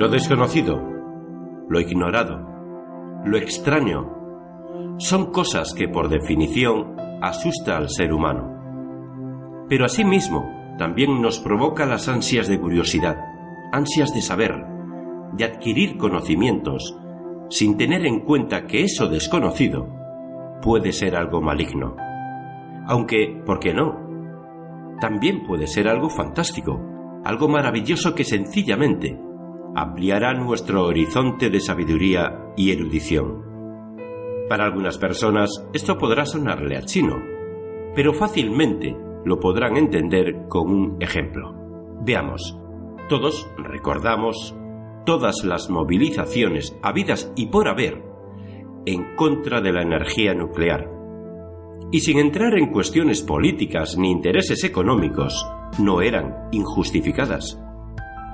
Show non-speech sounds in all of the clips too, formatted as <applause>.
Lo desconocido, lo ignorado, lo extraño, son cosas que por definición asusta al ser humano. Pero asimismo también nos provoca las ansias de curiosidad, ansias de saber, de adquirir conocimientos, sin tener en cuenta que eso desconocido puede ser algo maligno. Aunque, ¿por qué no? También puede ser algo fantástico, algo maravilloso que sencillamente ampliará nuestro horizonte de sabiduría y erudición. Para algunas personas esto podrá sonarle a chino, pero fácilmente lo podrán entender con un ejemplo. Veamos, todos recordamos todas las movilizaciones habidas y por haber en contra de la energía nuclear. Y sin entrar en cuestiones políticas ni intereses económicos, no eran injustificadas.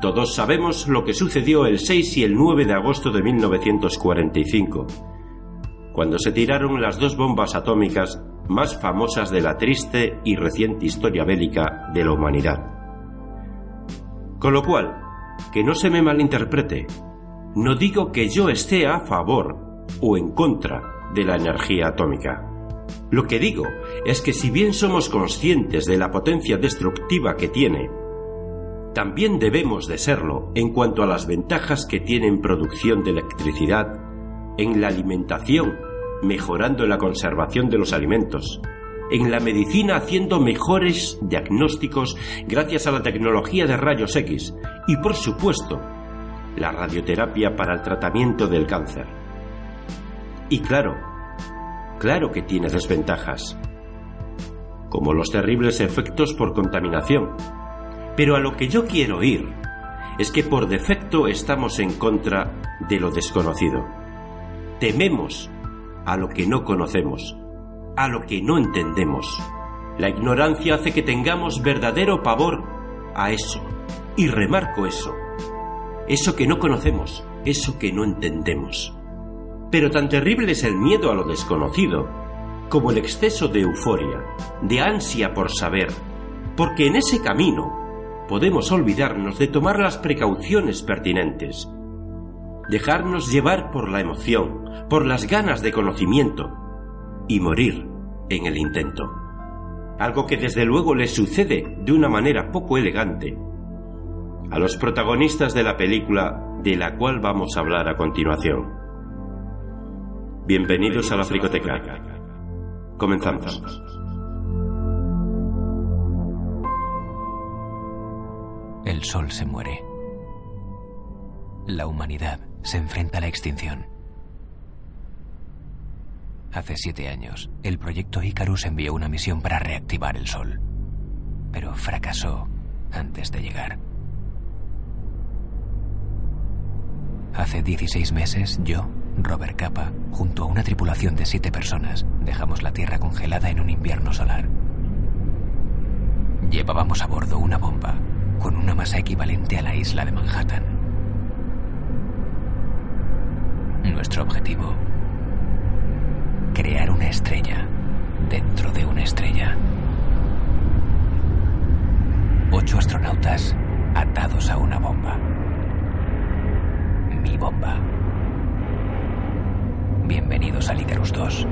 Todos sabemos lo que sucedió el 6 y el 9 de agosto de 1945 cuando se tiraron las dos bombas atómicas más famosas de la triste y reciente historia bélica de la humanidad. Con lo cual, que no se me malinterprete, no digo que yo esté a favor o en contra de la energía atómica. Lo que digo es que si bien somos conscientes de la potencia destructiva que tiene, también debemos de serlo en cuanto a las ventajas que tiene en producción de electricidad, en la alimentación mejorando la conservación de los alimentos, en la medicina haciendo mejores diagnósticos gracias a la tecnología de rayos X y, por supuesto, la radioterapia para el tratamiento del cáncer. Y claro, claro que tiene desventajas, como los terribles efectos por contaminación. Pero a lo que yo quiero ir es que por defecto estamos en contra de lo desconocido. Tememos a lo que no conocemos, a lo que no entendemos. La ignorancia hace que tengamos verdadero pavor a eso. Y remarco eso. Eso que no conocemos, eso que no entendemos. Pero tan terrible es el miedo a lo desconocido como el exceso de euforia, de ansia por saber, porque en ese camino podemos olvidarnos de tomar las precauciones pertinentes, dejarnos llevar por la emoción, por las ganas de conocimiento y morir en el intento. Algo que desde luego le sucede de una manera poco elegante a los protagonistas de la película de la cual vamos a hablar a continuación. Bienvenidos a la Fricoteca. Comenzamos. El sol se muere. La humanidad se enfrenta a la extinción. Hace siete años, el proyecto Icarus envió una misión para reactivar el Sol, pero fracasó antes de llegar. Hace 16 meses, yo, Robert Capa, junto a una tripulación de siete personas, dejamos la Tierra congelada en un invierno solar. Llevábamos a bordo una bomba con una masa equivalente a la isla de Manhattan. Nuestro objetivo, crear una estrella dentro de una estrella. Ocho astronautas atados a una bomba. Mi bomba. Bienvenidos a Icarus 2.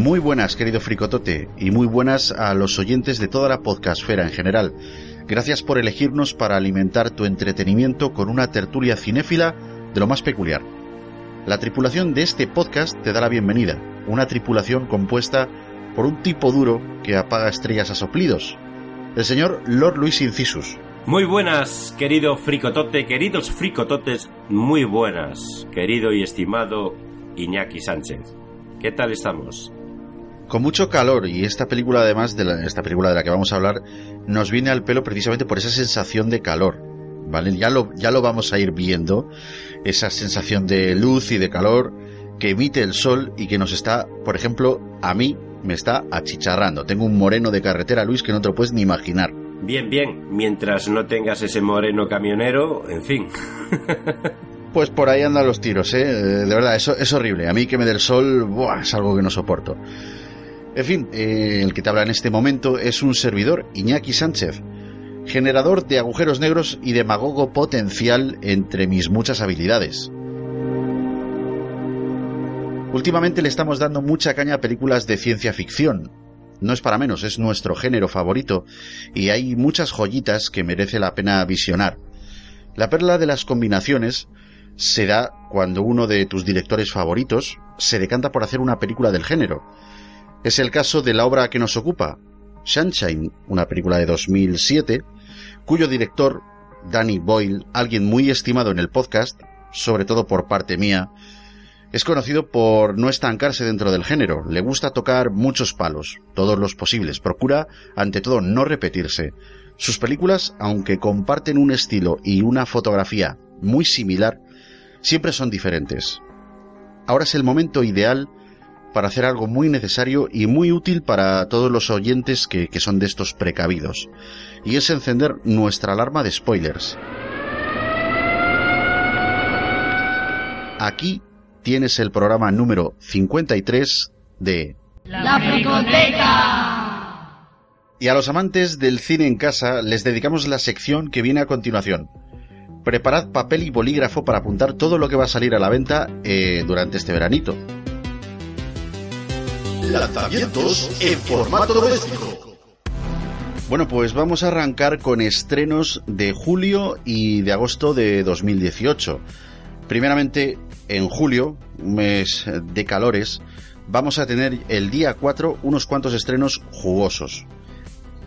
Muy buenas, querido Fricotote, y muy buenas a los oyentes de toda la podcastfera en general. Gracias por elegirnos para alimentar tu entretenimiento con una tertulia cinéfila de lo más peculiar. La tripulación de este podcast te da la bienvenida, una tripulación compuesta por un tipo duro que apaga estrellas a soplidos, el señor Lord Luis Incisus. Muy buenas, querido Fricotote, queridos Fricototes, muy buenas, querido y estimado Iñaki Sánchez. ¿Qué tal estamos? Con mucho calor y esta película además de esta película de la que vamos a hablar nos viene al pelo precisamente por esa sensación de calor vale ya lo ya lo vamos a ir viendo esa sensación de luz y de calor que emite el sol y que nos está por ejemplo a mí me está achicharrando tengo un moreno de carretera Luis que no te lo puedes ni imaginar bien bien mientras no tengas ese moreno camionero en fin <laughs> Pues por ahí andan los tiros, ¿eh? De verdad, eso es horrible. A mí que me dé el sol, es algo que no soporto. En fin, eh, el que te habla en este momento es un servidor, Iñaki Sánchez, generador de agujeros negros y demagogo potencial entre mis muchas habilidades. Últimamente le estamos dando mucha caña a películas de ciencia ficción. No es para menos, es nuestro género favorito y hay muchas joyitas que merece la pena visionar. La perla de las combinaciones se da cuando uno de tus directores favoritos se decanta por hacer una película del género. Es el caso de la obra que nos ocupa, Sunshine, una película de 2007, cuyo director, Danny Boyle, alguien muy estimado en el podcast, sobre todo por parte mía, es conocido por no estancarse dentro del género, le gusta tocar muchos palos, todos los posibles, procura, ante todo, no repetirse. Sus películas, aunque comparten un estilo y una fotografía muy similar, siempre son diferentes. Ahora es el momento ideal para hacer algo muy necesario y muy útil para todos los oyentes que, que son de estos precavidos, y es encender nuestra alarma de spoilers. Aquí tienes el programa número 53 de La Fricoteca. Y a los amantes del cine en casa les dedicamos la sección que viene a continuación. Preparad papel y bolígrafo para apuntar todo lo que va a salir a la venta eh, durante este veranito. Lanzamientos en formato doméstico. Bueno, pues vamos a arrancar con estrenos de julio y de agosto de 2018. Primeramente, en julio, mes de calores, vamos a tener el día 4 unos cuantos estrenos jugosos.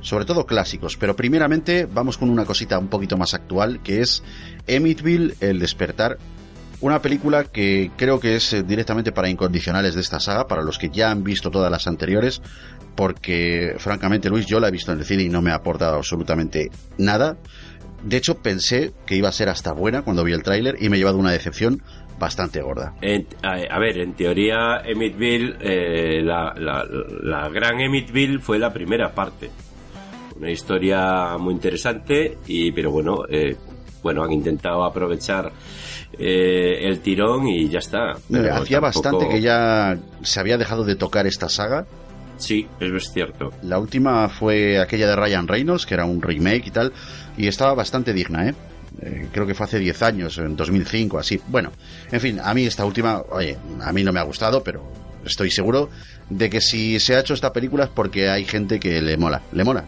Sobre todo clásicos, pero primeramente vamos con una cosita un poquito más actual, que es Emitville, El despertar, una película que creo que es eh, directamente para incondicionales de esta saga, para los que ya han visto todas las anteriores, porque francamente Luis yo la he visto en el cine y no me ha aportado absolutamente nada. De hecho pensé que iba a ser hasta buena cuando vi el tráiler y me he llevado una decepción bastante gorda. a, ver, en teoría, Emitville, eh, la, la, gran Emitville fue la primera parte. Una historia muy interesante, y pero bueno, eh, bueno, han intentado aprovechar eh, el tirón y ya está. Hacía bastante que ya se había dejado de tocar esta saga. Sí, es cierto. La última fue aquella de Ryan Reynolds, que era un remake y tal, y estaba bastante digna, ¿eh? Eh, creo que fue hace 10 años, en 2005, así. Bueno, en fin, a mí esta última, oye, a mí no me ha gustado, pero estoy seguro de que si se ha hecho esta película es porque hay gente que le mola, le mola.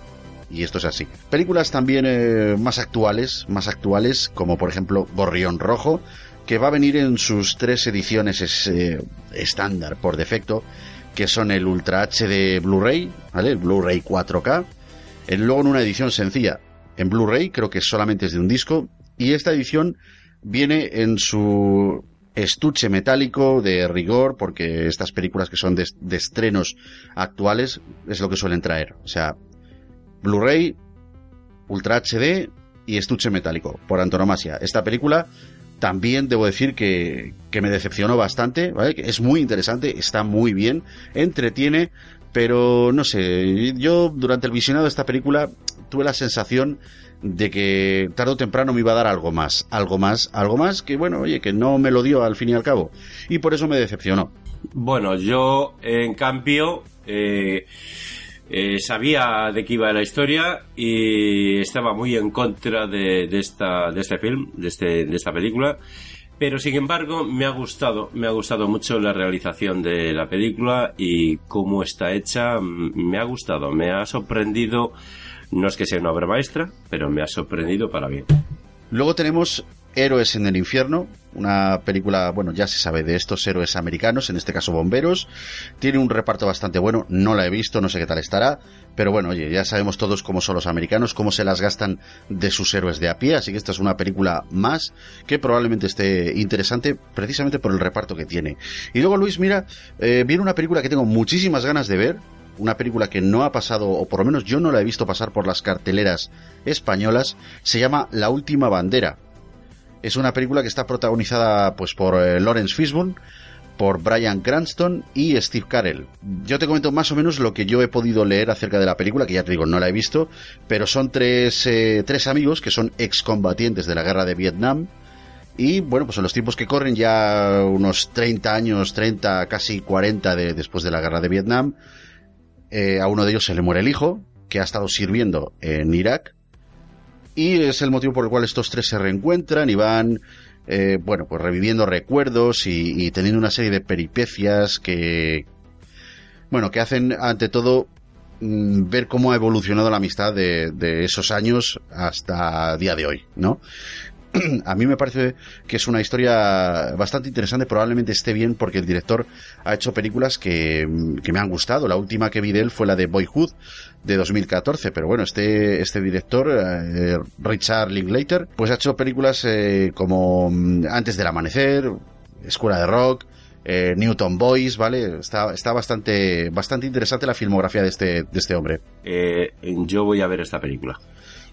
Y esto es así. Películas también eh, más actuales, más actuales, como por ejemplo Gorrión Rojo, que va a venir en sus tres ediciones eh, estándar por defecto, que son el Ultra HD Blu-ray, ¿vale? El Blu-ray 4K, luego en una edición sencilla en Blu-ray, creo que solamente es de un disco, y esta edición viene en su estuche metálico de rigor, porque estas películas que son de, estrenos actuales es lo que suelen traer. O sea, Blu-ray, Ultra HD y estuche metálico, por antonomasia. Esta película también debo decir que, que me decepcionó bastante. Es muy interesante, está muy bien, entretiene, pero no sé, yo durante el visionado de esta película tuve la sensación de que tarde o temprano me iba a dar algo más, algo más, algo más que bueno, oye, que no me lo dio al fin y al cabo. Y por eso me decepcionó. Bueno, yo en cambio eh, eh, sabía de qué iba la historia y estaba muy en contra de, esta, de este film, de, este, de esta película. Pero sin embargo, me ha gustado, me ha gustado mucho la realización de la película y cómo está hecha, me ha gustado, me ha sorprendido no es que sea una obra maestra, pero me ha sorprendido para bien. Luego tenemos Héroes en el Infierno, una película, bueno, ya se sabe de estos héroes americanos, en este caso bomberos. Tiene un reparto bastante bueno, no la he visto, no sé qué tal estará, pero bueno, oye, ya sabemos todos cómo son los americanos, cómo se las gastan de sus héroes de a pie, así que esta es una película más que probablemente esté interesante precisamente por el reparto que tiene. Y luego, Luis, mira, eh, viene una película que tengo muchísimas ganas de ver, una película que no ha pasado, o por lo menos yo no la he visto pasar por las carteleras españolas, se llama La Última Bandera. Es una película que está protagonizada pues por eh, Lawrence Fishburne, por Brian Cranston y Steve Carell. Yo te comento más o menos lo que yo he podido leer acerca de la película, que ya te digo, no la he visto, pero son tres, eh, tres amigos que son excombatientes de la guerra de Vietnam, Y bueno, pues en los tiempos que corren, ya unos 30 años, 30, casi 40 de, después de la guerra de Vietnam, eh, a uno de ellos se le muere el hijo, que ha estado sirviendo en Irak. Y es el motivo por el cual estos tres se reencuentran y van, eh, bueno, pues reviviendo recuerdos y, teniendo una serie de peripecias que, bueno, que hacen ante todo mm, ver cómo ha evolucionado la amistad de, de esos años hasta día de hoy, ¿no? <clears throat> a mí me parece que es una historia bastante interesante. Probablemente esté bien porque el director ha hecho películas que, que, me han gustado. La última que vi de él fue la de Boyhood de 2014. Pero bueno, este, este director, eh, Richard Linklater, pues ha hecho películas eh, como mm, Antes del Amanecer, Escuela de Rock, eh, Newton Boys, ¿vale? Está, está bastante, bastante interesante la filmografía de este, de este hombre. Eh, yo voy a ver esta película.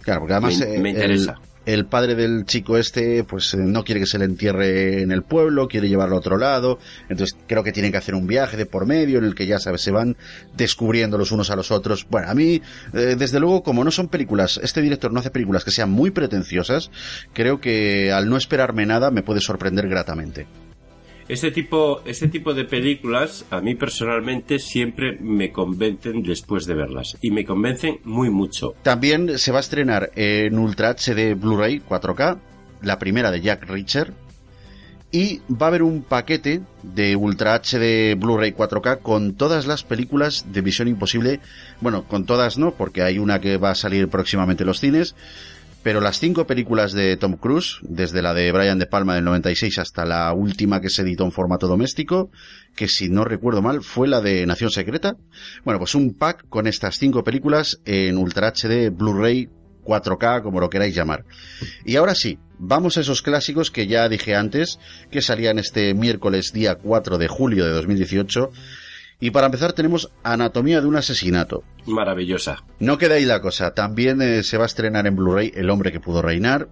Claro, porque además me, me interesa. El, el, padre del chico este, pues no quiere que se le entierre en el pueblo, quiere llevarlo a otro lado. Entonces creo que tienen que hacer un viaje de por medio en el que ya sabes, se van descubriendo los unos a los otros. Bueno, a mí, eh, desde luego, como no son películas, este director no hace películas que sean muy pretenciosas, creo que al no esperarme nada me puede sorprender gratamente. Este tipo, este tipo de películas a mí personalmente siempre me convencen después de verlas y me convencen muy mucho. También se va a estrenar en Ultra HD Blu-ray 4K, la primera de Jack Reacher, y va a haber un paquete de Ultra HD Blu-ray 4K con todas las películas de Visión Imposible. Bueno, con todas no, porque hay una que va a salir próximamente en los cines pero las cinco películas de Tom Cruise, desde la de Brian De Palma del 96 hasta la última que se editó en formato doméstico, que si no recuerdo mal fue la de Nación Secreta, bueno, pues un pack con estas cinco películas en Ultra HD, Blu-ray, 4K, como lo queráis llamar. Y ahora sí, vamos a esos clásicos que ya dije antes, que salían este miércoles día 4 de julio de 2018, y para empezar tenemos Anatomía de un asesinato. Maravillosa. No queda ahí la cosa. También eh, se va a estrenar en Blu-ray El hombre que pudo reinar,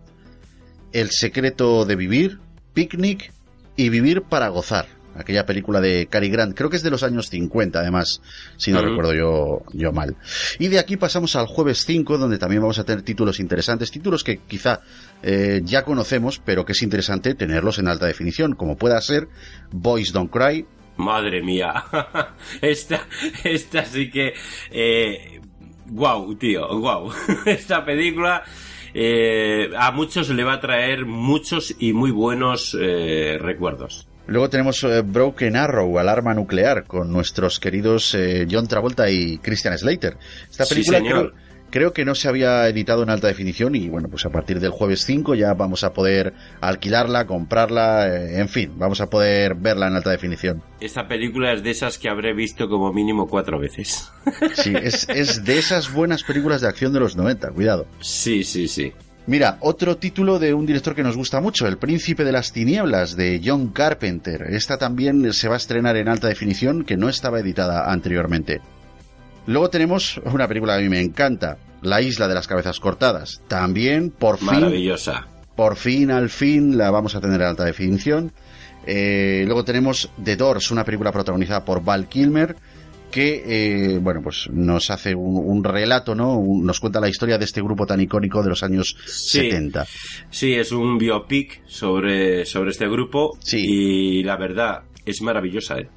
El secreto de vivir, Picnic y Vivir para gozar. Aquella película de Cary Grant, creo que es de los años 50 además, si no uh -huh. recuerdo yo, yo mal. Y de aquí pasamos al jueves 5, donde también vamos a tener títulos interesantes, títulos que quizá eh, ya conocemos, pero que es interesante tenerlos en alta definición, como pueda ser Boys Don't Cry, Madre mía. <laughs> esta, esta sí que. Eh, wow, tío, wow. <laughs> esta película. Eh, a muchos le va a traer muchos y muy buenos eh, recuerdos. Luego tenemos eh, Broken Arrow, Alarma Nuclear, con nuestros queridos eh, John Travolta y Christian Slater. Esta película sí. Creo, creo que no se había editado en alta definición y bueno, pues a partir del jueves 5 ya vamos a poder alquilarla, comprarla, eh, en fin, vamos a poder verla en alta definición. Esta película es de esas que habré visto como mínimo cuatro veces. Sí, es, es de esas buenas películas de acción de los 90, cuidado. Sí, sí, sí. Mira, otro título de un director que nos gusta mucho, El Príncipe de las Tinieblas, de John Carpenter. Esta también se va a estrenar en alta definición, que no estaba editada anteriormente. Luego tenemos una película que a mí me encanta, La Isla de las Cabezas Cortadas. También, por fin. Maravillosa. Por fin, al fin, la vamos a tener en alta definición. Eh, luego tenemos The Doors, una película protagonizada por Val Kilmer, que, eh, bueno, pues nos hace un, un relato, ¿no? Un, nos cuenta la historia de este grupo tan icónico de los años sí, 70. Sí, es un biopic sobre, sobre este grupo. Sí. Y la verdad, es maravillosa, ¿eh?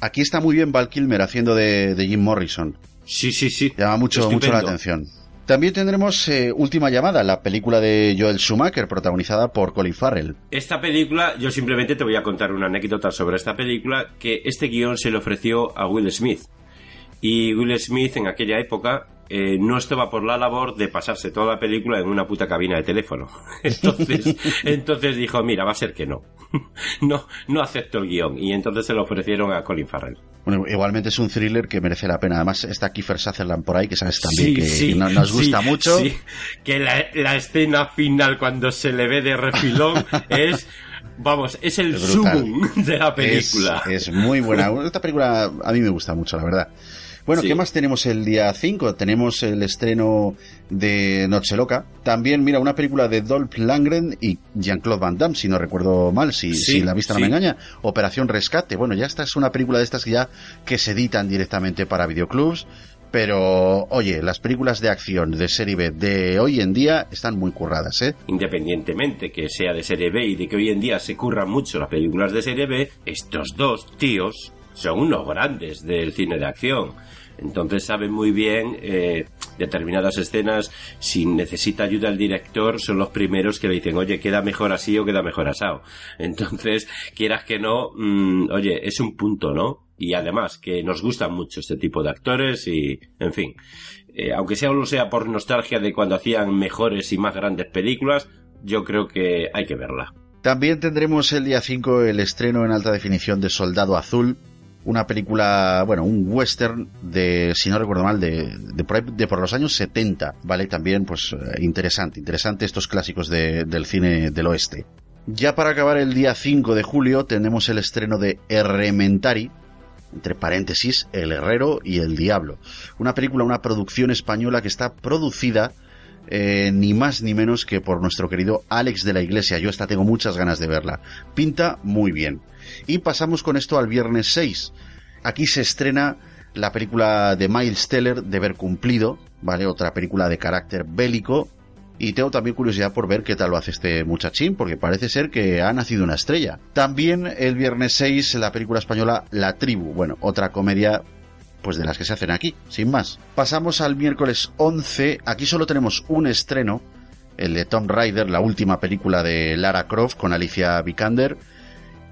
Aquí está muy bien Val Kilmer haciendo de, de Jim Morrison. Sí, sí, sí. Llama mucho, mucho la atención. También tendremos eh, Última Llamada, la película de Joel Schumacher, protagonizada por Colin Farrell. Esta película, yo simplemente te voy a contar una anécdota sobre esta película, que este guion se le ofreció a Will Smith. Y Will Smith en aquella época eh, no estaba por la labor de pasarse toda la película en una puta cabina de teléfono. <laughs> Entonces, <laughs> entonces dijo, mira, va a ser que no. <laughs> no, no acepto el guion. Y entonces se lo ofrecieron a Colin Farrell. Bueno, igualmente es un thriller que merece la pena. Además está Kiefer Sutherland por ahí, que sabes también sí, que sí, no, nos gusta sí, mucho. Que la, la, escena final cuando se le ve de refilón <laughs> es... Vamos, es el zoom de la película. Es, es muy buena. Esta película a mí me gusta mucho, la verdad. Bueno, sí. ¿qué más tenemos el día 5? Tenemos el estreno de Noche Loca. También, mira, una película de Dolph Lundgren y Jean-Claude Van Damme, si no recuerdo mal, si, sí, si la vista no me engaña. Operación Rescate. Bueno, ya esta es una película de estas que ya que se editan directamente para videoclubs. Pero, oye, las películas de acción de serie B de hoy en día están muy curradas, ¿eh? Independientemente que sea de serie B y de que hoy en día se curran mucho las películas de serie B, estos dos tíos son unos grandes del cine de acción. Entonces saben muy bien eh, determinadas escenas, si necesita ayuda el director, son los primeros que le dicen, oye, queda mejor así o queda mejor asado. <laughs> Entonces, quieras que no, mm, oye, es un punto, ¿no? Y además, que nos gustan mucho este tipo de actores y, en fin, eh, aunque sea solo sea por nostalgia de cuando hacían mejores y más grandes películas, yo creo que hay que verla. También tendremos el día 5 el estreno en alta definición de Soldado Azul, una película, bueno, un western de, si no recuerdo mal, de, de, por, los años 70, ¿vale? También, pues, eh, interesante, interesante estos clásicos del cine del oeste. Ya para acabar el día 5 de julio tenemos el estreno de Errementari, entre paréntesis, El Herrero y El Diablo. Una película, una producción española que está producida eh, ni más ni menos que por nuestro querido Alex de la Iglesia. Yo esta tengo muchas ganas de verla. Pinta muy bien. Y pasamos con esto al viernes 6. Aquí se estrena la película de Miles Teller, Ver Cumplido, ¿vale? Otra película de carácter bélico. Y tengo también curiosidad por ver qué tal lo hace este muchachín, porque parece ser que ha nacido una estrella. También el viernes 6, la película española La Tribu, bueno, otra comedia pues de las que se hacen aquí, sin más. Pasamos al miércoles 11, aquí solo tenemos un estreno, el de Tom Rider, la última película de Lara Croft con Alicia Vikander,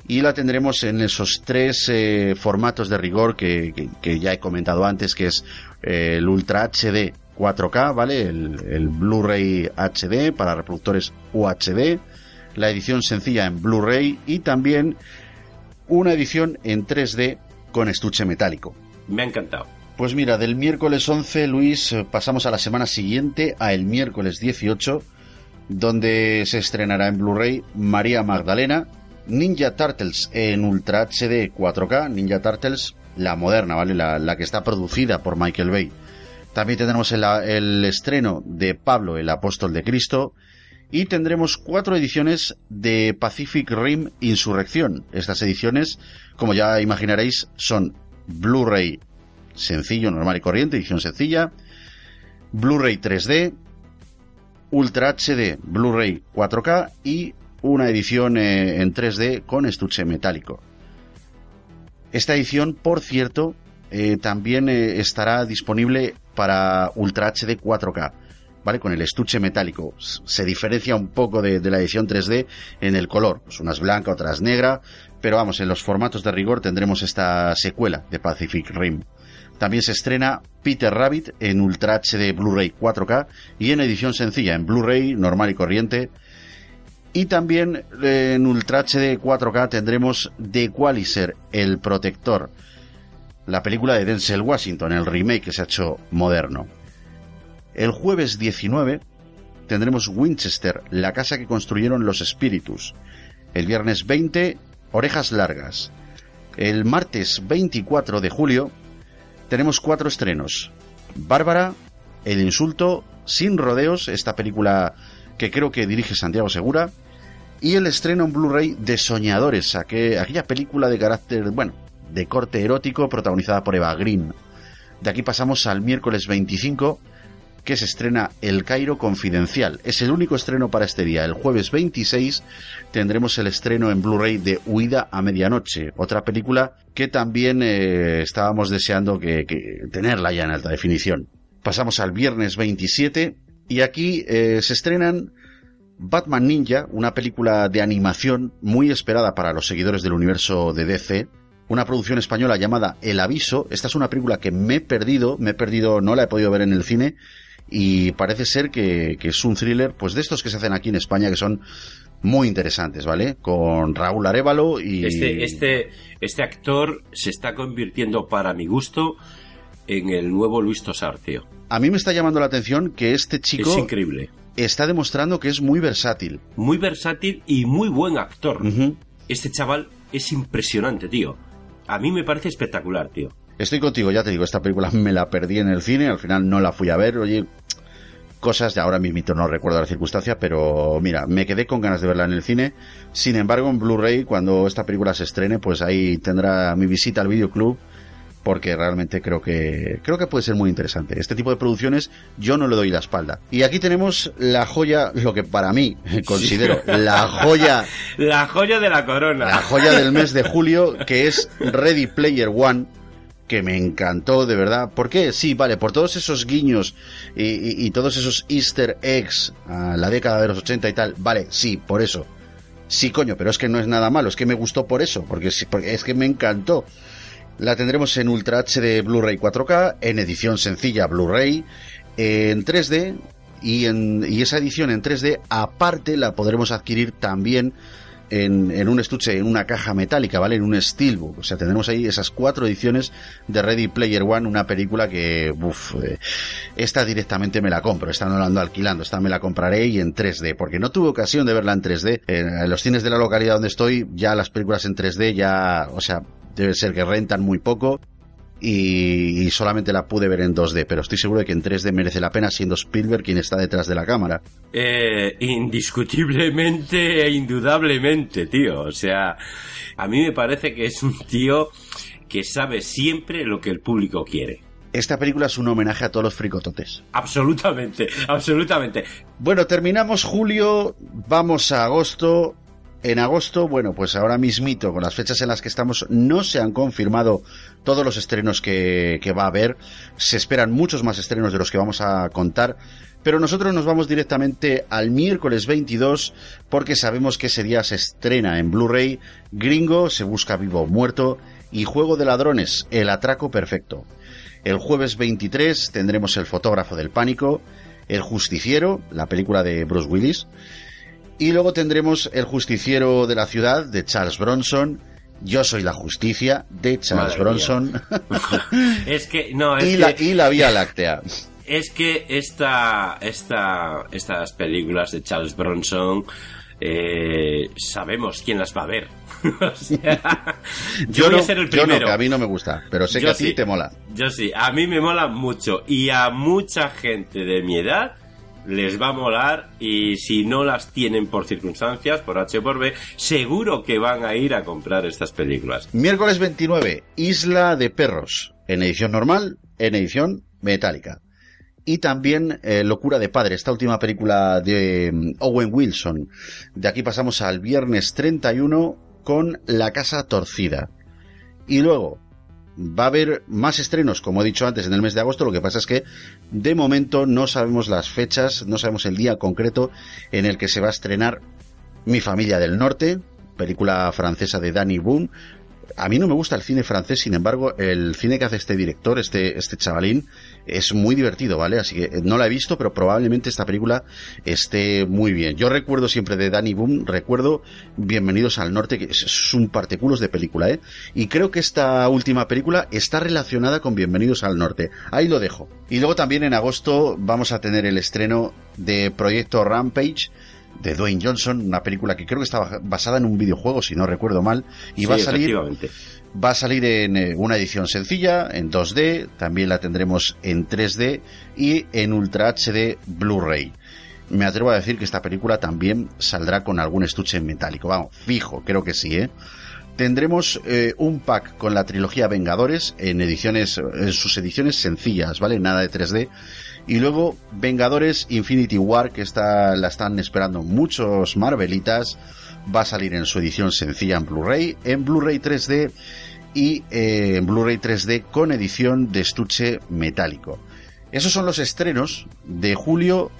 y la tendremos en esos tres eh, formatos de rigor que, ya he comentado antes, que es eh, el Ultra HD 4K, ¿vale? El, el Blu-ray HD para reproductores UHD, la edición sencilla en Blu-ray y también una edición en 3D con estuche metálico. Me ha encantado. Pues mira, del miércoles 11, Luis, eh, pasamos a la semana siguiente, a el miércoles 18, donde se estrenará en Blu-ray María Magdalena, Ninja Turtles en Ultra HD 4K, Ninja Turtles, la moderna, ¿vale? La, que está producida por Michael Bay. También tendremos el, el, estreno de Pablo, el apóstol de Cristo. Y tendremos cuatro ediciones de Pacific Rim Insurrección. Estas ediciones, como ya imaginaréis, son Blu-ray sencillo, normal y corriente, edición sencilla. Blu-ray 3D, Ultra HD, Blu-ray 4K y una edición eh, en 3D con estuche metálico. Esta edición, por cierto, eh, también eh, estará disponible para Ultra HD 4K, ¿vale? Con el estuche metálico. Se diferencia un poco de, la edición 3D en el color. Pues una es blanca, otra es negra, pero vamos, en los formatos de rigor tendremos esta secuela de Pacific Rim. También se estrena Peter Rabbit en Ultra HD Blu-ray 4K y en edición sencilla en Blu-ray normal y corriente y también eh, en Ultra HD 4K tendremos The Equalizer, El Protector, la película de Denzel Washington, el remake que se ha hecho moderno. El jueves 19 tendremos Winchester, la casa que construyeron los espíritus. El viernes 20, Orejas Largas. El martes 24 de julio tenemos cuatro estrenos. Bárbara, El Insulto, Sin Rodeos, esta película que creo que dirige Santiago Segura, y el estreno en Blu-ray de Soñadores, aquella película de carácter, bueno, de corte erótico protagonizada por Eva Green. De aquí pasamos al miércoles 25, que se estrena El Cairo Confidencial. Es el único estreno para este día. El jueves 26 tendremos el estreno en Blu-ray de Huida a Medianoche, otra película que también eh, estábamos deseando que, tenerla ya en alta definición. Pasamos al viernes 27 y aquí eh, se estrenan Batman Ninja, una película de animación muy esperada para los seguidores del universo de DC, una producción española llamada El Aviso. Esta es una película que me he perdido, me he perdido, no la he podido ver en el cine y parece ser que, es un thriller, pues de estos que se hacen aquí en España que son muy interesantes, ¿vale? Con Raúl Arevalo y... Este, este, este actor se está convirtiendo, para mi gusto, en el nuevo Luis Tosar, tío. A mí me está llamando la atención que este chico... Es increíble. Está demostrando que es muy versátil. Muy versátil y muy buen actor. Este chaval es impresionante, tío. A mí me parece espectacular, tío. Estoy contigo, ya te digo, esta película me la perdí en el cine, al final no la fui a ver, oye, cosas de ahora mismo no recuerdo la circunstancia, pero mira, me quedé con ganas de verla en el cine. Sin embargo, en Blu-ray, cuando esta película se estrene, pues ahí tendrá mi visita al videoclub porque realmente creo que creo que puede ser muy interesante. Este tipo de producciones yo no le doy la espalda. Y aquí tenemos la joya, lo que para mí <laughs> considero la joya <laughs> la joya de la corona. La joya del mes de julio que es Ready Player One que me encantó de verdad. ¿Por qué? Sí, vale, por todos esos guiños y, todos esos easter eggs a la década de los 80 y tal. Vale, sí, por eso. Sí, coño, pero es que no es nada malo, es que me gustó por eso, porque, porque es que me encantó. La tendremos en Ultra HD Blu-ray 4K, en edición sencilla Blu-ray, en 3D y, en, y esa edición en 3D aparte la podremos adquirir también en, en, un estuche, en una caja metálica, ¿vale? En un Steelbook. O sea, tendremos ahí esas cuatro ediciones de Ready Player One, una película que, uff, eh, esta directamente me la compro. Esta no la ando alquilando, esta me la compraré y en 3D, porque no tuve ocasión de verla en 3D. En los cines de la localidad donde estoy, ya las películas en 3D ya, o sea, debe ser que rentan muy poco y, solamente la pude ver en 2D, pero estoy seguro de que en 3D merece la pena siendo Spielberg quien está detrás de la cámara. Eh, indiscutiblemente e indudablemente, tío. O sea, a mí me parece que es un tío que sabe siempre lo que el público quiere. Esta película es un homenaje a todos los fricototes. Absolutamente, absolutamente. Bueno, terminamos julio, vamos a agosto en agosto, bueno, pues ahora mismito, con las fechas en las que estamos, no se han confirmado todos los estrenos que, va a haber. Se esperan muchos más estrenos de los que vamos a contar. Pero nosotros nos vamos directamente al miércoles 22 porque sabemos que ese día se estrena en Blu-ray Gringo, se busca vivo o muerto y Juego de Ladrones, el atraco perfecto. El jueves 23 tendremos El fotógrafo del pánico, El justiciero, la película de Bruce Willis, y luego tendremos El justiciero de la ciudad de Charles Bronson, Yo soy la justicia de Charles Bronson. <laughs> es que no, es y, que, la, y la Vía Láctea. <laughs> Es que esta, esta, estas películas de Charles Bronson eh, sabemos quién las va a ver. <laughs> yo, voy a ser el primero. Yo no, que a mí no me gusta, pero sé que a ti te mola. Yo sí, a mí me mola mucho y a mucha gente de mi edad les va a molar y si no las tienen por circunstancias, por H o por B, seguro que van a ir a comprar estas películas. Miércoles 29, Isla de Perros, en edición normal, en edición metálica. Y también eh, Locura de Padre, esta última película de mm, Owen Wilson. De aquí pasamos al viernes 31 con La Casa Torcida. Y luego, va a haber más estrenos, como he dicho antes, en el mes de agosto. Lo que pasa es que de momento no sabemos las fechas, no sabemos el día concreto en el que se va a estrenar Mi familia del norte, película francesa de Danny Boone, a mí no me gusta el cine francés, sin embargo, el cine que hace este director, este, este chavalín, es muy divertido, ¿vale? Así que eh, no la he visto, pero probablemente esta película esté muy bien. Yo recuerdo siempre de Danny Boom, recuerdo Bienvenidos al Norte, que es un parteculos de película, ¿eh? Y creo que esta última película está relacionada con Bienvenidos al Norte. Ahí lo dejo. Y luego también en agosto vamos a tener el estreno de Proyecto Rampage, de Dwayne Johnson, una película que creo que está basada en un videojuego, si no recuerdo mal, y va a salir va a salir en eh, una edición sencilla, en 2D, también la tendremos en 3D y en Ultra HD Blu-ray. Me atrevo a decir que esta película también saldrá con algún estuche en metálico, vamos, fijo, creo que sí, ¿eh? Tendremos eh, un pack con la trilogía Vengadores en ediciones, en sus ediciones sencillas, ¿vale? Nada de 3D y luego Vengadores Infinity War, que está, la están esperando muchos Marvelitas, va a salir en su edición sencilla en Blu-ray, en Blu-ray 3D y eh, en Blu-ray 3D con edición de estuche metálico. Esos son los estrenos de julio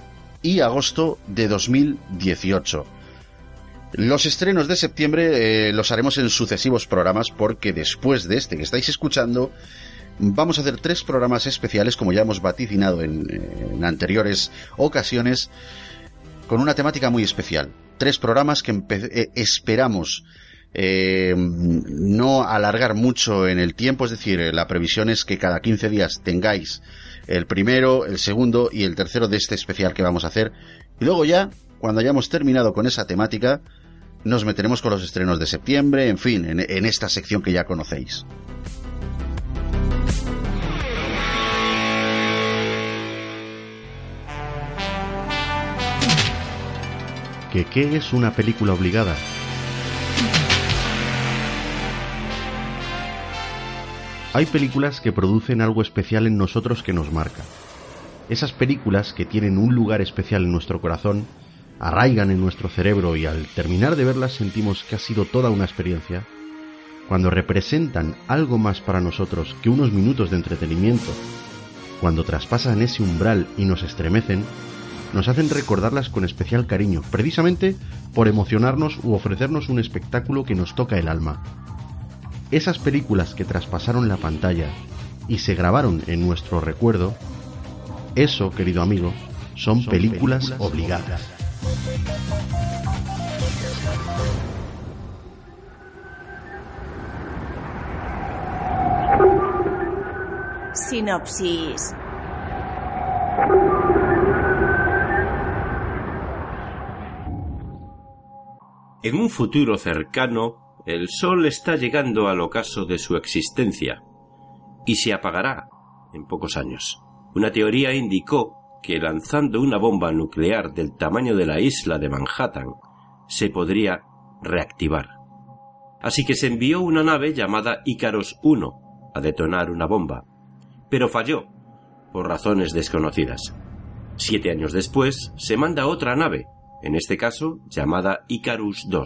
y agosto de 2018. Los estrenos de septiembre eh, los haremos en sucesivos programas porque después de este que estáis escuchando vamos a hacer tres programas especiales, como ya hemos vaticinado en, anteriores ocasiones, con una temática muy especial. Tres programas que eh, esperamos eh, no alargar mucho en el tiempo, es decir, la previsión es que cada 15 días tengáis el primero, el segundo y el tercero de este especial que vamos a hacer. Y luego ya, cuando hayamos terminado con esa temática, nos meteremos con los estrenos de septiembre, en fin, en esta sección que ya conocéis. Qué es una película obligada. Hay películas que producen algo especial en nosotros que nos marca. Esas películas que tienen un lugar especial en nuestro corazón, arraigan en nuestro cerebro y al terminar de verlas sentimos que ha sido toda una experiencia, cuando representan algo más para nosotros que unos minutos de entretenimiento, cuando traspasan ese umbral y nos estremecen, nos hacen recordarlas con especial cariño, precisamente por emocionarnos u ofrecernos un espectáculo que nos toca el alma. Esas películas que traspasaron la pantalla y se grabaron en nuestro recuerdo, eso, querido amigo, son, películas, obligadas. Sinopsis. En un futuro cercano, el Sol está llegando al ocaso de su existencia y se apagará en pocos años. Una teoría indicó que lanzando una bomba nuclear del tamaño de la isla de Manhattan se podría reactivar. Así que se envió una nave llamada Icaros 1 a detonar una bomba, pero falló por razones desconocidas. Siete años después se manda otra nave, en este caso llamada Icarus II.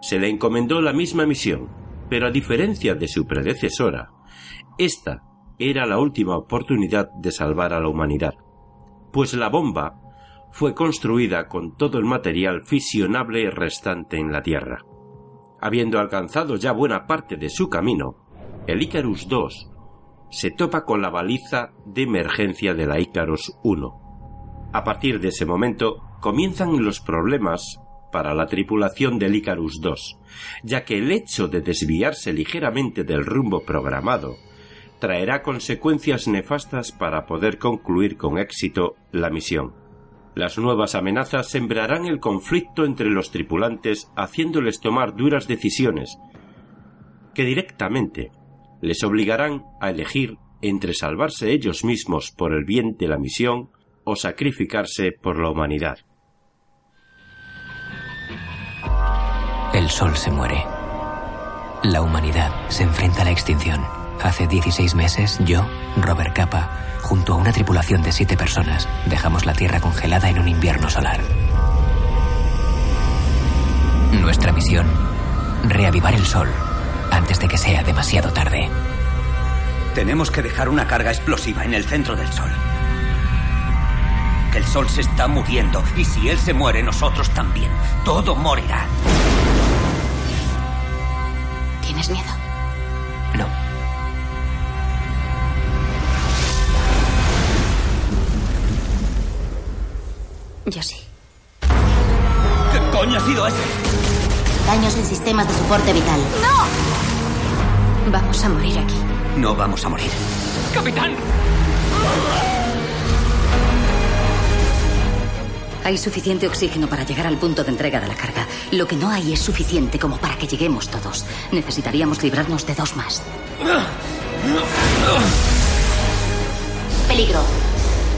Se le encomendó la misma misión, pero a diferencia de su predecesora, esta era la última oportunidad de salvar a la humanidad, pues la bomba fue construida con todo el material fisionable restante en la Tierra. Habiendo alcanzado ya buena parte de su camino, el Icarus II se topa con la baliza de emergencia de la Icarus 1. A partir de ese momento comienzan los problemas para la tripulación del Icarus 2, ya que el hecho de desviarse ligeramente del rumbo programado traerá consecuencias nefastas para poder concluir con éxito la misión. Las nuevas amenazas sembrarán el conflicto entre los tripulantes haciéndoles tomar duras decisiones que directamente les obligarán a elegir entre salvarse ellos mismos por el bien de la misión o sacrificarse por la humanidad. El sol se muere. La humanidad se enfrenta a la extinción. Hace 16 meses, yo, Robert Capa, junto a una tripulación de siete personas, dejamos la Tierra congelada en un invierno solar. Nuestra misión, reavivar el Sol antes de que sea demasiado tarde. Tenemos que dejar una carga explosiva en el centro del Sol. El Sol se está muriendo y si él se muere, nosotros también. Todo morirá. ¿Tienes miedo? No. Yo sí. ¿Qué coño ha sido eso? Daños en sistemas de soporte vital. ¡No! Vamos a morir aquí. No vamos a morir. ¡Capitán! Hay suficiente oxígeno para llegar al punto de entrega de la carga. Lo que no hay es suficiente como para que lleguemos todos. Necesitaríamos librarnos de dos más. Peligro.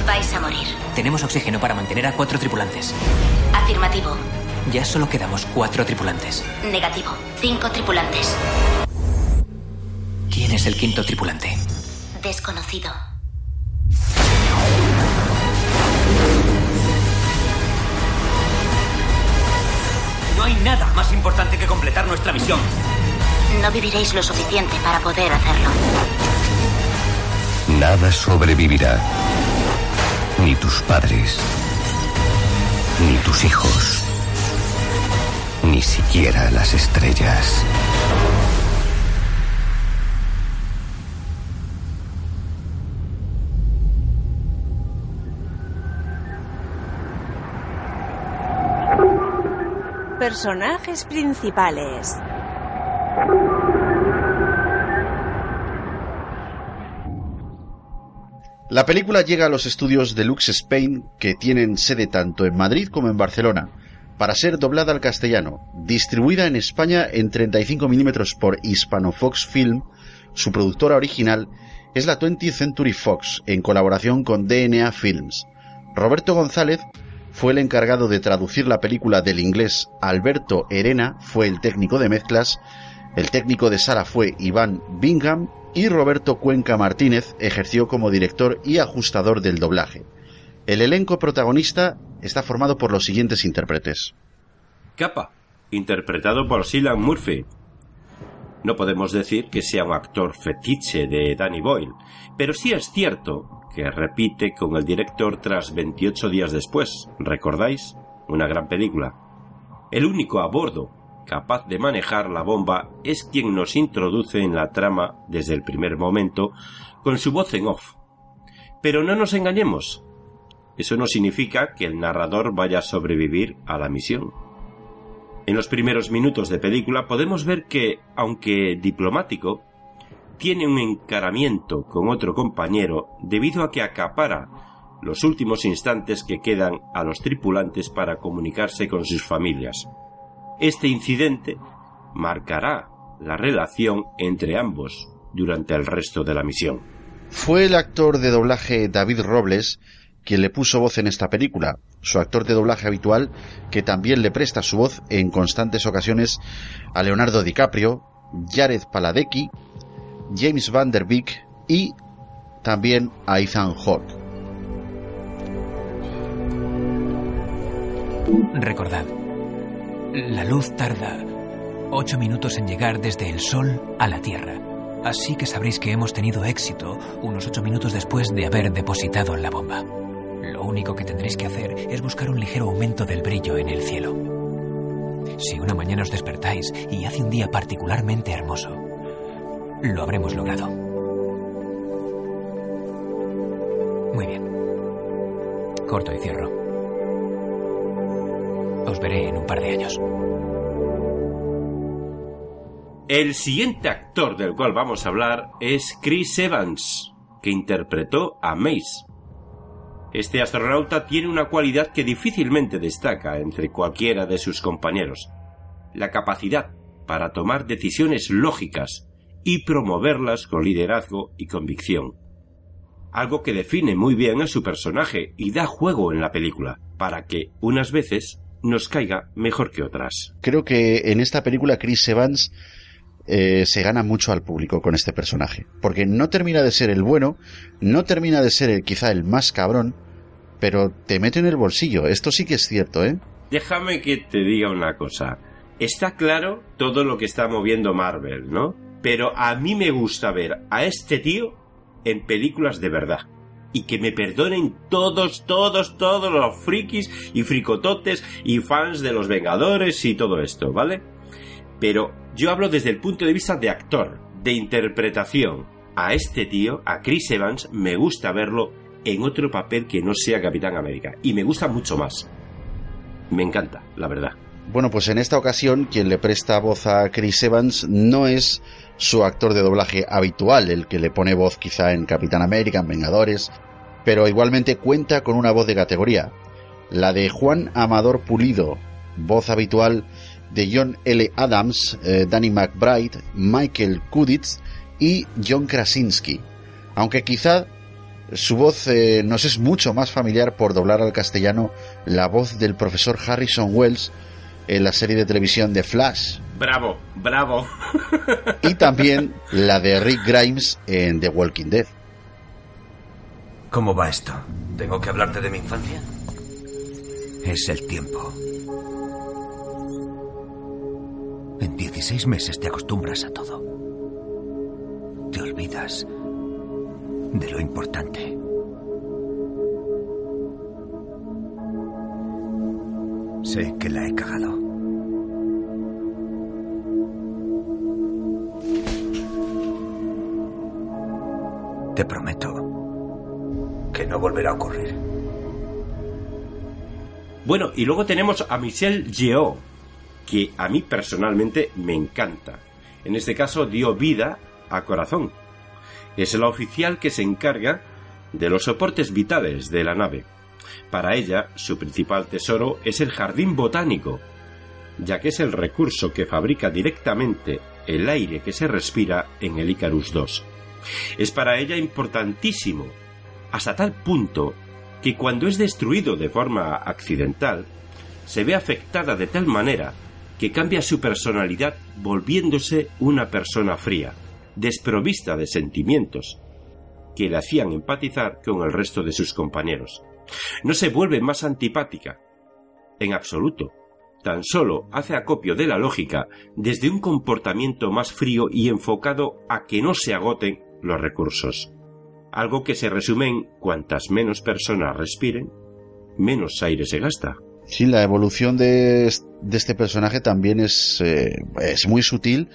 Vais a morir. Tenemos oxígeno para mantener a cuatro tripulantes. Afirmativo. Ya solo quedamos cuatro tripulantes. Negativo. Cinco tripulantes. ¿Quién es el quinto tripulante? Desconocido. No hay nada más importante que completar nuestra misión. No viviréis lo suficiente para poder hacerlo. Nada sobrevivirá. Ni tus padres. Ni tus hijos. Ni siquiera las estrellas. Personajes principales. La película llega a los estudios Deluxe Spain, que tienen sede tanto en Madrid como en Barcelona, para ser doblada al castellano, distribuida en España en 35 milímetros por Hispanofox Film, su productora original es la 20th Century Fox, en colaboración con DNA Films. Roberto González fue el encargado de traducir la película del inglés, Alberto Herena fue el técnico de mezclas, el técnico de sala fue Iván Bingham, y Roberto Cuenca Martínez ejerció como director y ajustador del doblaje. El elenco protagonista está formado por los siguientes intérpretes. Capa, interpretado por Silan Murphy. No podemos decir que sea un actor fetiche de Danny Boyle, pero sí es cierto que repite con el director tras 28 días después. ¿Recordáis? Una gran película. El único a bordo capaz de manejar la bomba es quien nos introduce en la trama desde el primer momento con su voz en off. Pero no nos engañemos. Eso no significa que el narrador vaya a sobrevivir a la misión. En los primeros minutos de película podemos ver que, aunque diplomático, tiene un encaramiento con otro compañero debido a que acapara los últimos instantes que quedan a los tripulantes para comunicarse con sus familias. Este incidente marcará la relación entre ambos durante el resto de la misión. Fue el actor de doblaje David Robles quien le puso voz en esta película, su actor de doblaje habitual, que también le presta su voz en constantes ocasiones a Leonardo DiCaprio, Jared Paladecki, James Van Der Beek y también a Ethan Hawke. Recordad, la luz tarda ocho minutos en llegar desde el Sol a la Tierra. Así que sabréis que hemos tenido éxito unos ocho minutos después de haber depositado la bomba. Lo único que tendréis que hacer es buscar un ligero aumento del brillo en el cielo. Si una mañana os despertáis y hace un día particularmente hermoso, lo habremos logrado. Muy bien. Corto y cierro. Os veré en un par de años. El siguiente actor del cual vamos a hablar es Chris Evans, que interpretó a Mace. Este astronauta tiene una cualidad que difícilmente destaca entre cualquiera de sus compañeros, la capacidad para tomar decisiones lógicas y promoverlas con liderazgo y convicción. Algo que define muy bien a su personaje y da juego en la película, para que, unas veces, nos caiga mejor que otras. Creo que en esta película Chris Evans eh, se gana mucho al público con este personaje, porque no termina de ser el bueno, no termina de ser quizá el más cabrón, pero te mete en el bolsillo. Esto sí que es cierto, ¿eh? Déjame que te diga una cosa. Está claro todo lo que está moviendo Marvel, ¿no? Pero a mí me gusta ver a este tío en películas de verdad. Y que me perdonen todos, todos, todos los frikis y fricototes y fans de los Vengadores y todo esto, ¿vale? Pero yo hablo desde el punto de vista de actor, de interpretación. A este tío, a Chris Evans, me gusta verlo en otro papel que no sea Capitán América. Y me gusta mucho más. Me encanta, la verdad. Bueno, pues en esta ocasión quien le presta voz a Chris Evans no es su actor de doblaje habitual, el que le pone voz quizá en Capitán América, en Vengadores, pero igualmente cuenta con una voz de categoría, la de Juan Amador Pulido, voz habitual de John L. Adams, eh, Danny McBride, Michael Kuditz y John Krasinski. Aunque quizá su voz eh, nos es mucho más familiar por doblar al castellano la voz del profesor Harrison Wells en la serie de televisión de Flash. Bravo, bravo. y también la de Rick Grimes en The Walking Dead. ¿Cómo va esto? ¿Tengo que hablarte de mi infancia? Es el tiempo. En 16 meses te acostumbras a todo. Te olvidas de lo importante. Sé que la he cagado. Te prometo que no volverá a ocurrir. Bueno, y luego tenemos a Michelle Yeoh, que a mí personalmente me encanta. En este caso dio vida a Corazón. Es la oficial que se encarga de los soportes vitales de la nave. Para ella, su principal tesoro es el jardín botánico, ya que es el recurso que fabrica directamente el aire que se respira en el Icarus II. Es para ella importantísimo, hasta tal punto que cuando es destruido de forma accidental, se ve afectada de tal manera que cambia su personalidad volviéndose una persona fría, desprovista de sentimientos que le hacían empatizar con el resto de sus compañeros. No se vuelve más antipática, en absoluto. Tan solo hace acopio de la lógica desde un comportamiento más frío y enfocado a que no se agoten los recursos. Algo que se resume en cuantas menos personas respiren, menos aire se gasta. Sí, la evolución de, este personaje también es, eh, es muy sutil,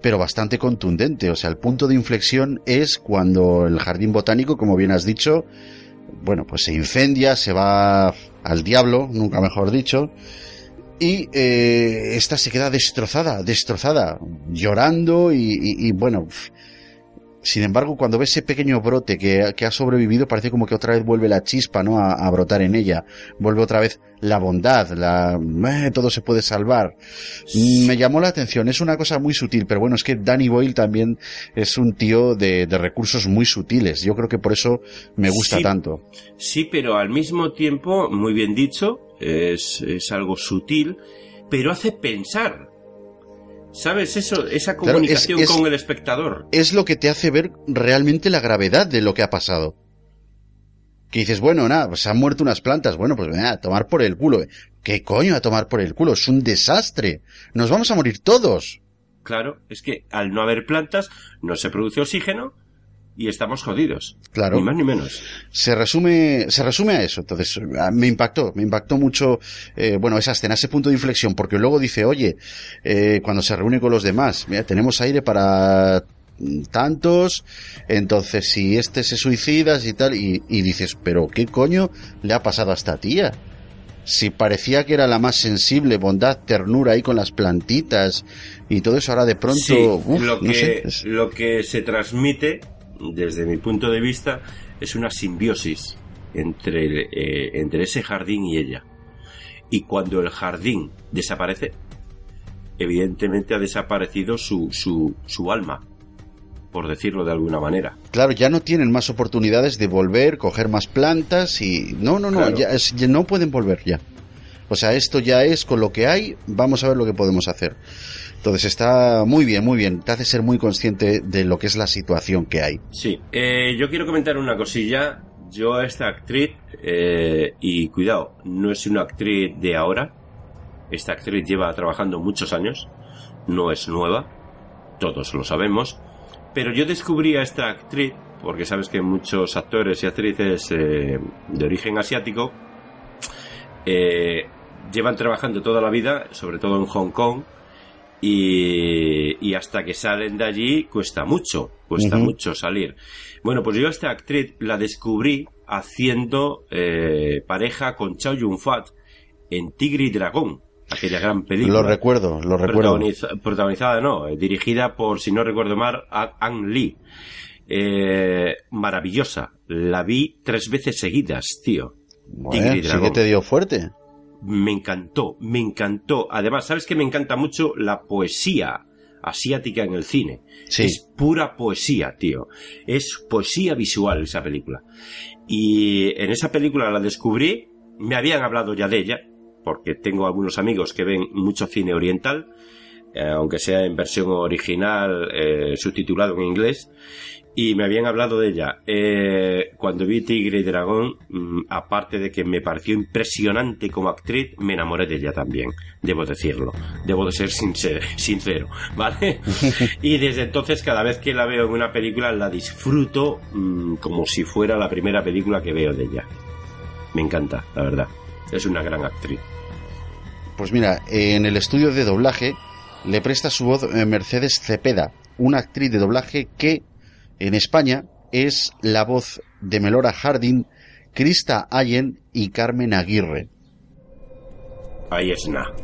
pero bastante contundente. O sea, el punto de inflexión es cuando el jardín botánico, como bien has dicho, bueno, pues se incendia, se va al diablo, nunca mejor dicho, y eh, esta se queda destrozada, destrozada, llorando y, bueno, sin embargo, cuando ve ese pequeño brote que, ha sobrevivido, parece como que otra vez vuelve la chispa, ¿no? A, brotar en ella. Vuelve otra vez la bondad, la, eh, todo se puede salvar. Me llamó la atención. Es una cosa muy sutil, pero bueno, es que Danny Boyle también es un tío de, recursos muy sutiles. Yo creo que por eso me gusta tanto. Sí, pero al mismo tiempo, muy bien dicho, es, es algo sutil, pero hace pensar ¿Sabes eso? Esa comunicación con el espectador. Es lo que te hace ver realmente la gravedad de lo que ha pasado. Que dices, bueno, nada, pues han muerto unas plantas. Bueno, pues a tomar por el culo. ¿Qué coño a tomar por el culo? Es un desastre. Nos vamos a morir todos. Claro, es que al no haber plantas no se produce oxígeno y estamos jodidos. Claro. Ni más ni menos. Se resume, se resume a eso. Entonces, me impactó, me impactó mucho, eh, bueno, esa escena, ese punto de inflexión, porque luego dice, oye, eh, cuando se reúne con los demás, mira, tenemos aire para tantos, entonces si este se suicida y tal, y, y dices, pero ¿qué coño le ha pasado a esta tía? si parecía que era la más sensible, bondad, ternura ahí con las plantitas y todo eso, ahora de pronto. lo, que, lo que se transmite desde mi punto de vista, es una simbiosis entre, eh, entre ese jardín y ella. Y cuando el jardín desaparece, evidentemente ha desaparecido su, su, su alma, por decirlo de alguna manera. Claro, ya no tienen más oportunidades de volver, coger más plantas y... No, no, no, ya, ya no pueden volver ya. O sea, esto ya es con lo que hay, vamos a ver lo que podemos hacer. Entonces está muy bien, muy bien. Te hace ser muy consciente de lo que es la situación que hay. Sí. Eh, yo quiero comentar una cosilla. Yo a esta actriz, eh, y cuidado, no es una actriz de ahora. Esta actriz lleva trabajando muchos años. No es nueva. Todos lo sabemos. Pero yo descubrí a esta actriz, porque sabes que muchos actores y actrices eh, de origen asiático llevan trabajando toda la vida, sobre todo en Hong Kong, y, hasta que salen de allí cuesta mucho, cuesta mucho salir. Bueno, pues yo a esta actriz la descubrí haciendo eh, pareja con Chow Yun-fat en Tigre y Dragón, aquella gran película. Lo recuerdo, lo recuerdo. protagonizada, no, eh, dirigida por, si no recuerdo mal, Ang Lee. Eh, maravillosa. La vi tres veces seguidas, tío. Tigre y Dragón. ¿Sí que te dio fuerte? Me encantó, me encantó. Además, ¿sabes que me encanta mucho la poesía asiática en el cine? Es pura poesía, tío. Es poesía visual esa película. Y en esa película la descubrí, me habían hablado ya de ella, porque tengo algunos amigos que ven mucho cine oriental, eh, aunque sea en versión original, eh, subtitulado en inglés, y me habían hablado de ella. Eh, cuando vi Tigre y Dragón, mm, aparte de que me pareció impresionante como actriz, me enamoré de ella también, debo decirlo. Debo de ser sincero, <laughs> ¿vale? <laughs> y desde entonces, cada vez que la veo en una película, la disfruto mm, como si fuera la primera película que veo de ella. Me encanta, la verdad. Es una gran actriz. Pues mira, en el estudio de doblaje le presta su voz eh, Mercedes Cepeda, una actriz de doblaje que en España es la voz de Melora Harding, Krista Allen y Carmen Aguirre. Ahí es nada.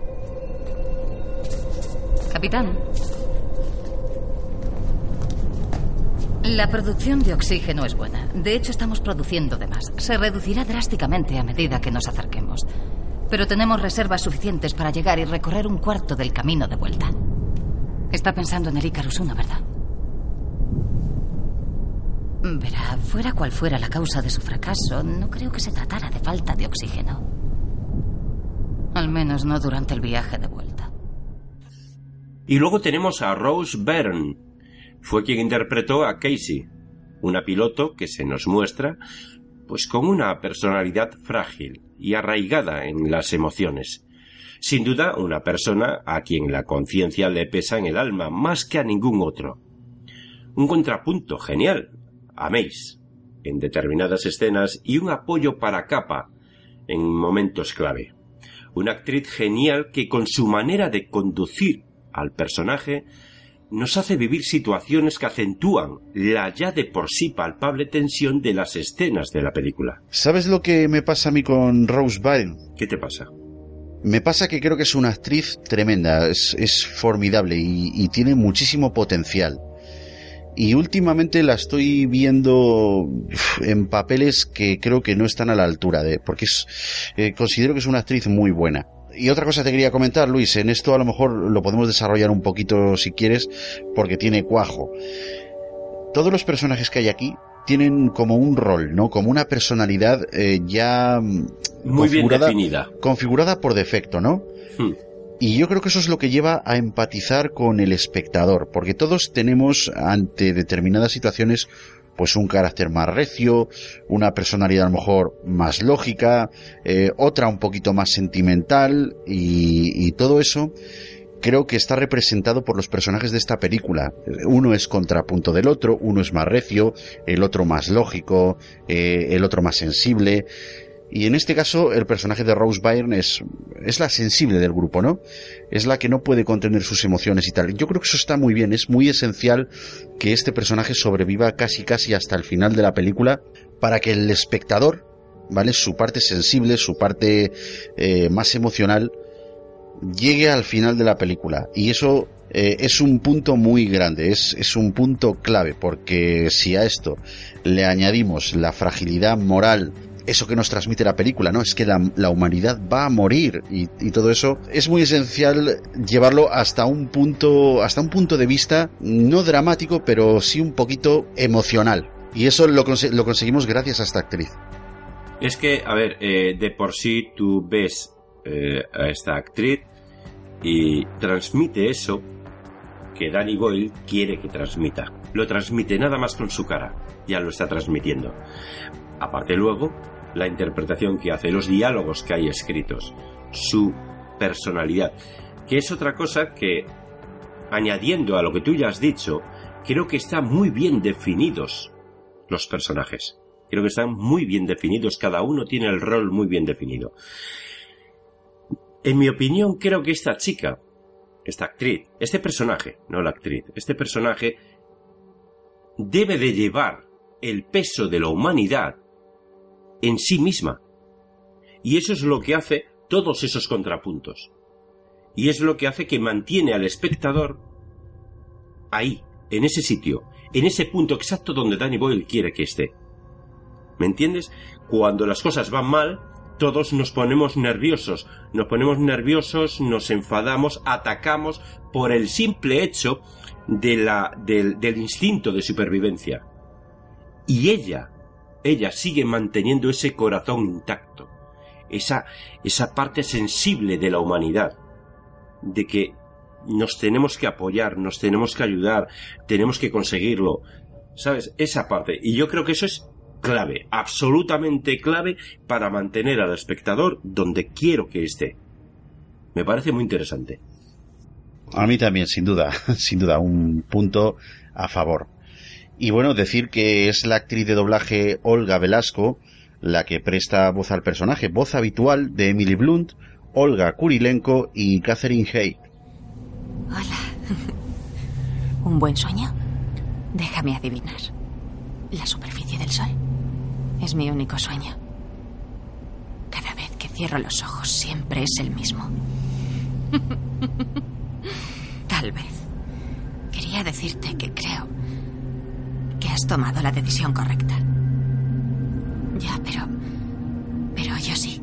Capitán. La producción de oxígeno es buena. De hecho, estamos produciendo de más. Se reducirá drásticamente a medida que nos acerquemos. Pero tenemos reservas suficientes para llegar y recorrer un cuarto del camino de vuelta. Está pensando en el Icarus 1, ¿verdad? Verá, fuera cual fuera la causa de su fracaso, no creo que se tratara de falta de oxígeno. Al menos no durante el viaje de vuelta. Y luego tenemos a Rose Byrne, fue quien interpretó a Casey, una piloto que se nos muestra pues con una personalidad frágil y arraigada en las emociones. Sin duda, una persona a quien la conciencia le pesa en el alma más que a ningún otro. Un contrapunto genial a Mace en determinadas escenas y un apoyo para Capa en momentos clave. Una actriz genial que con su manera de conducir al personaje nos hace vivir situaciones que acentúan la ya de por sí palpable tensión de las escenas de la película. ¿Sabes lo que me pasa a mí con Rose Byrne? ¿Qué te pasa? Me pasa que creo que es una actriz tremenda, es, formidable y, tiene muchísimo potencial. Y últimamente la estoy viendo en papeles que creo que no están a la altura de, porque es, eh, considero que es una actriz muy buena. Y otra cosa te quería comentar, Luis, en esto a lo mejor lo podemos desarrollar un poquito si quieres, porque tiene cuajo. Todos los personajes que hay aquí tienen como un rol, ¿no? Como una personalidad eh, ya mm, muy bien definida, configurada por defecto, ¿no? Hmm. Y yo creo que eso es lo que lleva a empatizar con el espectador, porque todos tenemos ante determinadas situaciones pues un carácter más recio, una personalidad a lo mejor más lógica, eh, otra un poquito más sentimental y, todo eso creo que está representado por los personajes de esta película. Uno es contrapunto del otro, uno es más recio, el otro más lógico, eh, el otro más sensible. Y en este caso, el personaje de Rose Byrne es, es la sensible del grupo, ¿no? Es la que no puede contener sus emociones y tal. Yo creo que eso está muy bien, es muy esencial que este personaje sobreviva casi casi hasta el final de la película para que el espectador, ¿vale? Su parte sensible, su parte eh, más emocional, llegue al final de la película. Y eso eh, es un punto muy grande, es, es, un punto clave, porque si a esto le añadimos la fragilidad moral eso que nos transmite la película, ¿no? Es que la, humanidad va a morir y, todo eso es muy esencial llevarlo hasta un punto, hasta un punto de vista no dramático, pero sí un poquito emocional. Y eso lo, conseguimos gracias a esta actriz. Es que, a ver, eh, de por sí tú ves eh, a esta actriz y transmite eso que Danny Boyle quiere que transmita. Lo transmite nada más con su cara. Ya lo está transmitiendo. Aparte luego, la interpretación que hace, los diálogos que hay escritos, su personalidad, que es otra cosa que, añadiendo a lo que tú ya has dicho, creo que están muy bien definidos los personajes. Creo que están muy bien definidos, cada uno tiene el rol muy bien definido. En mi opinión, creo que esta chica, esta actriz, este personaje, no la actriz, este personaje debe de llevar el peso de la humanidad en sí misma. Y eso es lo que hace todos esos contrapuntos. Y es lo que hace que mantiene al espectador ahí, en ese sitio, en ese punto exacto donde Danny Boyle quiere que esté. ¿Me entiendes? Cuando las cosas van mal, todos nos ponemos nerviosos, nos ponemos nerviosos, nos enfadamos, atacamos por el simple hecho de la, del, del instinto de supervivencia. Y ella, ella sigue manteniendo ese corazón intacto, esa, esa parte sensible de la humanidad, de que nos tenemos que apoyar, nos tenemos que ayudar, tenemos que conseguirlo, ¿sabes? Esa parte. Y yo creo que eso es clave, absolutamente clave para mantener al espectador donde quiero que esté. Me parece muy interesante. A mí también, sin duda, <laughs> sin duda, un punto a favor. Y bueno, decir que es la actriz de doblaje Olga Velasco la que presta voz al personaje, voz habitual de Emily Blunt, Olga Kurilenko y Catherine Hay. Hola. <laughs> ¿Un buen sueño? Déjame adivinar. La superficie del sol es mi único sueño. Cada vez que cierro los ojos siempre es el mismo. <laughs> Tal vez. Quería decirte que creo que has tomado la decisión correcta. Ya, pero... Pero yo sí.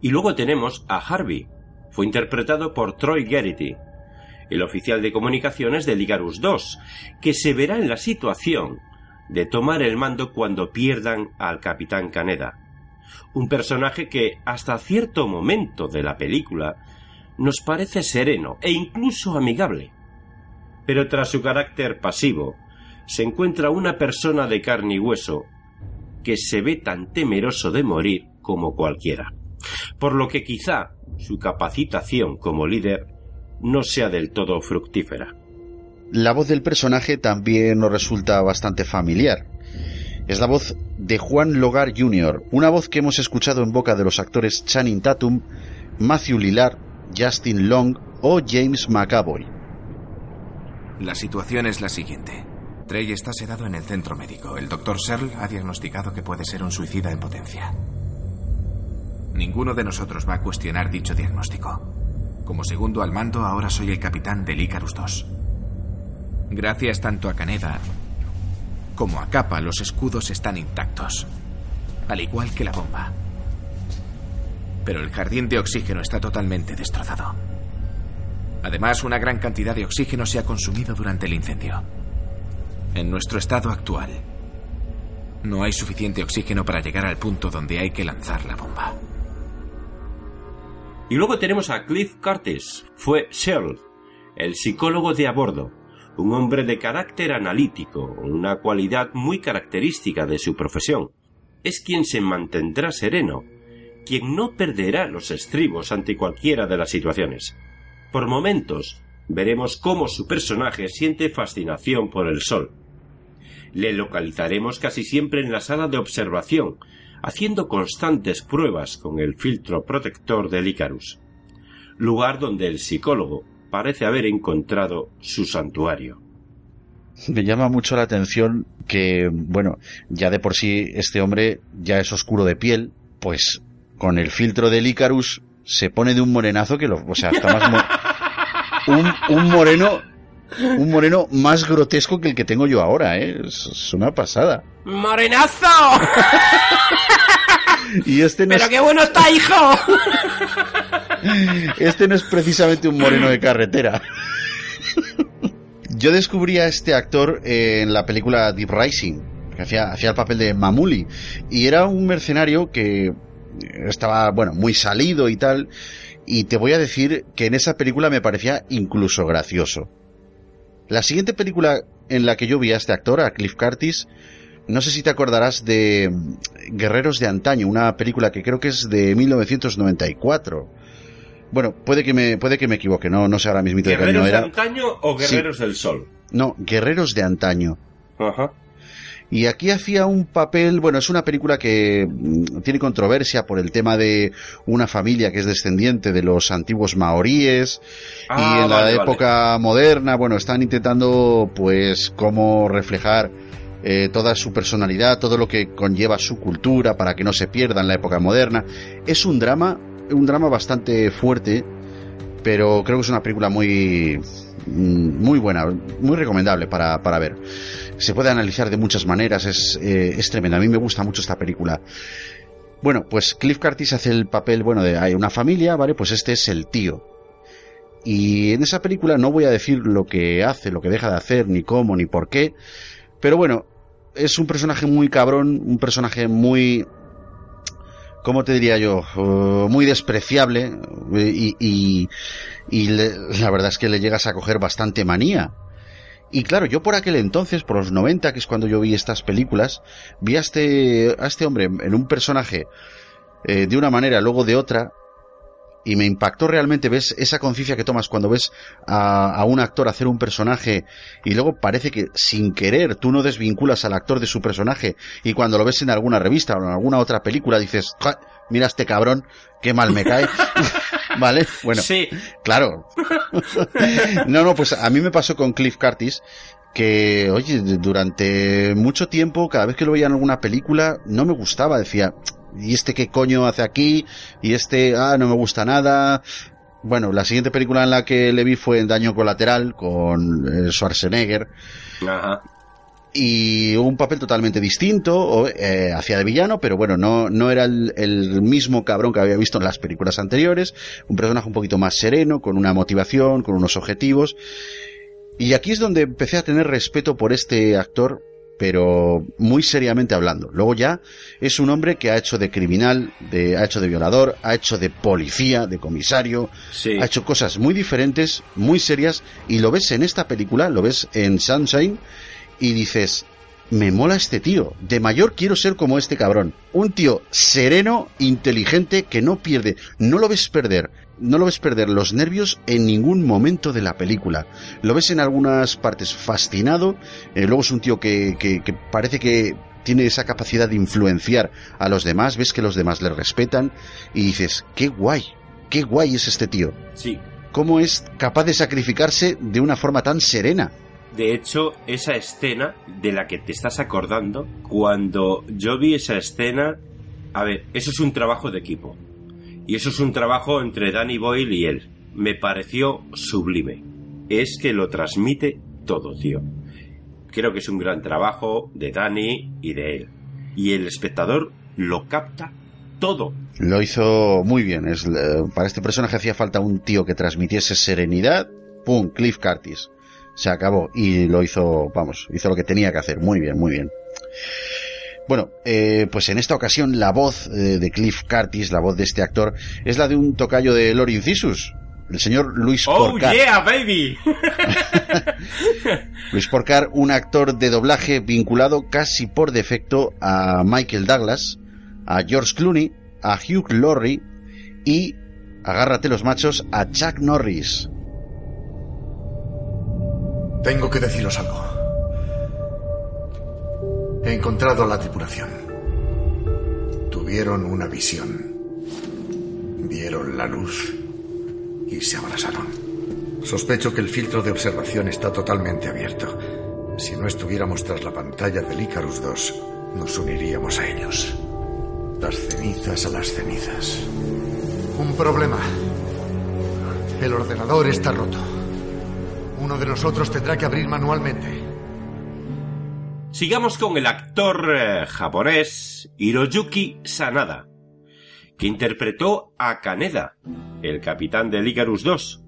Y luego tenemos a Harvey. Fue interpretado por Troy Garrity, el oficial de comunicaciones de Ligarus II, que se verá en la situación de tomar el mando cuando pierdan al capitán Caneda. Un personaje que hasta cierto momento de la película nos parece sereno e incluso amigable Pero tras su carácter pasivo, se encuentra una persona de carne y hueso que se ve tan temeroso de morir como cualquiera. Por lo que quizá su capacitación como líder no sea del todo fructífera. La voz del personaje también nos resulta bastante familiar. Es la voz de Juan Logar Jr., una voz que hemos escuchado en boca de los actores Channing Tatum, Matthew Lillard, Justin Long o James McAvoy. La situación es la siguiente. Trey está sedado en el centro médico. El doctor Searle ha diagnosticado que puede ser un suicida en potencia. Ninguno de nosotros va a cuestionar dicho diagnóstico. Como segundo al mando, ahora soy el capitán del Icarus II. Gracias tanto a Caneda como a Capa, los escudos están intactos, al igual que la bomba. Pero el jardín de oxígeno está totalmente destrozado. Además, una gran cantidad de oxígeno se ha consumido durante el incendio. En nuestro estado actual, no hay suficiente oxígeno para llegar al punto donde hay que lanzar la bomba. Y luego tenemos a Cliff Curtis. Fue Shell, el psicólogo de a bordo, un hombre de carácter analítico, una cualidad muy característica de su profesión. Es quien se mantendrá sereno, quien no perderá los estribos ante cualquiera de las situaciones. Por momentos, veremos cómo su personaje siente fascinación por el sol. Le localizaremos casi siempre en la sala de observación, haciendo constantes pruebas con el filtro protector del Icarus, lugar donde el psicólogo parece haber encontrado su santuario. Me llama mucho la atención que, bueno, ya de por sí este hombre ya es oscuro de piel, pues con el filtro del Icarus se pone de un morenazo que lo, o sea, está más <laughs> un, un moreno un moreno más grotesco que el que tengo yo ahora, ¿eh? Es, una pasada. ¡Morenazo! y este ¡Pero qué bueno está, hijo! este no es precisamente un moreno de carretera. Yo descubrí a este actor en la película Deep Rising, que hacía, hacía el papel de Mamuli, y era un mercenario que estaba, bueno, muy salido y tal, y te voy a decir que en esa película me parecía incluso gracioso. La siguiente película en la que yo vi a este actor, a Cliff Curtis, no sé si te acordarás de Guerreros de Antaño, una película que creo que es de 1994. Bueno, puede que me, puede que me equivoque, no, no sé ahora mismo de ¿Guerreros de Antaño o Guerreros del Sol? No, Guerreros de Antaño. Ajá. Y aquí hacía un papel, bueno, es una película que mm, tiene controversia por el tema de una familia que es descendiente de los antiguos maoríes y ah, en la época moderna, bueno, están intentando pues cómo reflejar eh, toda su personalidad, todo lo que conlleva su cultura para que no se pierda en la época moderna. Es un drama, un drama bastante fuerte, pero creo que es una película muy Mm, muy buena, muy recomendable para, para ver. Se puede analizar de muchas maneras, es, eh, es. A mí me gusta mucho esta película. Bueno, pues Cliff Curtis hace el papel, bueno, de hay una familia, ¿vale? Pues este es el tío. Y en esa película no voy a decir lo que hace, lo que deja de hacer, ni cómo, ni por qué. Pero bueno, es un personaje muy cabrón, un personaje muy ¿cómo te diría yo? Uh, muy despreciable y, la verdad es que le llegas a coger bastante manía. Y claro, yo por aquel entonces, por los 90, que es cuando yo vi estas películas, vi a este, a este hombre en un personaje eh, de una manera, luego de otra, y me impactó realmente, ves esa conciencia que tomas cuando ves a, un actor hacer un personaje y luego parece que sin querer tú no desvinculas al actor de su personaje y cuando lo ves en alguna revista o en alguna otra película dices, mira este cabrón, qué mal me cae. <laughs> ¿Vale? Bueno, sí. claro. no, no, pues a mí me pasó con Cliff Curtis que, oye, durante mucho tiempo, cada vez que lo veía en alguna película, no me gustaba, decía, ¿y este qué coño hace aquí? Y este, ah, no me gusta nada. Bueno, la siguiente película en la que le vi fue en Daño Colateral con eh, Schwarzenegger. Ajá. Y un papel totalmente distinto, eh, hacía de villano, pero bueno, no, no era el, el, mismo cabrón que había visto en las películas anteriores. Un personaje un poquito más sereno, con una motivación, con unos objetivos. Y aquí es donde empecé a tener respeto por este actor pero muy seriamente hablando. Luego ya es un hombre que ha hecho de criminal, de, ha hecho de violador, ha hecho de policía, de comisario, ha hecho cosas muy diferentes, muy serias, y lo ves en esta película, lo ves en Sunshine, y dices, me mola este tío. De mayor quiero ser como este cabrón. Un tío sereno, inteligente, que no pierde, no lo ves perder, no lo ves perder los nervios en ningún momento de la película. Lo ves en algunas partes fascinado, eh, luego es un tío que, que, que parece que tiene esa capacidad de influenciar a los demás, ves que los demás le respetan y dices, qué guay, qué guay es este tío. Sí. ¿Cómo es capaz de sacrificarse de una forma tan serena? De hecho, esa escena de la que te estás acordando, cuando yo vi esa escena, a ver, eso es un trabajo de equipo. Y eso es un trabajo entre Danny Boyle y él. Me pareció sublime. Es que lo transmite todo, tío. Creo que es un gran trabajo de Danny y de él. Y el espectador lo capta todo. Lo hizo muy bien. Eh, para este personaje hacía falta un tío que transmitiese serenidad. ¡Pum! Cliff Curtis se acabó y lo hizo, vamos, hizo lo que tenía que hacer. Muy bien, muy bien. Bueno, eh, pues en esta ocasión la voz eh, de Cliff Curtis, la voz de este actor, es la de un tocayo de Lord Incisus, el señor Luis ¡Oh, yeah, baby! <laughs> Luis Porcar, un actor de doblaje vinculado casi por defecto a Michael Douglas, a George Clooney, a Hugh Laurie y, agárrate los machos, a Chuck Norris. Tengo que deciros algo. He encontrado a la tripulación. Tuvieron una visión. Vieron la luz y se abrazaron. Sospecho que el filtro de observación está totalmente abierto. Si no estuviéramos tras la pantalla del Icarus 2, nos uniríamos a ellos. Las cenizas a las cenizas. Un problema. El ordenador está roto. Uno de nosotros tendrá que abrir manualmente. Sigamos con el actor eh, japonés Hiroyuki Sanada, que interpretó a Kaneda, el capitán del Icarus 2,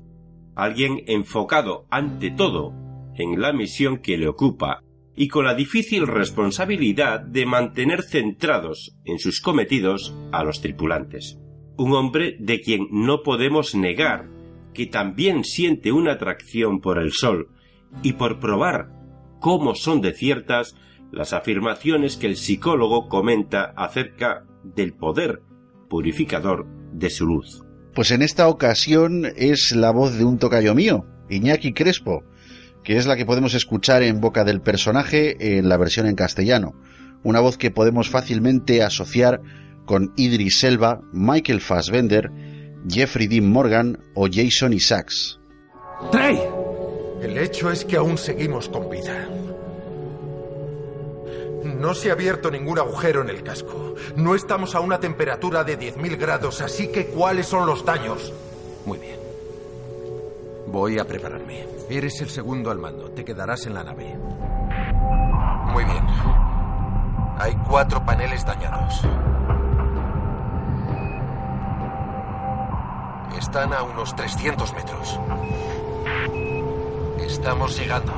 alguien enfocado ante todo en la misión que le ocupa y con la difícil responsabilidad de mantener centrados en sus cometidos a los tripulantes. Un hombre de quien no podemos negar que también siente una atracción por el sol y por probar cómo son de ciertas las afirmaciones que el psicólogo comenta acerca del poder purificador de su luz. Pues en esta ocasión es la voz de un tocayo mío, Iñaki Crespo, que es la que podemos escuchar en boca del personaje en la versión en castellano. Una voz que podemos fácilmente asociar con Idris Elba, Michael Fassbender, Jeffrey Dean Morgan o Jason Isaacs. ¡Trey! El hecho es que aún seguimos con vida. No se ha abierto ningún agujero en el casco. No estamos a una temperatura de 10.000 grados, así que ¿cuáles son los daños? Muy bien. Voy a prepararme. Eres el segundo al mando. Te quedarás en la nave. Muy bien. Hay cuatro paneles dañados. Están a unos 300 metros. Estamos llegando.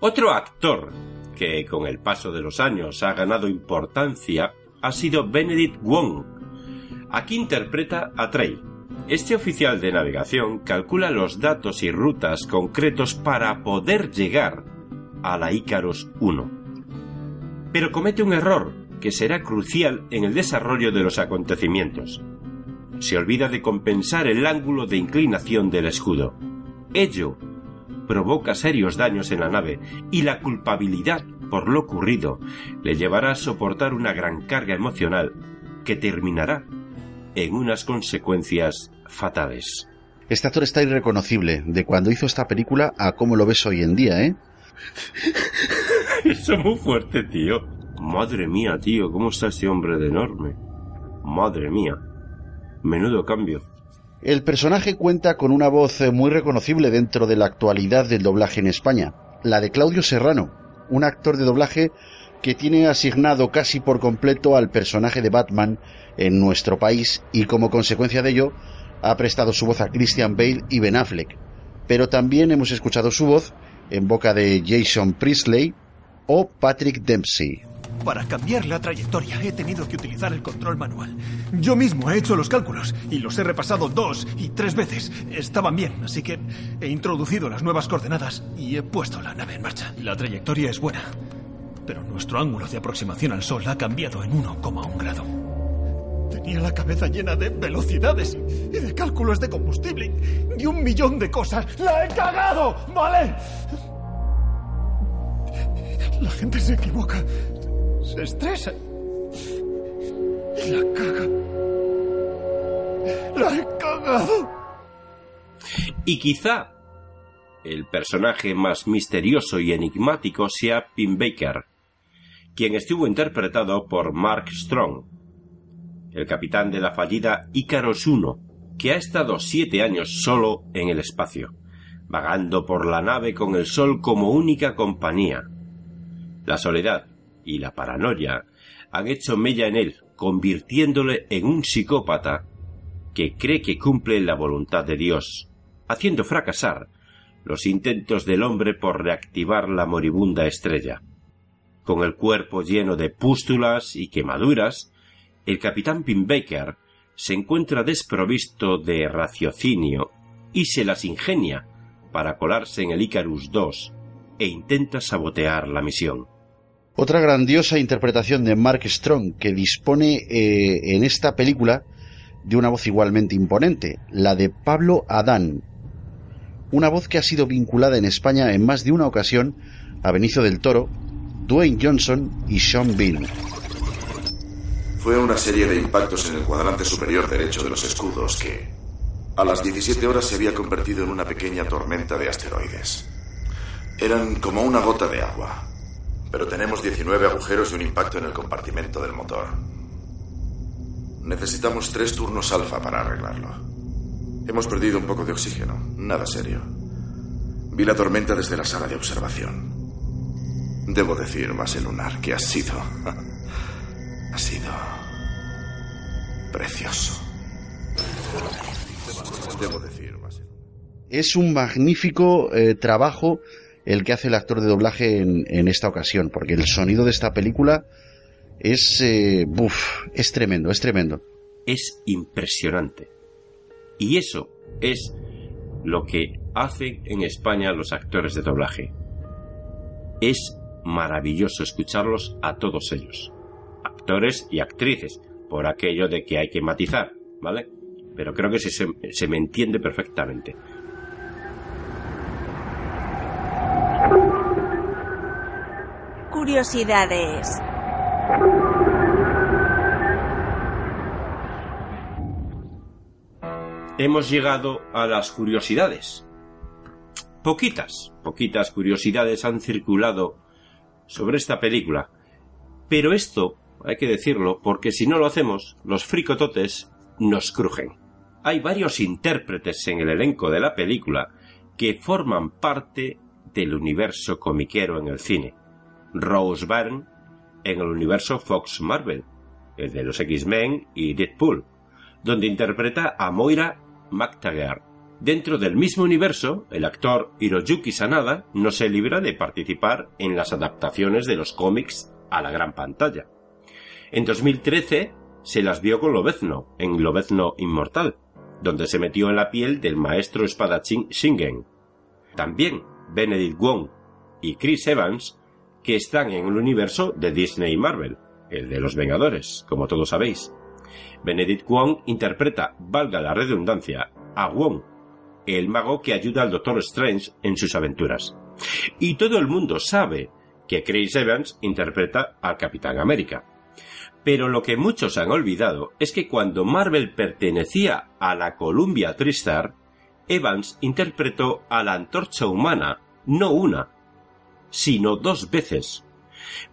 Otro actor que con el paso de los años ha ganado importancia ha sido Benedict Wong. Aquí interpreta a Trey. Este oficial de navegación calcula los datos y rutas concretos para poder llegar a la Icarus 1. Pero comete un error que será crucial en el desarrollo de los acontecimientos. Se olvida de compensar el ángulo de inclinación del escudo. Ello provoca serios daños en la nave y la culpabilidad por lo ocurrido le llevará a soportar una gran carga emocional que terminará en unas consecuencias fatales. Este actor está irreconocible de cuando hizo esta película a cómo lo ves hoy en día, ¿eh? <laughs> Eso es muy fuerte, tío. Madre mía, tío, ¿cómo está ese hombre de enorme? Madre mía. Menudo cambio. El personaje cuenta con una voz eh, muy reconocible dentro de la actualidad del doblaje en España, la de Claudio Serrano, un actor de doblaje que tiene asignado casi por completo al personaje de Batman en nuestro país y como consecuencia de ello ha prestado su voz a Christian Bale y Ben Affleck. Pero también hemos escuchado su voz en boca de Jason Priestley o Patrick Dempsey. Para cambiar la trayectoria he tenido que utilizar el control manual. Yo mismo he hecho los cálculos y los he repasado dos y tres veces. Estaban bien, así que he introducido las nuevas coordenadas y he puesto la nave en marcha. La trayectoria es buena, pero nuestro ángulo de aproximación al Sol ha cambiado en 1,1 grado. Tenía la cabeza llena de velocidades y de cálculos de combustible y un millón de cosas. ¡La he cagado! ¿Vale? La gente se equivoca, se estresa la caga. ¡La he cagado! Y quizá el personaje más misterioso y enigmático sea Pim Baker, quien estuvo interpretado por Mark Strong, el capitán de la fallida Icaros 1, que ha estado siete años solo en el espacio, vagando por la nave con el Sol como única compañía. La soledad y la paranoia han hecho mella en él, convirtiéndole en un psicópata que cree que cumple la voluntad de Dios, haciendo fracasar los intentos del hombre por reactivar la moribunda estrella. Con el cuerpo lleno de pústulas y quemaduras, el capitán Baker se encuentra desprovisto de raciocinio y se las ingenia para colarse en el Icarus II e intenta sabotear la misión. Otra grandiosa interpretación de Mark Strong que dispone eh, en esta película de una voz igualmente imponente, la de Pablo Adán, una voz que ha sido vinculada en España en más de una ocasión a Benicio del Toro, Dwayne Johnson y Sean Bean. Fue una serie de impactos en el cuadrante superior derecho de los escudos que, a las 17 horas, se había convertido en una pequeña tormenta de asteroides. Eran como una gota de agua, pero tenemos 19 agujeros y un impacto en el compartimento del motor. Necesitamos tres turnos alfa para arreglarlo. Hemos perdido un poco de oxígeno, nada serio. Vi la tormenta desde la sala de observación. Debo decir, base lunar, que ha sido. <laughs> ha sido. precioso. Debo decir, base Es un magnífico eh, trabajo el que hace el actor de doblaje en, esta ocasión, porque el sonido de esta película es. Eh, es tremendo, es tremendo. Es impresionante. Y eso es lo que hacen en España los actores de doblaje. Es maravilloso escucharlos a todos ellos, actores y actrices, por aquello de que hay que matizar, ¿vale? Pero creo que se me entiende perfectamente. Curiosidades. Hemos llegado a las curiosidades. Poquitas, poquitas curiosidades han circulado sobre esta película. Pero esto, hay que decirlo, porque si no lo hacemos, los fricototes nos crujen. Hay varios intérpretes en el elenco de la película que forman parte del universo comiquero en el cine. Rose Byrne en el universo Fox Marvel, el de los X-Men y Deadpool, donde interpreta a Moira McTaggart. Dentro del mismo universo, el actor Hiroyuki Sanada no se libra de participar en las adaptaciones de los cómics a la gran pantalla. En 2013 se las vio con Lobezno, en Lobezno Inmortal, donde se metió en la piel del maestro espadachín Shingen. También Benedict Wong y Chris Evans, que están en el universo de Disney y Marvel, el de los Vengadores, como todos sabéis. Benedict Wong interpreta, valga la redundancia, a Wong el mago que ayuda al Doctor Strange en sus aventuras. Y todo el mundo sabe que Chris Evans interpreta al Capitán América. Pero lo que muchos han olvidado es que cuando Marvel pertenecía a la Columbia Tristar, Evans interpretó a la antorcha humana no una, sino dos veces.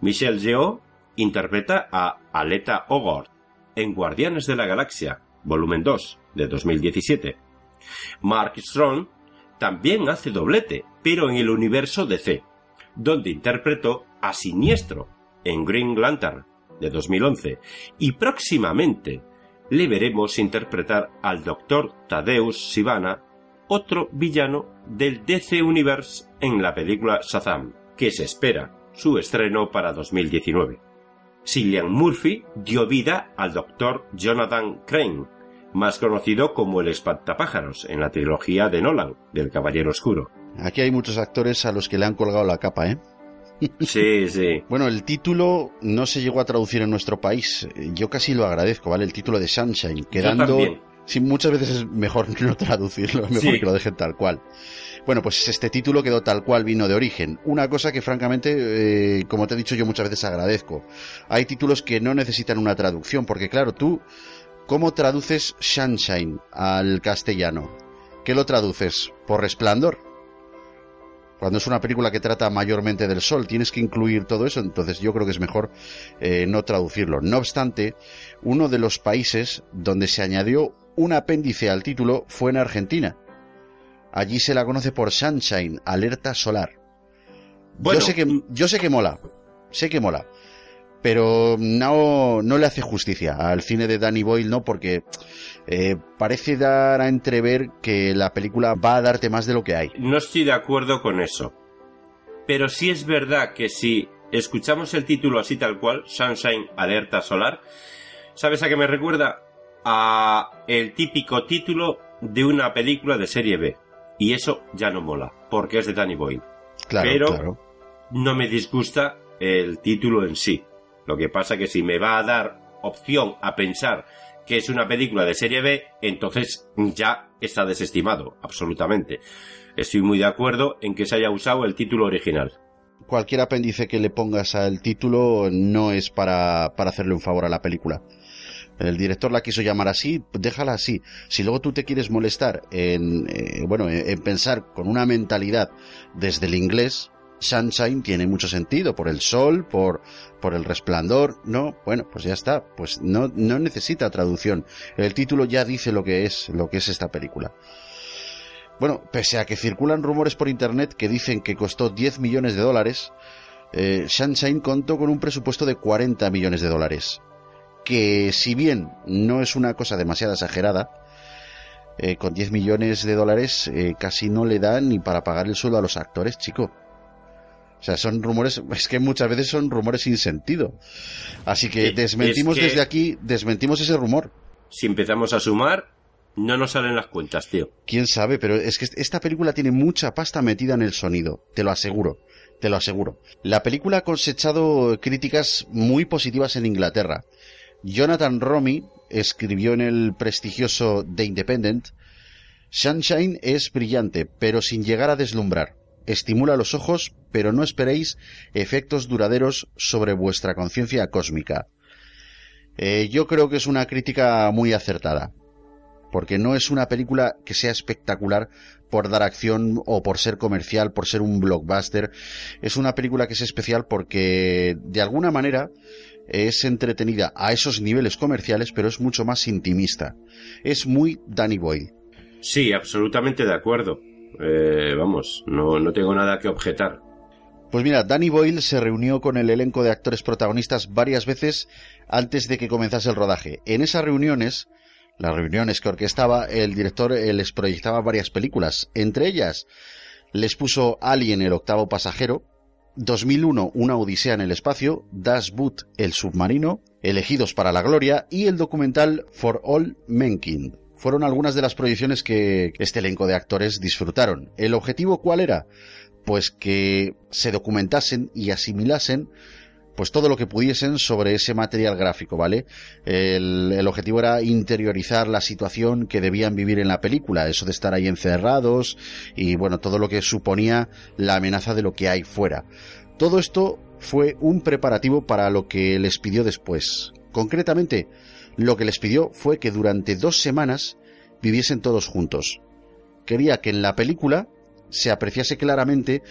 Michelle Yeoh interpreta a Aleta Ogord en Guardianes de la Galaxia, volumen 2, de 2017 Mark Strong también hace doblete, pero en el universo DC, donde interpretó a Siniestro en Green Lantern de 2011 y próximamente le veremos interpretar al Dr. Tadeusz Sivana otro villano del DC Universe en la película Shazam, que se espera su estreno para 2019. Cillian Murphy dio vida al Dr. Jonathan Crane, más conocido como el espantapájaros en la trilogía de Nolan, del Caballero Oscuro. Aquí hay muchos actores a los que le han colgado la capa, ¿eh? <laughs> Sí, sí. Bueno, el título no se llegó a traducir en nuestro país. Yo casi lo agradezco, ¿vale? El título de Sunshine, quedando... Sí, muchas veces es mejor <laughs> no traducirlo, es mejor que lo dejen tal cual. Bueno, pues este título quedó tal cual vino de origen. Una cosa que francamente, eh, como te he dicho yo muchas veces agradezco. Hay títulos que no necesitan una traducción, porque claro, tú, ¿cómo traduces Sunshine al castellano? ¿Qué lo traduces? ¿Por resplandor? Cuando es una película que trata mayormente del sol, tienes que incluir todo eso, entonces yo creo que es mejor eh, no traducirlo. No obstante, uno de los países donde se añadió un apéndice al título fue en Argentina. Allí se la conoce por Sunshine, alerta solar. yo sé que yo sé que mola, sé que mola, pero no, no le hace justicia al cine de Danny Boyle, no, porque eh, parece dar a entrever que la película va a darte más de lo que hay. No estoy de acuerdo con eso, pero sí es verdad que si escuchamos el título así tal cual, Sunshine, alerta solar, ¿sabes a qué me recuerda? a el típico título de una película de serie B. Y eso ya no mola, porque es de Danny Boyle. Claro, Pero no me disgusta el título en sí. Lo que pasa que si me va a dar opción a pensar que es una película de serie B, entonces ya está desestimado, absolutamente. Estoy muy de acuerdo en que se haya usado el título original. Cualquier apéndice que le pongas al título no es para, para hacerle un favor a la película. El director la quiso llamar así, déjala así. Si luego tú te quieres molestar en, eh, bueno, en pensar con una mentalidad desde el inglés, Sunshine tiene mucho sentido, por el sol, por, por el resplandor, no, bueno, pues ya está, pues no, no necesita traducción. El título ya dice lo que es, lo que es esta película. Bueno, pese a que circulan rumores por internet que dicen que costó 10 millones de dólares, eh, Sunshine contó con un presupuesto de 40 millones de dólares que si bien no es una cosa demasiado exagerada, eh, con 10 millones de dólares eh, casi no le dan ni para pagar el sueldo a los actores, chico. O sea, son rumores, es que muchas veces son rumores sin sentido. Así que desmentimos desde aquí, desmentimos ese rumor. Si empezamos a sumar, no nos salen las cuentas, tío. Quién sabe, pero es que esta película tiene mucha pasta metida en el sonido, te lo aseguro, te lo aseguro. La película ha cosechado críticas muy positivas en Inglaterra. Jonathan Romy escribió en el prestigioso The Independent, Sunshine es brillante, pero sin llegar a deslumbrar. Estimula los ojos, pero no esperéis efectos duraderos sobre vuestra conciencia cósmica. Eh, yo creo que es una crítica muy acertada, porque no es una película que sea espectacular por dar acción o por ser comercial, por ser un blockbuster. Es una película que es especial porque, de alguna manera, es entretenida a esos niveles comerciales, pero es mucho más intimista. Es muy Danny Boyle. Sí, absolutamente de acuerdo. Eh, vamos, no, no tengo nada que objetar. Pues mira, Danny Boyle se reunió con el elenco de actores protagonistas varias veces antes de que comenzase el rodaje. En esas reuniones, las reuniones que orquestaba, el director eh, les proyectaba varias películas. Entre ellas, les puso Alien el octavo pasajero, 2001 Una Odisea en el Espacio, Das Boot El Submarino, Elegidos para la Gloria y el documental For All Menkin. Fueron algunas de las proyecciones que este elenco de actores disfrutaron. ¿El objetivo cuál era? Pues que se documentasen y asimilasen pues todo lo que pudiesen sobre ese material gráfico, ¿vale? El, el, objetivo era interiorizar la situación que debían vivir en la película, eso de estar ahí encerrados y bueno, todo lo que suponía la amenaza de lo que hay fuera. Todo esto fue un preparativo para lo que les pidió después. Concretamente, lo que les pidió fue que durante dos semanas viviesen todos juntos. Quería que en la película se apreciase claramente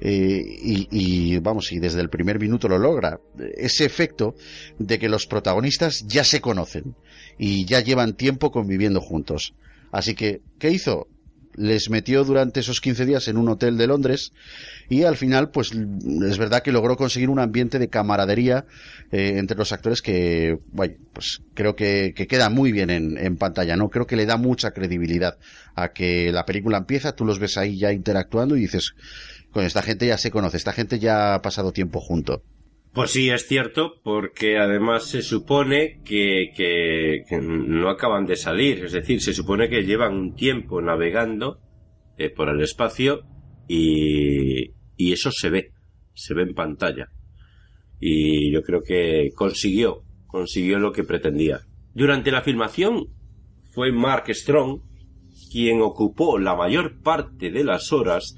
eh, y, vamos, y desde el primer minuto lo logra, ese efecto de que los protagonistas ya se conocen y ya llevan tiempo conviviendo juntos. Así que, ¿qué hizo? Les metió durante esos 15 días en un hotel de Londres y al final, pues es verdad que logró conseguir un ambiente de camaradería eh, entre los actores que, bueno, pues creo que, queda muy bien en, en, pantalla, ¿no? Creo que le da mucha credibilidad a que la película empieza, tú los ves ahí ya interactuando y dices, con esta gente ya se conoce, esta gente ya ha pasado tiempo junto. Pues sí, es cierto, porque además se supone que, que, no acaban de salir, es decir, se supone que llevan un tiempo navegando eh, por el espacio y, y eso se ve, se ve en pantalla. Y yo creo que consiguió, consiguió lo que pretendía. Durante la filmación fue Mark Strong quien ocupó la mayor parte de las horas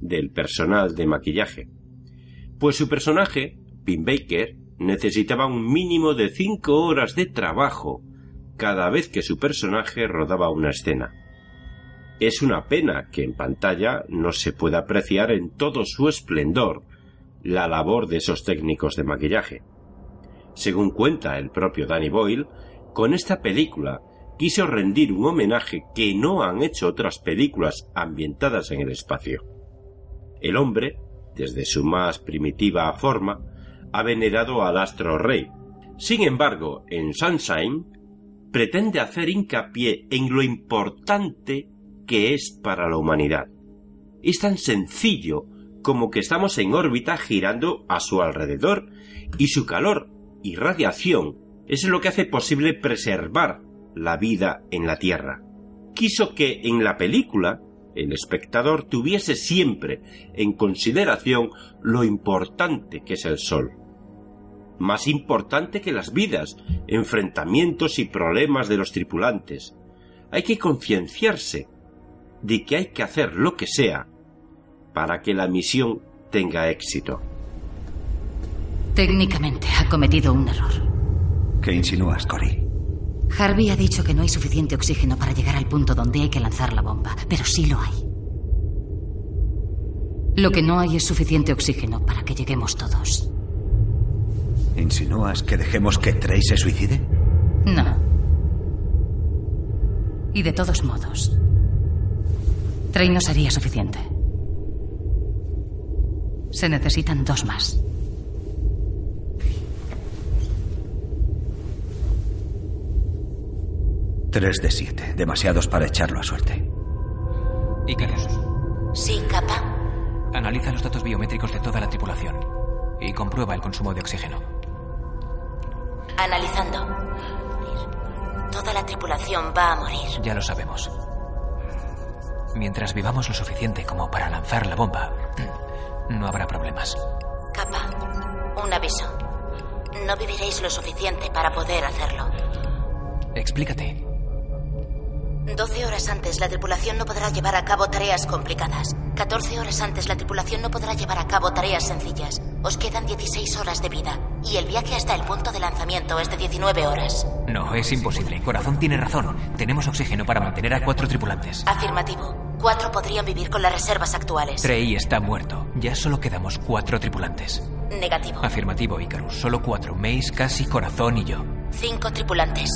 del personal de maquillaje. Pues su personaje Pin Baker necesitaba un mínimo de cinco horas de trabajo cada vez que su personaje rodaba una escena. Es una pena que en pantalla no se pueda apreciar en todo su esplendor la labor de esos técnicos de maquillaje. Según cuenta el propio Danny Boyle, con esta película quiso rendir un homenaje que no han hecho otras películas ambientadas en el espacio. El hombre, desde su más primitiva forma, ha venerado al astro rey. Sin embargo, en Sunshine pretende hacer hincapié en lo importante que es para la humanidad. Es tan sencillo como que estamos en órbita girando a su alrededor y su calor y radiación es lo que hace posible preservar la vida en la Tierra. Quiso que en la película el espectador tuviese siempre en consideración lo importante que es el Sol más importante que las vidas, enfrentamientos y problemas de los tripulantes. Hay que concienciarse de que hay que hacer lo que sea para que la misión tenga éxito. Técnicamente ha cometido un error. ¿Qué insinúas, Cory? Harvey ha dicho que no hay suficiente oxígeno para llegar al punto donde hay que lanzar la bomba, pero sí lo hay. Lo que no hay es suficiente oxígeno para que lleguemos todos. ¿Insinúas que dejemos que Trey se suicide? No. Y de todos modos, Trey no sería suficiente. Se necesitan dos más. Tres de siete. Demasiados para echarlo a suerte. Icarus. Sí, capa. Analiza los datos biométricos de toda la tripulación y comprueba el consumo de oxígeno. Analizando. Toda la tripulación va a morir. Ya lo sabemos. Mientras vivamos lo suficiente como para lanzar la bomba, no habrá problemas. Capa, un aviso. No viviréis lo suficiente para poder hacerlo. Explícate. 12 horas antes la tripulación no podrá llevar a cabo tareas complicadas. 14 horas antes la tripulación no podrá llevar a cabo tareas sencillas. Os quedan 16 horas de vida y el viaje hasta el punto de lanzamiento es de 19 horas. No, es imposible. Corazón tiene razón. Tenemos oxígeno para mantener a cuatro tripulantes. Afirmativo. Cuatro podrían vivir con las reservas actuales. Trey está muerto. Ya solo quedamos cuatro tripulantes. Negativo. Afirmativo, Icarus. Solo cuatro. Mace, Casi, Corazón y yo. Cinco tripulantes.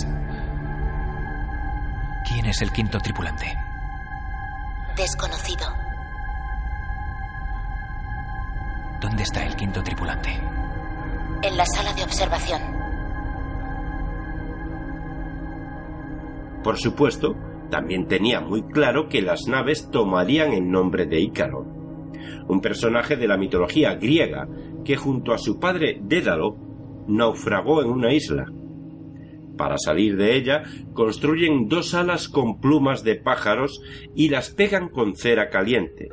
¿Quién es el quinto tripulante? Desconocido. ¿Dónde está el quinto tripulante? En la sala de observación. Por supuesto, también tenía muy claro que las naves tomarían el nombre de Ícaro, un personaje de la mitología griega que junto a su padre Dédalo naufragó en una isla. Para salir de ella, construyen dos alas con plumas de pájaros y las pegan con cera caliente,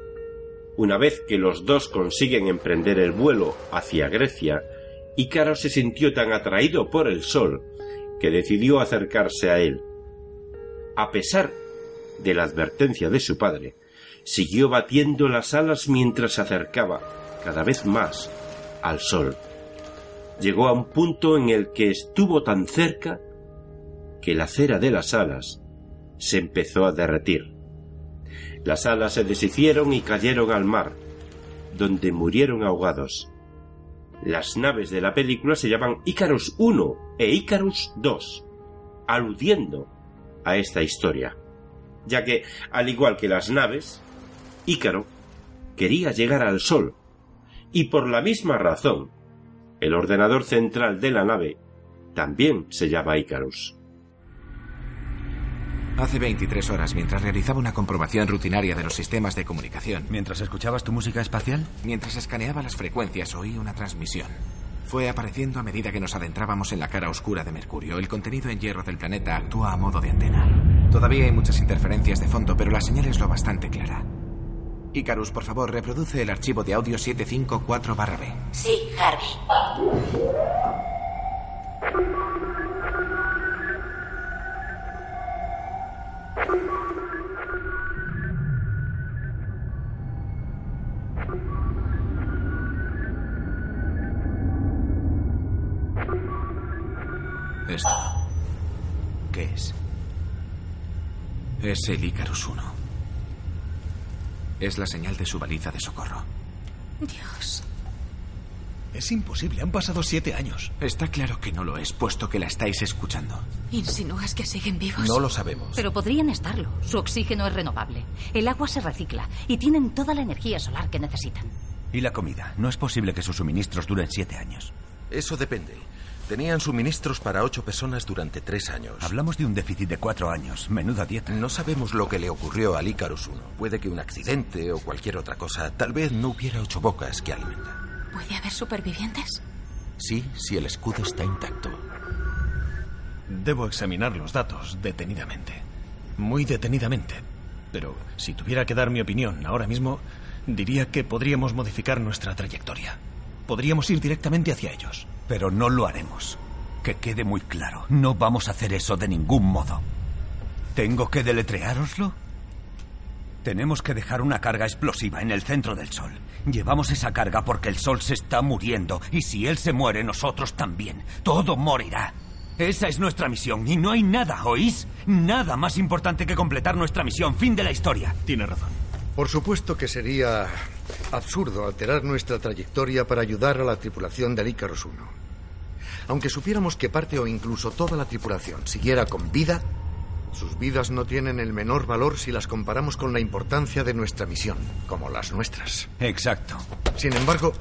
una vez que los dos consiguen emprender el vuelo hacia Grecia, Ícaro se sintió tan atraído por el sol que decidió acercarse a él. A pesar de la advertencia de su padre, siguió batiendo las alas mientras se acercaba cada vez más al sol. Llegó a un punto en el que estuvo tan cerca que la cera de las alas se empezó a derretir. Las alas se deshicieron y cayeron al mar, donde murieron ahogados. Las naves de la película se llaman Icarus 1 e Icarus 2, aludiendo a esta historia. ya que, al igual que las naves, Ícaro quería llegar al Sol, y por la misma razón, el ordenador central de la nave también se llama Icarus. Hace 23 horas, mientras realizaba una comprobación rutinaria de los sistemas de comunicación. ¿Mientras escuchabas tu música espacial? Mientras escaneaba las frecuencias, oí una transmisión. Fue apareciendo a medida que nos adentrábamos en la cara oscura de Mercurio. El contenido en hierro del planeta actúa a modo de antena. Todavía hay muchas interferencias de fondo, pero la señal es lo bastante clara. Icarus, por favor, reproduce el archivo de audio 754-B. Sí, Harvey. Esto. ¿Qué es? Es el Icarus 1. Es la señal de su baliza de socorro. Dios. Es imposible, han pasado siete años. Está claro que no lo es, puesto que la estáis escuchando. ¿Insinúas que siguen vivos? No lo sabemos. Pero podrían estarlo. Su oxígeno es renovable. El agua se recicla y tienen toda la energía solar que necesitan. ¿Y la comida? No es posible que sus suministros duren siete años. Eso depende. Tenían suministros para ocho personas durante tres años. Hablamos de un déficit de cuatro años. Menuda dieta. No sabemos lo que le ocurrió al Icarus 1. Puede que un accidente o cualquier otra cosa. Tal vez no hubiera ocho bocas que alimentar. ¿Puede haber supervivientes? Sí, si el escudo está intacto. Debo examinar los datos detenidamente. Muy detenidamente. Pero si tuviera que dar mi opinión ahora mismo, diría que podríamos modificar nuestra trayectoria. Podríamos ir directamente hacia ellos. Pero no lo haremos. Que quede muy claro. No vamos a hacer eso de ningún modo. ¿Tengo que deletreároslo? Tenemos que dejar una carga explosiva en el centro del Sol. Llevamos esa carga porque el Sol se está muriendo. Y si él se muere, nosotros también. Todo morirá. Esa es nuestra misión. Y no hay nada, ¿oís? Nada más importante que completar nuestra misión. Fin de la historia. Tiene razón. Por supuesto que sería absurdo alterar nuestra trayectoria para ayudar a la tripulación del Icarus 1. Aunque supiéramos que parte o incluso toda la tripulación siguiera con vida, sus vidas no tienen el menor valor si las comparamos con la importancia de nuestra misión, como las nuestras. Exacto. Sin embargo,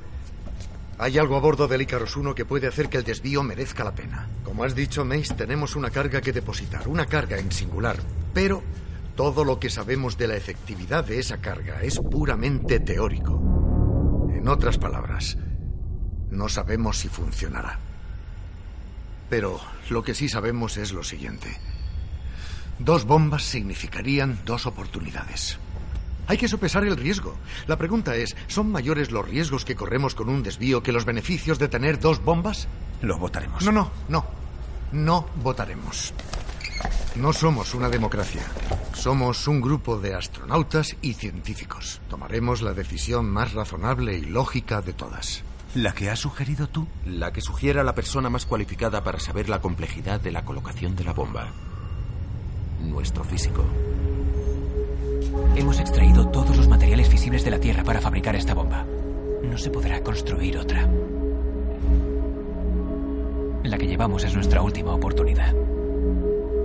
hay algo a bordo del Icarus 1 que puede hacer que el desvío merezca la pena. Como has dicho, Mace, tenemos una carga que depositar, una carga en singular, pero todo lo que sabemos de la efectividad de esa carga es puramente teórico. En otras palabras, no sabemos si funcionará. Pero lo que sí sabemos es lo siguiente. Dos bombas significarían dos oportunidades. Hay que sopesar el riesgo. La pregunta es, ¿son mayores los riesgos que corremos con un desvío que los beneficios de tener dos bombas? Lo votaremos. No, no, no. No votaremos. No somos una democracia. Somos un grupo de astronautas y científicos. Tomaremos la decisión más razonable y lógica de todas. ¿La que has sugerido tú? La que sugiera la persona más cualificada para saber la complejidad de la colocación de la bomba. Nuestro físico. Hemos extraído todos los materiales fisibles de la Tierra para fabricar esta bomba. No se podrá construir otra. La que llevamos es nuestra última oportunidad.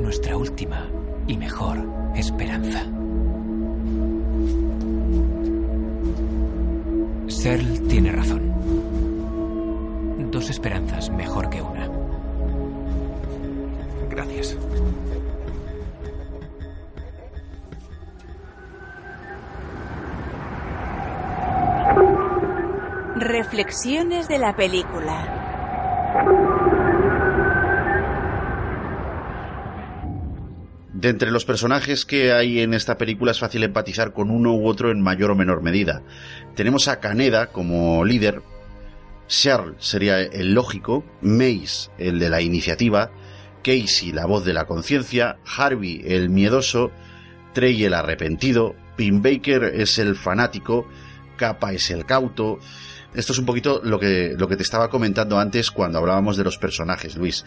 Nuestra última y mejor esperanza. Searle tiene razón. Dos esperanzas mejor que una. Reflexiones de la película. De entre los personajes que hay en esta película es fácil empatizar con uno u otro en mayor o menor medida. Tenemos a Kaneda como líder, Searle sería el lógico, Mace el de la iniciativa, Casey la voz de la conciencia, Harvey el miedoso, Trey el arrepentido, Pin Baker es el fanático, Kappa es el cauto. Esto es un poquito lo que, lo que te estaba comentando antes cuando hablábamos de los personajes, Luis.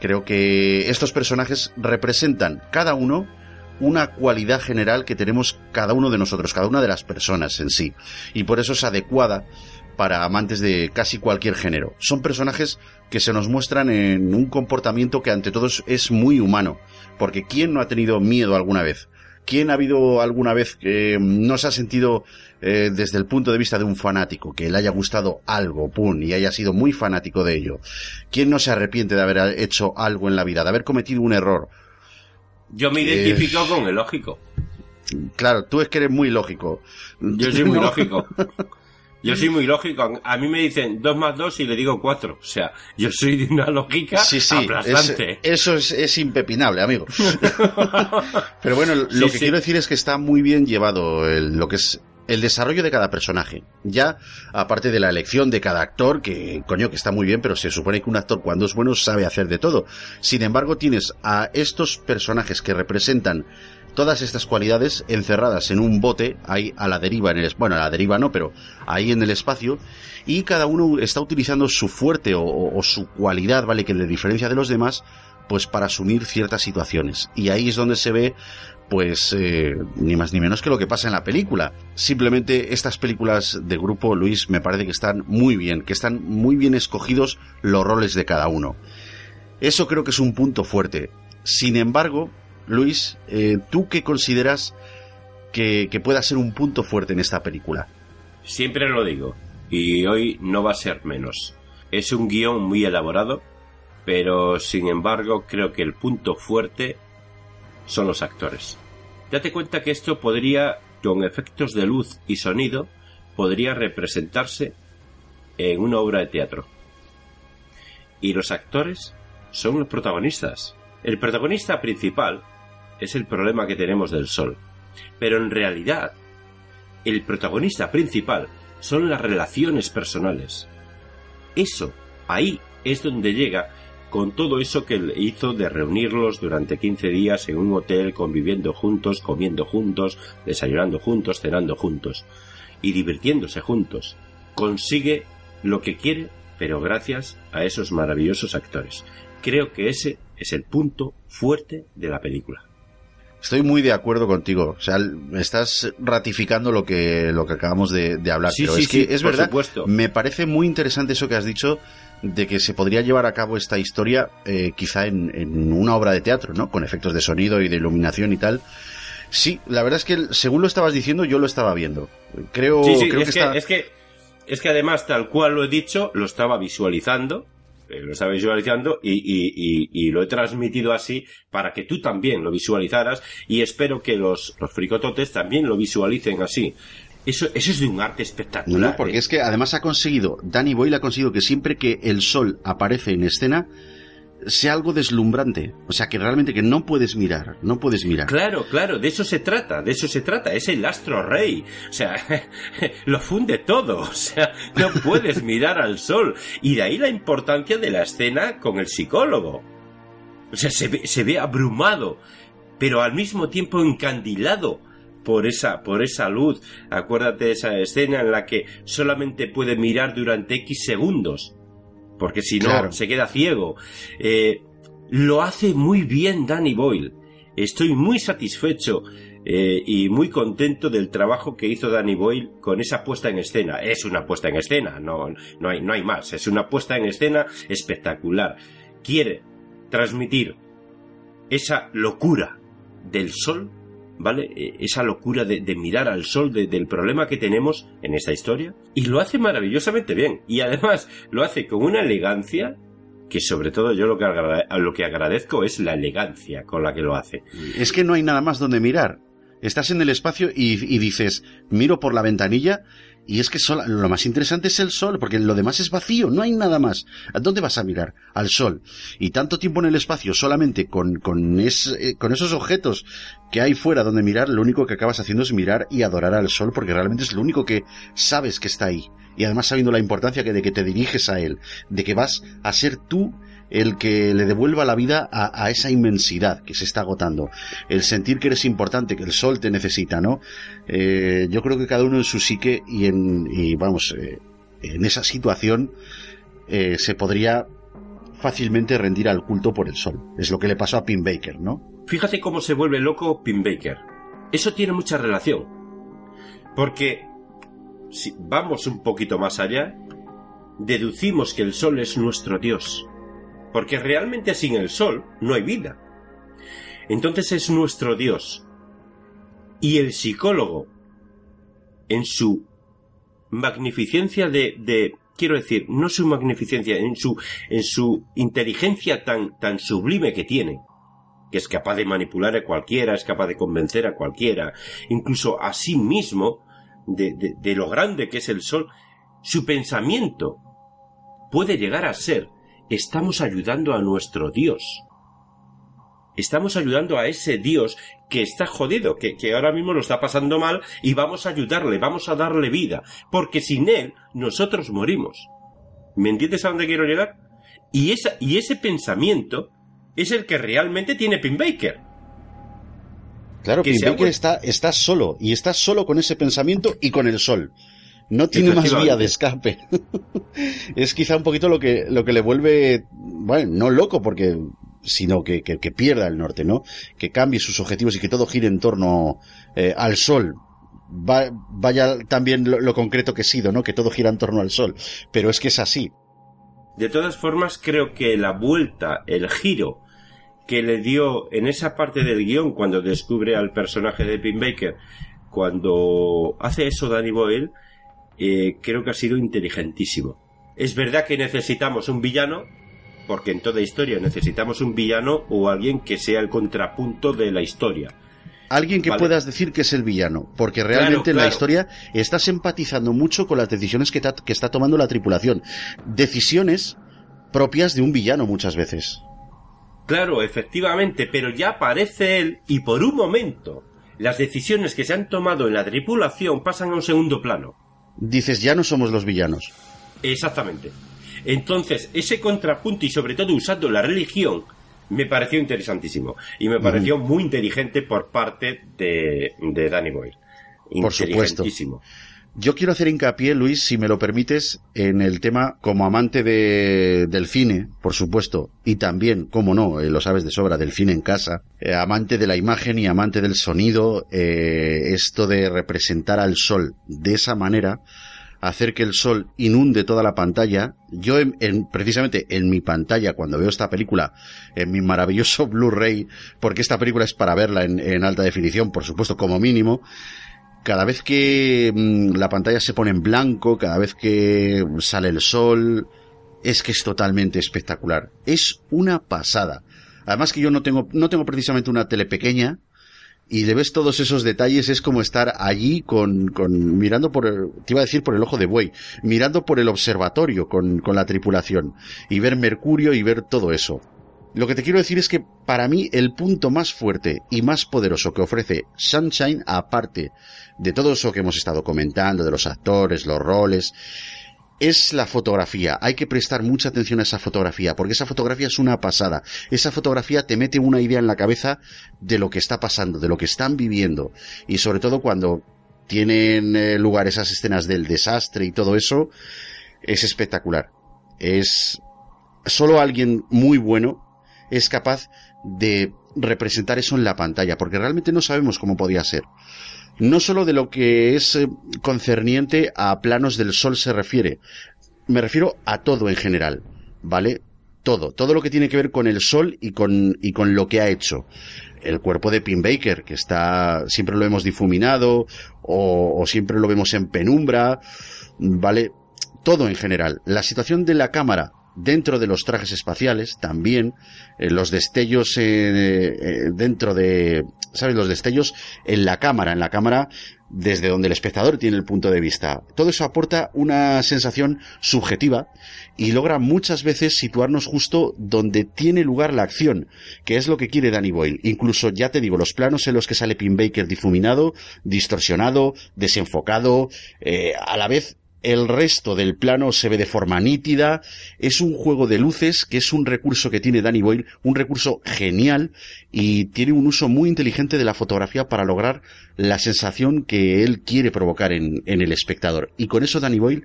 Creo que estos personajes representan cada uno una cualidad general que tenemos cada uno de nosotros, cada una de las personas en sí. Y por eso es adecuada para amantes de casi cualquier género. Son personajes que se nos muestran en un comportamiento que ante todos es muy humano. Porque ¿quién no ha tenido miedo alguna vez? ¿Quién ha habido alguna vez que no se ha sentido eh, desde el punto de vista de un fanático, que le haya gustado algo, pum, y haya sido muy fanático de ello? ¿Quién no se arrepiente de haber hecho algo en la vida, de haber cometido un error? Yo me identifico con el lógico. Claro, tú es que eres muy lógico. Yo soy muy <laughs> lógico. <laughs> Yo soy muy lógico. A mí me dicen 2 más 2 y le digo 4. O sea, yo soy de una lógica sí, sí, aplastante. eso es, es, impepinable, amigo. <laughs> Pero bueno, lo que quiero decir es que está muy bien llevado el, lo que es el desarrollo de cada personaje. Ya, aparte de la elección de cada actor, que coño, que está muy bien, pero se supone que un actor cuando es bueno sabe hacer de todo. Sin embargo, tienes a estos personajes que representan todas estas cualidades encerradas en un bote, ahí a la deriva, en el, bueno, a la deriva no, pero ahí en el espacio, y cada uno está utilizando su fuerte o, su cualidad, ¿vale? Que le diferencia de los demás, pues para asumir ciertas situaciones. Y ahí es donde se ve, pues, eh, ni más ni menos que lo que pasa en la película. Simplemente estas películas de grupo, Luis, me parece que están muy bien, que están muy bien escogidos los roles de cada uno. Eso creo que es un punto fuerte. Sin embargo, Luis, eh, ¿tú qué consideras que, pueda ser un punto fuerte en esta película? Siempre lo digo, y hoy no va a ser menos. Es un guion muy elaborado, pero sin embargo creo que el punto fuerte son los actores. Date cuenta que esto podría, con efectos de luz y sonido, podría representarse en una obra de teatro. Y los actores son los protagonistas. El protagonista principal es el problema que tenemos del Sol. Pero en realidad, el protagonista principal son las relaciones personales. Eso, ahí es donde llega con todo eso que hizo de reunirlos durante 15 días en un hotel, conviviendo juntos, comiendo juntos, desayunando juntos, cenando juntos y divirtiéndose juntos. Consigue lo que quiere, pero gracias a esos maravillosos actores. Creo que ese es el punto fuerte de la película. Estoy muy de acuerdo contigo. O sea, estás ratificando lo que, lo que acabamos de, hablar. Sí, pero sí, es que es verdad. Supuesto. Me parece muy interesante eso que has dicho de que se podría llevar a cabo esta historia eh, quizá en, una obra de teatro, ¿no? Con efectos de sonido y de iluminación y tal. Sí, la verdad es que según lo estabas diciendo, yo lo estaba viendo. Creo, creo es que, es que es que además, tal cual lo he dicho, lo estaba visualizando lo estaba visualizando y, lo he transmitido así para que tú también lo visualizaras y espero que los, los fricototes también lo visualicen así. Eso, eso es de un arte espectacular. No, porque ¿eh? es que además ha conseguido, Danny Boyle ha conseguido que siempre que el sol aparece en escena, sea algo deslumbrante. O sea, que realmente que no puedes mirar, no puedes mirar. Claro, claro, de eso se trata, de eso se trata. Es el astro rey. O sea, <laughs> lo funde todo. O sea, no puedes mirar al sol. Y de ahí la importancia de la escena con el psicólogo. O sea, se ve, se ve abrumado, pero al mismo tiempo encandilado por esa, por esa luz. Acuérdate de esa escena en la que solamente puede mirar durante X segundos porque si no se queda ciego. Eh, lo hace muy bien Danny Boyle. Estoy muy satisfecho eh, y muy contento del trabajo que hizo Danny Boyle con esa puesta en escena. Es una puesta en escena, no, no, hay, no hay más. Es una puesta en escena espectacular. Quiere transmitir esa locura del sol ¿vale? E, esa locura de, mirar al sol del problema que tenemos en esta historia. Y lo hace maravillosamente bien. Y además lo hace con una elegancia que sobre todo yo lo que, lo que agradezco es la elegancia con la que lo hace. Es que no hay nada más donde mirar. Estás en el espacio y, y dices, miro por la ventanilla y es que lo más interesante es el sol, porque lo demás es vacío, no hay nada más. ¿A dónde vas a mirar? Al sol. Y tanto tiempo en el espacio solamente con, con, eh, con esos objetos que hay fuera donde mirar, lo único que acabas haciendo es mirar y adorar al sol, porque realmente es lo único que sabes que está ahí. Y además sabiendo la importancia de que te diriges a él, de que vas a ser tú el que le devuelva la vida a, esa inmensidad que se está agotando, el sentir que eres importante, que el sol te necesita, ¿no? Eh, yo creo que cada uno en su psique y en, y vamos, eh, en esa situación eh, se podría fácilmente rendir al culto por el sol. Es lo que le pasó a Pim Baker, ¿no? Fíjate cómo se vuelve loco Pim Baker. Eso tiene mucha relación. Porque si vamos un poquito más allá, deducimos que el sol es nuestro Dios porque realmente sin el sol no hay vida. Entonces es nuestro Dios. Y el psicólogo, en su magnificencia de, quiero decir, no su magnificencia, en su, en su inteligencia tan, tan sublime que tiene, que es capaz de manipular a cualquiera, es capaz de convencer a cualquiera, incluso a sí mismo, de lo grande que es el sol, su pensamiento puede llegar a ser, estamos ayudando a nuestro Dios. Estamos ayudando a ese Dios que está jodido, que, que, ahora mismo lo está pasando mal y vamos a ayudarle, vamos a darle vida, porque sin Él nosotros morimos. ¿Me entiendes a dónde quiero llegar? Y, esa, y ese pensamiento es el que realmente tiene Pim Baker. Claro, Pim Baker está, está solo, y está solo con ese pensamiento y con el sol. No tiene más vía de escape. <laughs> es quizá un poquito lo que, lo que le vuelve, bueno, no loco, porque sino que, que, que, pierda el norte, ¿no? Que cambie sus objetivos y que todo gire en torno eh, al sol. Va, vaya también lo, lo, concreto que he sido, ¿no? Que todo gira en torno al sol. Pero es que es así. De todas formas, creo que la vuelta, el giro que le dio en esa parte del guion cuando descubre al personaje de Pim Baker, cuando hace eso Danny Boyle, eh, creo que ha sido inteligentísimo. Es verdad que necesitamos un villano, porque en toda historia necesitamos un villano o alguien que sea el contrapunto de la historia. Alguien que vale. puedas decir que es el villano, porque realmente claro, claro. en la historia estás empatizando mucho con las decisiones que, que está tomando la tripulación. Decisiones propias de un villano muchas veces. Claro, efectivamente, pero ya aparece él y por un momento las decisiones que se han tomado en la tripulación pasan a un segundo plano. Dices, ya no somos los villanos. Exactamente. Entonces, ese contrapunto y sobre todo usando la religión me pareció interesantísimo y me pareció muy inteligente por parte de, de Danny Boyle. Por supuesto. Yo quiero hacer hincapié, Luis, si me lo permites, en el tema como amante de, del cine, por supuesto, y también, como no, eh, lo sabes de sobra, del cine en casa, eh, amante de la imagen y amante del sonido, eh, esto de representar al sol de esa manera, hacer que el sol inunde toda la pantalla. Yo, en, en, precisamente en mi pantalla, cuando veo esta película, en mi maravilloso <laughs> Blu-ray, porque esta película es para verla en, en alta definición, por supuesto, como mínimo, cada vez que mmm, la pantalla se pone en blanco, cada vez que sale el sol, es que es totalmente espectacular. Es una pasada. Además que yo no tengo, no tengo precisamente una tele pequeña, y le ves todos esos detalles, es como estar allí con, con mirando por el, te iba a decir por el ojo de buey, mirando por el observatorio con, con la tripulación, y ver Mercurio y ver todo eso. Lo que te quiero decir es que para mí el punto más fuerte y más poderoso que ofrece Sunshine, aparte de todo eso que hemos estado comentando, de los actores, los roles, es la fotografía. Hay que prestar mucha atención a esa fotografía, porque esa fotografía es una pasada. Esa fotografía te mete una idea en la cabeza de lo que está pasando, de lo que están viviendo. Y sobre todo cuando tienen eh, lugar esas escenas del desastre y todo eso, es espectacular. Es solo alguien muy bueno es capaz de representar eso en la pantalla, porque realmente no sabemos cómo podía ser. No solo de lo que es eh, concerniente a planos del sol se refiere, me refiero a todo en general, ¿vale? Todo, todo lo que tiene que ver con el sol y con, y con lo que ha hecho. El cuerpo de Pim Baker, que está, siempre lo hemos difuminado, o, o siempre lo vemos en penumbra, ¿vale? Todo en general. La situación de la cámara, dentro de los trajes espaciales también eh, los destellos eh, eh, dentro de sabes los destellos en la cámara en la cámara desde donde el espectador tiene el punto de vista. Todo eso aporta una sensación subjetiva y logra muchas veces situarnos justo donde tiene lugar la acción que es lo que quiere Danny Boyle. Incluso ya te digo los planos en los que sale Pim Baker difuminado distorsionado desenfocado eh, a la vez el resto del plano se ve de forma nítida, es un juego de luces que es un recurso que tiene Danny Boyle, un recurso genial y tiene un uso muy inteligente de la fotografía para lograr la sensación que él quiere provocar en, el espectador. Y con eso Danny Boyle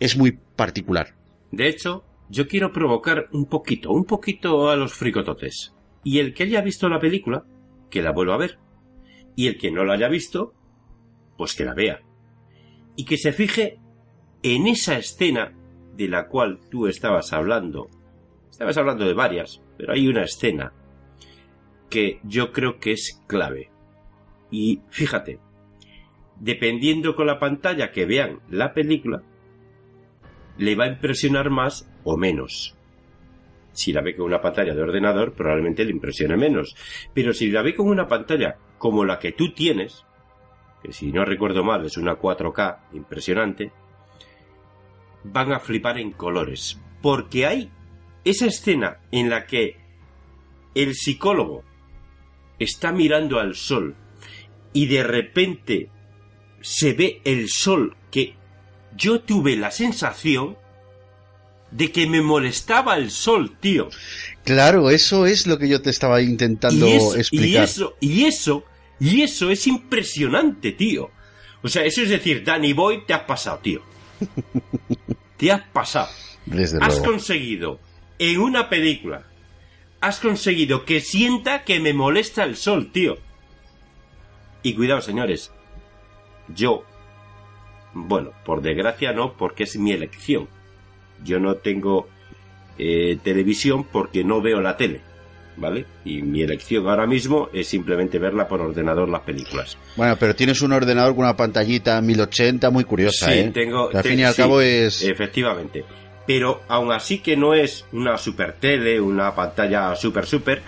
es muy particular. De hecho, yo quiero provocar un poquito, un poquito a los fricototes. Y el que haya visto la película, que la vuelva a ver. Y el que no la haya visto, pues que la vea. Y que se fije en esa escena de la cual tú estabas hablando, estabas hablando de varias, pero hay una escena que yo creo que es clave. y fíjate, dependiendo con la pantalla que vean la película, le va a impresionar más o menos. Si la ve con una pantalla de ordenador, probablemente le impresione menos. Pero si la ve con una pantalla como la que tú tienes, que si no recuerdo mal es una 4K impresionante, van a flipar en colores. Porque hay esa escena en la que el psicólogo está mirando al sol y de repente se ve el sol que yo tuve la sensación de que me molestaba el sol, tío. Claro, eso es lo que yo te estaba intentando explicar. Y eso, y eso, y eso es impresionante, tío. O sea, eso es decir, Danny Boy, te has pasado, tío. <laughs> te has pasado. has conseguido en una película, has conseguido que sienta que me molesta el sol, tío. Y cuidado, señores, yo, bueno, por desgracia no, porque es mi elección yo no tengo eh, televisión porque no veo la tele. ¿Vale? Y mi elección ahora mismo es simplemente verla por ordenador las películas. Bueno, pero tienes un ordenador con una pantallita 1080 muy curiosa, sí, ¿eh? tengo. al fin y al cabo es. Efectivamente. Pero aún así que no es una super tele, una pantalla super super,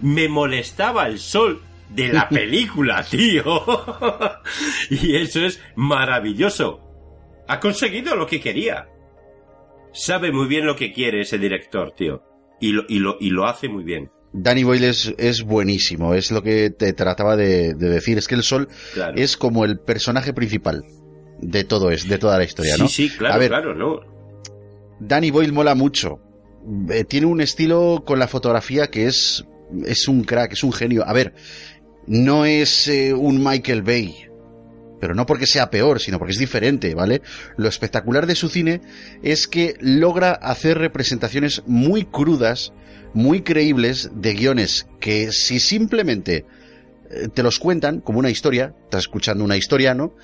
me molestaba el sol de la <laughs> película, tío. <laughs> y eso es maravilloso. Ha conseguido lo que quería sabe muy bien lo que quiere ese director, tío. Y lo, y lo, y lo hace muy bien. Danny Boyle es, buenísimo, es lo que te trataba de, decir, es que el sol es como el personaje principal de todo es, de toda la historia, ¿no? Sí, sí, claro, claro, ¿no? Danny Boyle mola mucho. Eh, tiene un estilo con la fotografía que es, es un crack, es un genio. A ver, no es eh, un Michael Bay, pero no porque sea peor, sino porque es diferente, ¿vale? Lo espectacular de su cine es que logra hacer representaciones muy crudas, muy creíbles de guiones que si simplemente eh, te los cuentan como una historia, estás escuchando una historia, ¿no?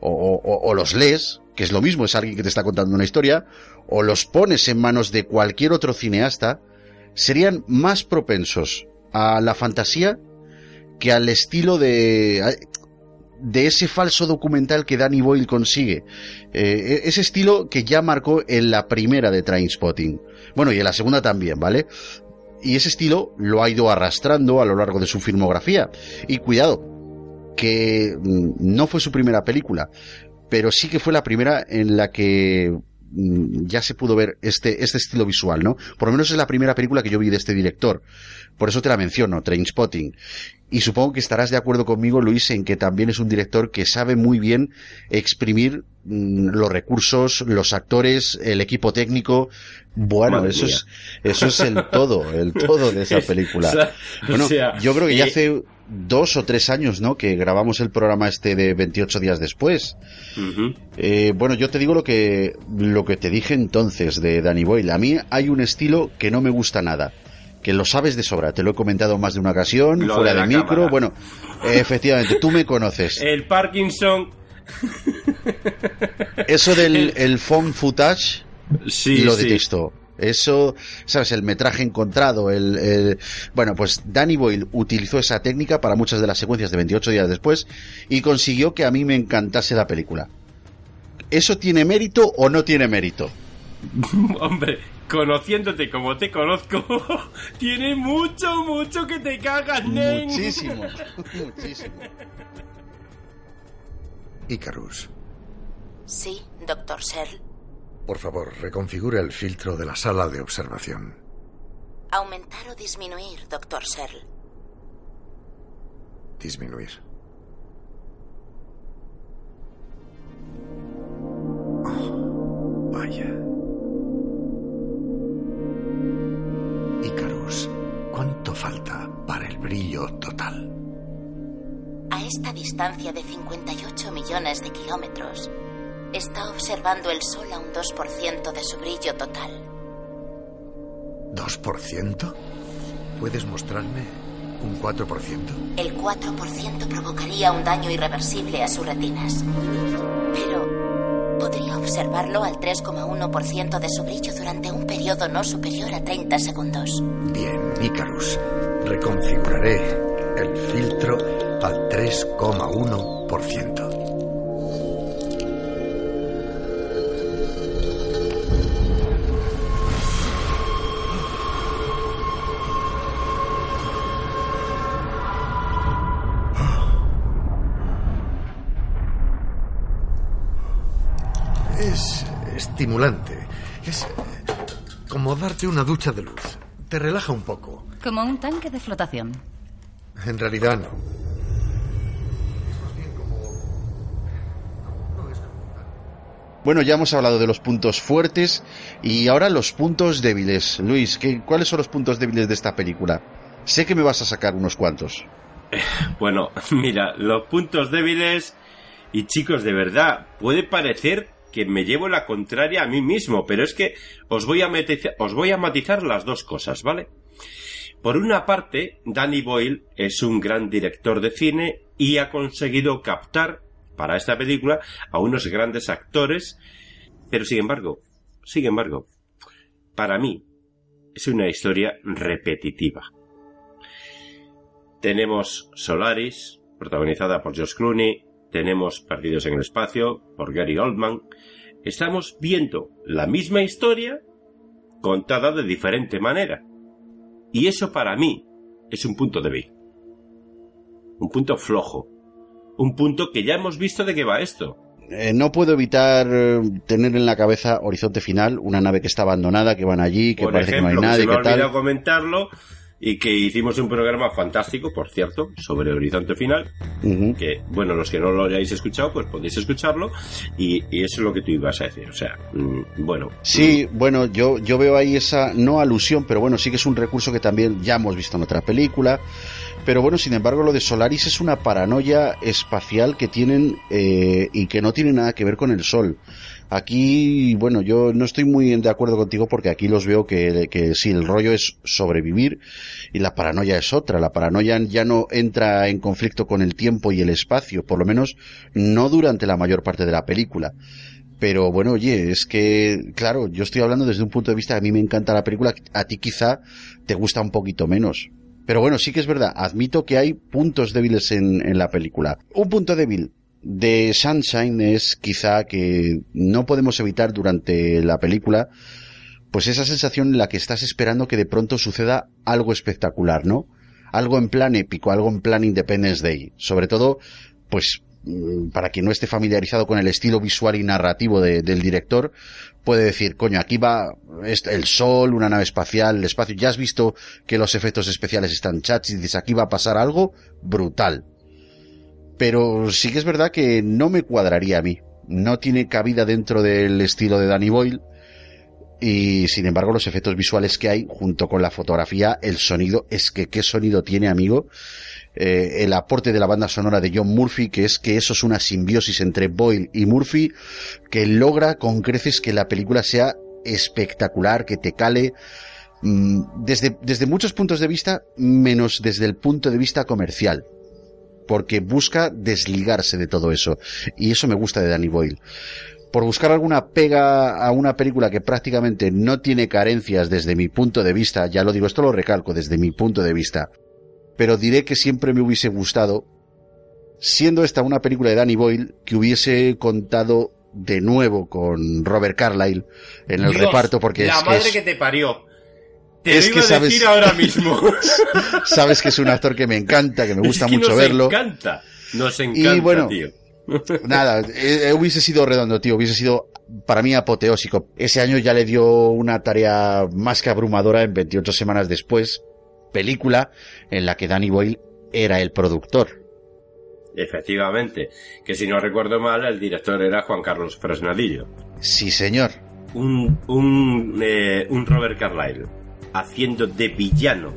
O, los lees, que es lo mismo, es alguien que te está contando una historia, o los pones en manos de cualquier otro cineasta, serían más propensos a la fantasía que al estilo de de ese falso documental que Danny Boyle consigue. Eh, e-, ese estilo que ya marcó en la primera de Trainspotting. Bueno, y en la segunda también, ¿vale? Y ese estilo lo ha ido arrastrando a lo largo de su filmografía. Y cuidado, que mm, no fue su primera película, pero sí que fue la primera en la que ya se pudo ver este, este estilo visual, ¿no? Por lo menos es la primera película que yo vi de este director. Por eso te la menciono, Trainspotting. Y supongo que estarás de acuerdo conmigo, Luis, en que también es un director que sabe muy bien exprimir mm, los recursos, los actores, el equipo técnico. Bueno, eso es, eso es el todo, el todo de esa <laughs> película. bueno, yo creo que ya hace dos o tres años, ¿no? Que grabamos el programa este de 28 días después. Eh, bueno, yo te digo lo que, lo que te dije entonces de Danny Boyle. A mí hay un estilo que no me gusta nada que lo sabes de sobra, te lo he comentado más de una ocasión, fuera de, micro, bueno, efectivamente, tú me conoces. <laughs> El Parkinson. Eso del el phone footage, sí, lo detesto. Eso, ¿sabes? El metraje encontrado, el, Bueno, pues Danny Boyle utilizó esa técnica para muchas de las secuencias de 28 días después y consiguió que a mí me encantase la película. ¿Eso tiene mérito o no tiene mérito? <laughs> Hombre, conociéndote como te conozco, <laughs> tiene mucho, mucho que te cagas, Nen. Muchísimo, <laughs> muchísimo. Icarus. Sí, doctor Searle. Por favor, reconfigure el filtro de la sala de observación. Aumentar o disminuir, doctor Searle. Disminuir. Oh, vaya. ¿cuánto falta para el brillo total? A esta distancia de 58 millones de kilómetros, está observando el Sol a un 2% de su brillo total. ¿2%? ¿Puedes mostrarme un 4%? El 4% provocaría un daño irreversible a sus retinas. Pero podría observarlo al 3,1% de su brillo durante un periodo no superior a 30 segundos. Bien, Icarus. Reconfiguraré el filtro al 3,1%. Estimulante. Es como darte una ducha de luz. Te relaja un poco. Como un tanque de flotación. En realidad no. Bueno, ya hemos hablado de los puntos fuertes y ahora los puntos débiles. Luis, ¿qué, ¿cuáles son los puntos débiles de esta película? Sé que me vas a sacar unos cuantos. <laughs> Bueno, <laughs> mira, los puntos débiles y chicos, de verdad, puede parecer que me llevo la contraria a mí mismo, pero es que os voy a, matizar, las dos cosas, ¿vale? Por una parte, Danny Boyle es un gran director de cine y ha conseguido captar para esta película a unos grandes actores, pero sin embargo, sin embargo, para mí es una historia repetitiva. Tenemos Solaris, protagonizada por Josh Clooney, tenemos Perdidos en el Espacio, por Gary Oldman. Estamos viendo la misma historia contada de diferente manera. Y eso para mí es un punto débil. Un punto flojo. Un punto que ya hemos visto de qué va esto. Eh, no puedo evitar eh, tener en la cabeza Horizonte Final, una nave que está abandonada, que van allí, que Por parece ejemplo, que no hay nadie, se me ha que tal. olvidado comentarlo y que hicimos un programa fantástico, por cierto, sobre Horizonte Final, que, bueno, los que no lo hayáis escuchado, pues podéis escucharlo, y, y eso es lo que tú ibas a decir, o sea, mm, bueno, Sí, bueno, yo, yo veo ahí esa, no alusión, pero bueno, sí que es un recurso que también ya hemos visto en otra película. Pero bueno, sin embargo, lo de Solaris es una paranoia espacial que tienen eh, y que no tiene nada que ver con el Sol. Aquí, bueno, yo no estoy muy de acuerdo contigo porque aquí los veo que, que sí, el rollo es sobrevivir y la paranoia es otra. La paranoia ya no entra en conflicto con el tiempo y el espacio, por lo menos no durante la mayor parte de la película. Pero bueno, oye, es que, claro, yo estoy hablando desde un punto de vista, a mí me encanta la película, a ti quizá te gusta un poquito menos. Pero bueno, sí que es verdad, admito que hay puntos débiles en, en la película. Un punto débil de Sunshine es quizá que no podemos evitar durante la película, pues esa sensación en la que estás esperando que de pronto suceda algo espectacular, ¿no? Algo en plan épico, algo en plan Independence Day. Sobre todo, pues mm, para quien no esté familiarizado con el estilo visual y narrativo de- del director, puede decir, coño, aquí va el sol, una nave espacial, el espacio, ya has visto que los efectos especiales están chachis, dices, aquí va a pasar algo brutal. Pero sí que es verdad que no me cuadraría a mí. No tiene cabida dentro del estilo de Danny Boyle. Y sin embargo, los efectos visuales que hay, junto con la fotografía, el sonido, es que qué sonido tiene, amigo. Eh, el aporte de la banda sonora de John Murphy, que es que eso es una simbiosis entre Boyle y Murphy, que logra con creces que la película sea espectacular, que te cale, mm, desde, desde muchos puntos de vista, menos desde el punto de vista comercial porque busca desligarse de todo eso. Y eso me gusta de Danny Boyle. Por buscar alguna pega a una película que prácticamente no tiene carencias desde mi punto de vista, ya lo digo, esto lo recalco desde mi punto de vista, pero diré que siempre me hubiese gustado, siendo esta una película de Danny Boyle, que hubiese contado de nuevo con Robert Carlyle en el Dios, reparto, porque la es que madre es- que te parió. Te es lo que a sabes- decir ahora mismo. <laughs> sabes que es un actor que me encanta, que me <laughs> gusta Es que mucho nos verlo. encanta. Nos encanta, Y bueno, tío. <laughs> Nada, eh, eh, hubiese sido redondo, tío. Hubiese sido para mí apoteósico. Ese año ya le dio una tarea más que abrumadora en 28 semanas después. Película en la que Danny Boyle era el productor. Efectivamente. Que si no recuerdo mal, el director era Juan Carlos Fresnadillo. Sí, señor. Un, un, eh, un Robert Carlyle haciendo de villano,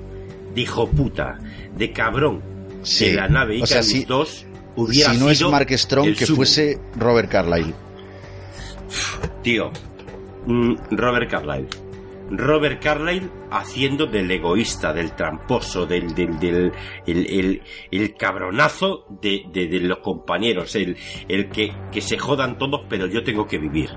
de hijo puta, de cabrón, Sí. de la nave O sea, Icarus si- 2 hubiera si no es sido Mark Strong, que sumo. fuese Robert Carlyle. Tío, mm, Robert Carlyle. Robert Carlyle haciendo del egoísta, del tramposo, del, del, del el, el- el cabronazo de, de- de los compañeros, el, el que, que se jodan todos, pero yo tengo que vivir.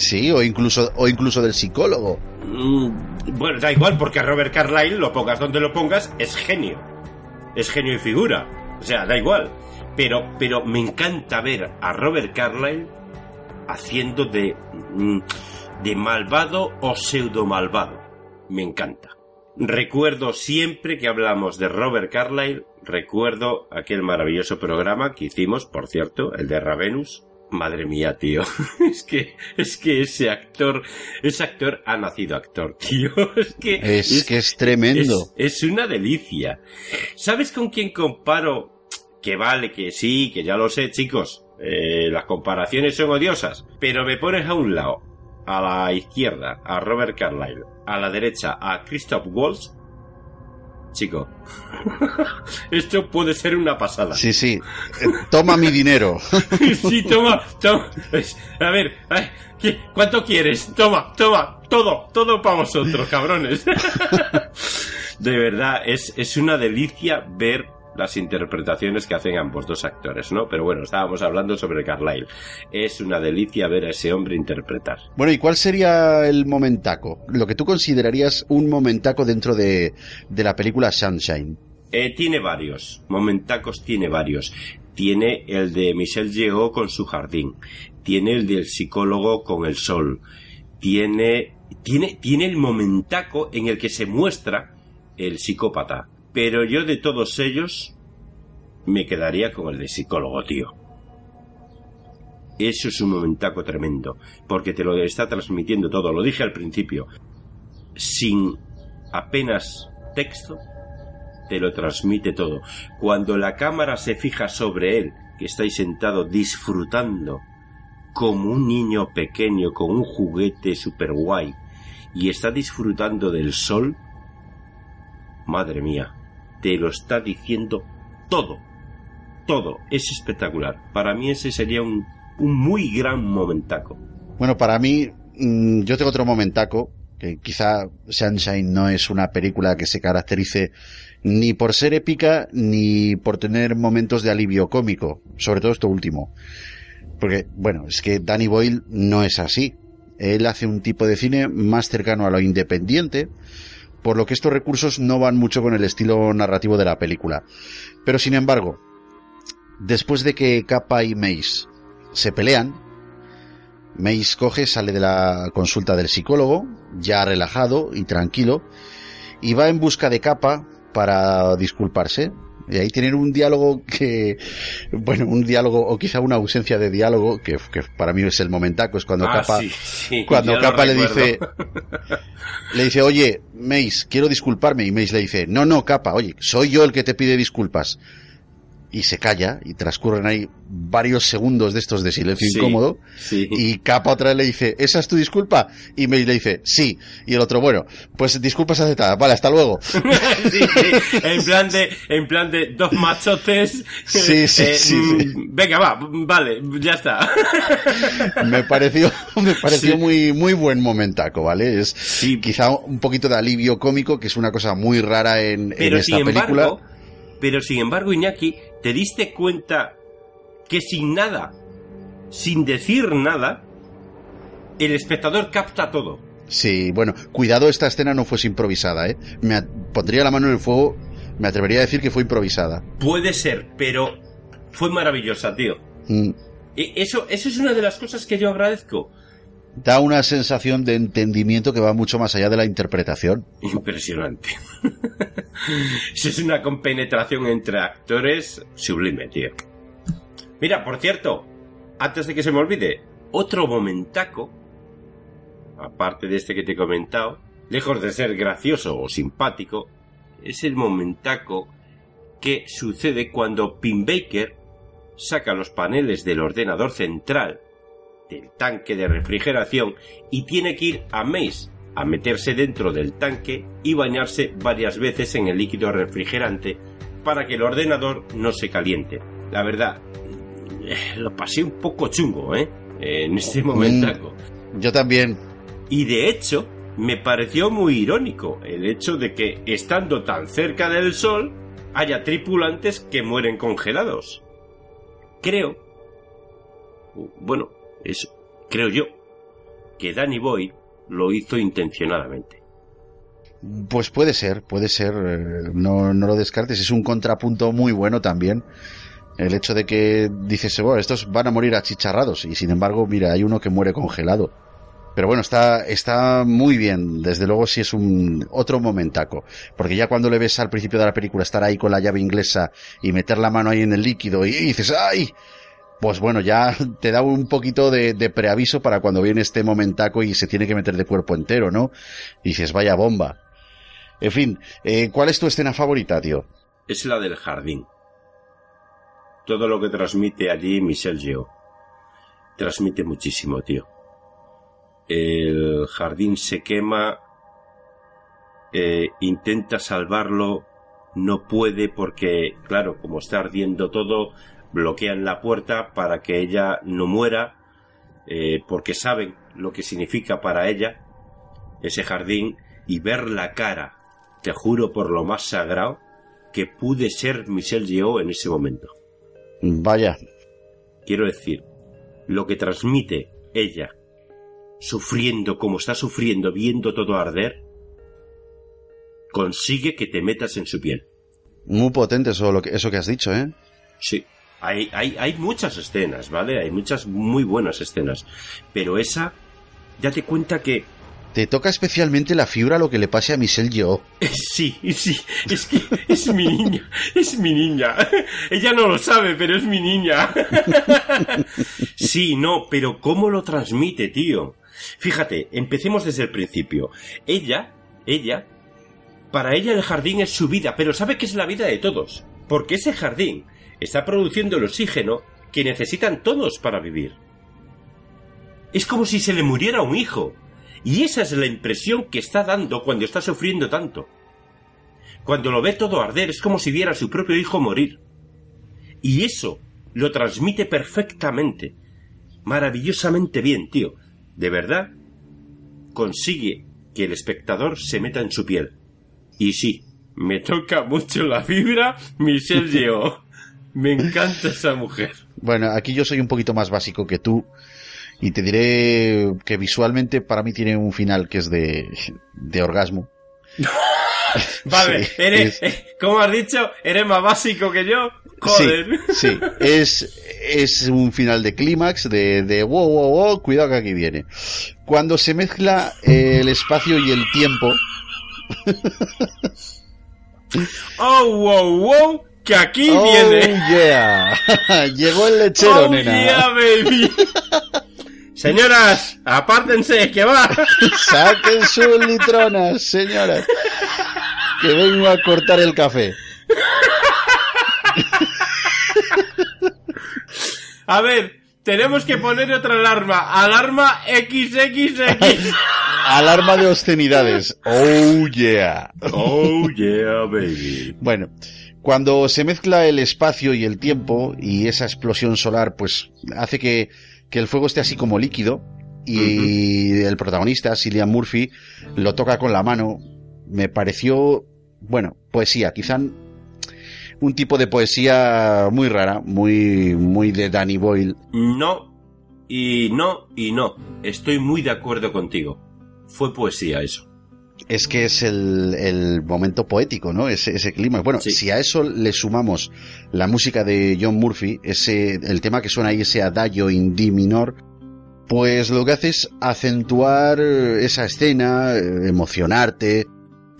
Sí, o incluso, o incluso del psicólogo. Mm, bueno, da igual, porque Robert Carlyle, lo pongas donde lo pongas, es genio. es genio y figura. O sea, da igual. Pero, pero me encanta ver a Robert Carlyle haciendo de, mm, de malvado o pseudo malvado. Me encanta. Recuerdo siempre que hablamos de Robert Carlyle, recuerdo aquel maravilloso programa que hicimos, por cierto, el de Ravenus. Madre mía, tío. <laughs> Es que, es que ese actor, ese actor ha nacido actor, <laughs> tío. Es que es, que es tremendo. Es, una delicia. ¿Sabes con quién comparo? Que vale, que sí, que ya lo sé, chicos. Eh, las comparaciones son odiosas. Pero me pones a un lado, a la izquierda, a Robert Carlyle, a la derecha, a Christoph Waltz chico. <laughs> Esto puede ser una pasada. Sí, sí. Eh, toma mi dinero. <laughs> sí, toma, toma. A ver, ¿cuánto quieres? Toma, toma, todo, todo para vosotros, cabrones. <laughs> De verdad, es, es una delicia ver las interpretaciones que hacen ambos dos actores, ¿no? Pero bueno, estábamos hablando sobre Carlyle. Es una delicia ver a ese hombre interpretar. Bueno, ¿y cuál sería el momentaco? Lo que tú considerarías un momentaco dentro de, de la película Sunshine. Eh, tiene varios. Momentacos tiene varios. Tiene el de Michelle Yeoh con su jardín. Tiene el del psicólogo con el sol. Tiene, tiene, tiene el momentaco en el que se muestra el psicópata pero yo de todos ellos me quedaría con el de psicólogo, tío. Eso es un momentaco tremendo, porque te lo está transmitiendo todo. Lo dije al principio. Sin apenas texto, te lo transmite todo. Cuando la cámara se fija sobre él, que estáis sentado disfrutando como un niño pequeño con un juguete super guay y está disfrutando del sol, madre mía, te lo está diciendo todo. Todo. Es espectacular. Para mí ese sería un, muy gran momentaco. Bueno, para mí, mm, yo tengo otro momentaco, que quizá Sunshine no es una película que se caracterice ni por ser épica ni por tener momentos de alivio cómico, sobre todo esto último. Porque, bueno, es que Danny Boyle no es así. Él hace un tipo de cine más cercano a lo independiente, por lo que estos recursos no van mucho con el estilo narrativo de la película. Pero sin embargo, después de que Kappa y Mace se pelean, Mace coge, sale de la consulta del psicólogo, ya relajado y tranquilo, y va en busca de Kappa para disculparse, y ahí tienen un diálogo que, bueno, un diálogo o quizá una ausencia de diálogo que, para mí es el momentaco, es cuando ah, Capa, cuando Capa le dice, <laughs> le dice, oye, Mace, quiero disculparme, y Mace le dice, no, no, Capa, oye, soy yo el que te pide disculpas y se calla y transcurren ahí varios segundos de estos de silencio incómodo y Capa otra vez le dice ¿esa es tu disculpa? y May le dice sí. Y el otro bueno pues disculpas aceptadas. Vale hasta luego. <laughs> En plan de en plan de dos machotes sí, sí, eh, sí, mm, venga va vale ya está. Me pareció <laughs> me pareció muy muy buen momentaco vale es quizá un poquito de alivio cómico que es una cosa muy rara en, en esta película pero sin embargo Iñaki ¿Te diste cuenta que sin nada, sin decir nada, el espectador capta todo? Sí, bueno, cuidado, esta escena no fue improvisada, ¿eh? Me pondría la mano en el fuego, me atrevería a decir que fue improvisada. Puede ser, pero fue maravillosa, tío. Mm. E, eso, eso es una de las cosas que yo agradezco da una sensación de entendimiento que va mucho más allá de la interpretación. Impresionante. <laughs> Eso es una compenetración entre actores sublime, tío. Mira, por cierto, antes de que se me olvide, otro momentaco, aparte de este que te he comentado, lejos de ser gracioso o simpático, es el momentaco que sucede cuando Pin Baker saca los paneles del ordenador central del tanque de refrigeración y tiene que ir a Mace a meterse dentro del tanque y bañarse varias veces en el líquido refrigerante para que el ordenador no se caliente. La verdad, eh, lo pasé un poco chungo, ¿eh? En este momento. Mm, yo también. Y de hecho, me pareció muy irónico el hecho de que, estando tan cerca del sol, haya tripulantes que mueren congelados. Creo. Bueno, es, creo yo, que Danny Boyd lo hizo intencionadamente. Pues puede ser, puede ser, eh, no, no lo descartes, es un contrapunto muy bueno también. El hecho de que dices, bueno, estos van a morir achicharrados y sin embargo, mira, hay uno que muere congelado. Pero bueno, está, está muy bien. Desde luego sí es un otro momentaco. Porque ya cuando le ves al principio de la película estar ahí con la llave inglesa y meter la mano ahí en el líquido y, dices, ¡ay! Pues bueno, ya te da un poquito de, preaviso para cuando viene este momentaco y se tiene que meter de cuerpo entero, ¿no? Y dices, vaya bomba. En fin, eh, ¿cuál es tu escena favorita, tío? Es la del jardín. Todo lo que transmite allí Michel Geo. Transmite muchísimo, tío el jardín se quema, eh, intenta salvarlo, no puede porque, claro, como está ardiendo todo, bloquean la puerta para que ella no muera, eh, porque saben lo que significa para ella ese jardín y ver la cara, te juro por lo más sagrado, que pude ser Michelle Yeoh en ese momento. Vaya. Quiero decir, lo que transmite ella sufriendo como está sufriendo, viendo todo arder, consigue que te metas en su piel. Muy potente eso, lo que, eso que has dicho, ¿eh? Sí. Hay, hay, hay muchas escenas, ¿vale? Hay muchas muy buenas escenas. Pero esa, ya te cuenta que te toca especialmente la fibra lo que le pase a Michelle Yeoh. <laughs> Sí, sí, es que es mi niña, es mi niña. Ella no lo sabe, pero es mi niña. Sí, no, pero ¿cómo lo transmite, tío? Fíjate, empecemos desde el principio. Ella, ella, para ella el jardín es su vida, pero sabe que es la vida de todos, porque ese jardín está produciendo el oxígeno que necesitan todos para vivir. Es como si se le muriera un hijo, y esa es la impresión que está dando cuando está sufriendo tanto. Cuando lo ve todo arder es como si viera a su propio hijo morir. Y eso lo transmite perfectamente, maravillosamente bien, tío de verdad, consigue que el espectador se meta en su piel. Y sí, me toca mucho la fibra Michelle <laughs> Yeoh. Me encanta esa mujer. Bueno, aquí yo soy un poquito más básico que tú. Y te diré que visualmente para mí tiene un final que es de, de orgasmo. <laughs> vale, eres, eh, como has dicho, eres más básico que yo. Joder. Sí, es, es un final de clímax de, de wow, wow, wow, cuidado que aquí viene. Cuando se mezcla el espacio y el tiempo. oh, wow, wow, que aquí oh, viene. yeah. <laughs> Llegó el lechero, oh, nena. Yeah, baby. <laughs> Señoras, apártense, que va. <laughs> Saquen sus litronas, señoras. Que vengo a cortar el café. A ver, tenemos que poner otra alarma. Alarma XXX. alarma de obscenidades. Oh yeah. Oh yeah, baby. Bueno, cuando se mezcla el espacio y el tiempo y esa explosión solar, pues hace que, que el fuego esté así como líquido y el protagonista, Cillian Murphy, lo toca con la mano. Me pareció, bueno, poesía. Quizá un tipo de poesía muy rara, muy, muy de Danny Boyle. No, y no, y no. Estoy muy de acuerdo contigo. Fue poesía eso. Es que es el, el momento poético, ¿no? Ese, ese clima. Bueno, si a eso le sumamos la música de John Murphy, ese, el tema que suena ahí, ese adagio in D minor, pues lo que hace es acentuar esa escena, eh, emocionarte,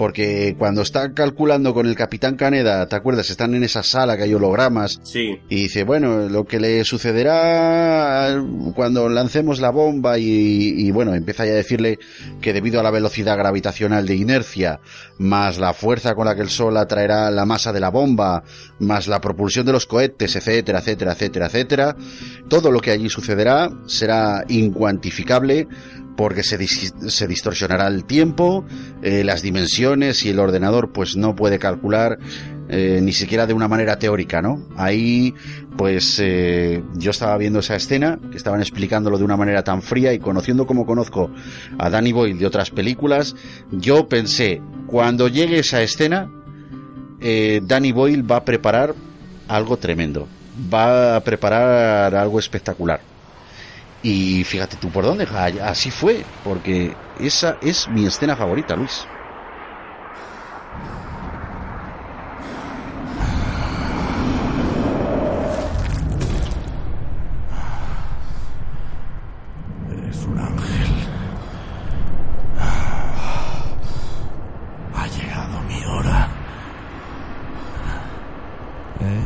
porque cuando está calculando con el capitán Caneda, ¿te acuerdas? Están en esa sala que hay hologramas. Sí. Y dice, bueno, lo que le sucederá cuando lancemos la bomba y, bueno, empieza ya a decirle que debido a la velocidad gravitacional de inercia, más la fuerza con la que el Sol atraerá la masa de la bomba, más la propulsión de los cohetes, etcétera, etcétera, etcétera, etcétera, todo lo que allí sucederá será incuantificable porque se, distorsionará el tiempo, eh, las dimensiones y el ordenador pues no puede calcular eh, ni siquiera de una manera teórica, ¿no? Ahí pues eh, yo estaba viendo esa escena, que estaban explicándolo de una manera tan fría y conociendo como conozco a Danny Boyle de otras películas, yo pensé, cuando llegue esa escena, Danny Boyle va a preparar algo tremendo, va a preparar algo espectacular. Y fíjate tú por dónde, así fue, porque esa es mi escena favorita, Luis. Eres un ángel. Ha llegado mi hora. ¿Eh?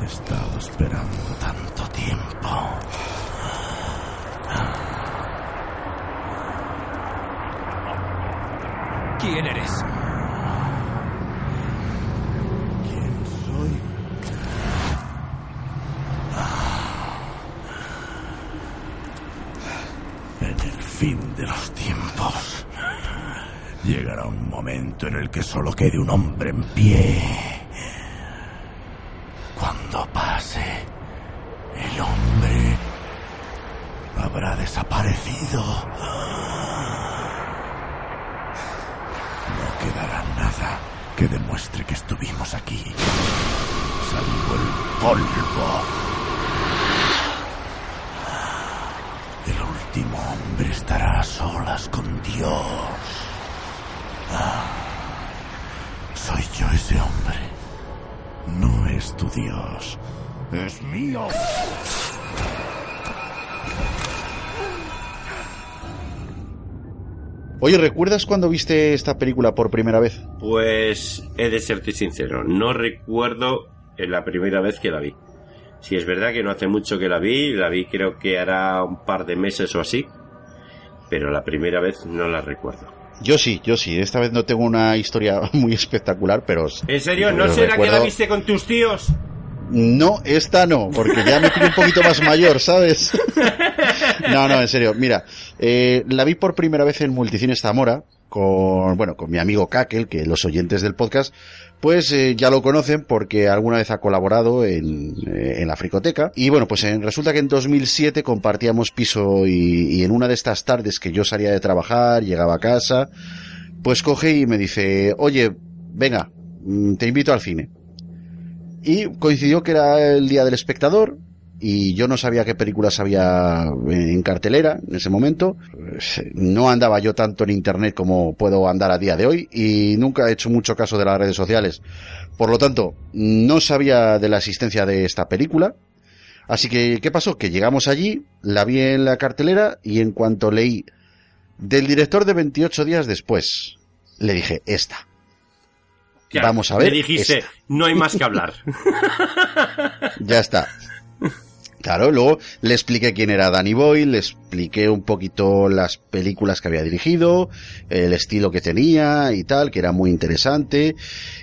He estado esperando tanto tiempo. ¿Quién eres? ¿Quién soy? En el fin de los tiempos llegará un momento en el solo quede un hombre en pie. Oye, ¿recuerdas cuando viste esta película por primera vez? Pues he de serte sincero, no recuerdo la primera vez que la vi. Si es verdad que no hace mucho que la vi, la vi creo que hará un par de meses o así, pero la primera vez no la recuerdo. Yo sí, yo sí. Esta vez no tengo una historia <laughs> muy espectacular, pero... ¿En serio? ¿No será que la viste con tus tíos? No, esta no, porque ya me pillo un poquito más mayor, ¿sabes? No, no, en serio. Mira, eh, la vi por primera vez en Multicines Zamora con, bueno, con mi amigo Kakel, que los oyentes del podcast, pues eh, ya lo conocen porque alguna vez ha colaborado en, eh, en la fricoteca. Y bueno, pues en- resulta que en 2007 compartíamos piso y, y en una de estas tardes que yo salía de trabajar, llegaba a casa, pues coge y me dice, oye, venga, mm, te invito al cine. Y coincidió que era el día del espectador y yo no sabía qué películas había en cartelera en ese momento. No andaba yo tanto en internet como puedo andar a día de hoy y nunca he hecho mucho caso de las redes sociales. Por lo tanto, no sabía de la existencia de esta película. Así que, ¿qué pasó? Que llegamos allí, la vi en la cartelera y en cuanto leí del director de 28 días después, le dije, esta. Claro, Vamos a ver. Me dijiste, esta. no hay más que <laughs> hablar. Ya está. Claro, luego le expliqué quién era Danny Boyle, le expliqué un poquito las películas que había dirigido, el estilo que tenía y tal, que era muy interesante.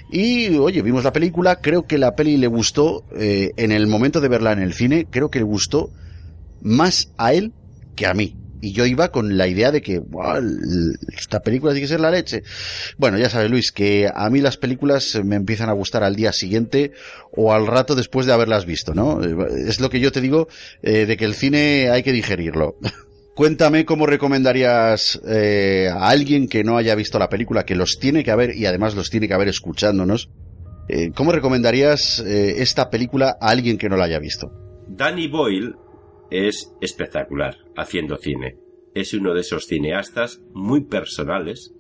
Y oye, vimos la película, creo que la peli le gustó, eh, en el momento de verla en el cine, creo que le gustó más a él que a mí. Y yo iba con la idea de que "Buah, el- esta película tiene que ser la leche. Bueno, ya sabes, Luis, que a mí las películas me empiezan a gustar al día siguiente o al rato después de haberlas visto, ¿no? Es lo que yo te digo eh, de que el cine hay que digerirlo. <laughs> Cuéntame cómo recomendarías eh, a alguien que no haya visto la película, que los tiene que haber y además los tiene que haber escuchándonos. eh, ¿Cómo recomendarías esta película a alguien que no la haya visto? Danny Boyle es espectacular haciendo cine. Es uno de esos cineastas muy personales.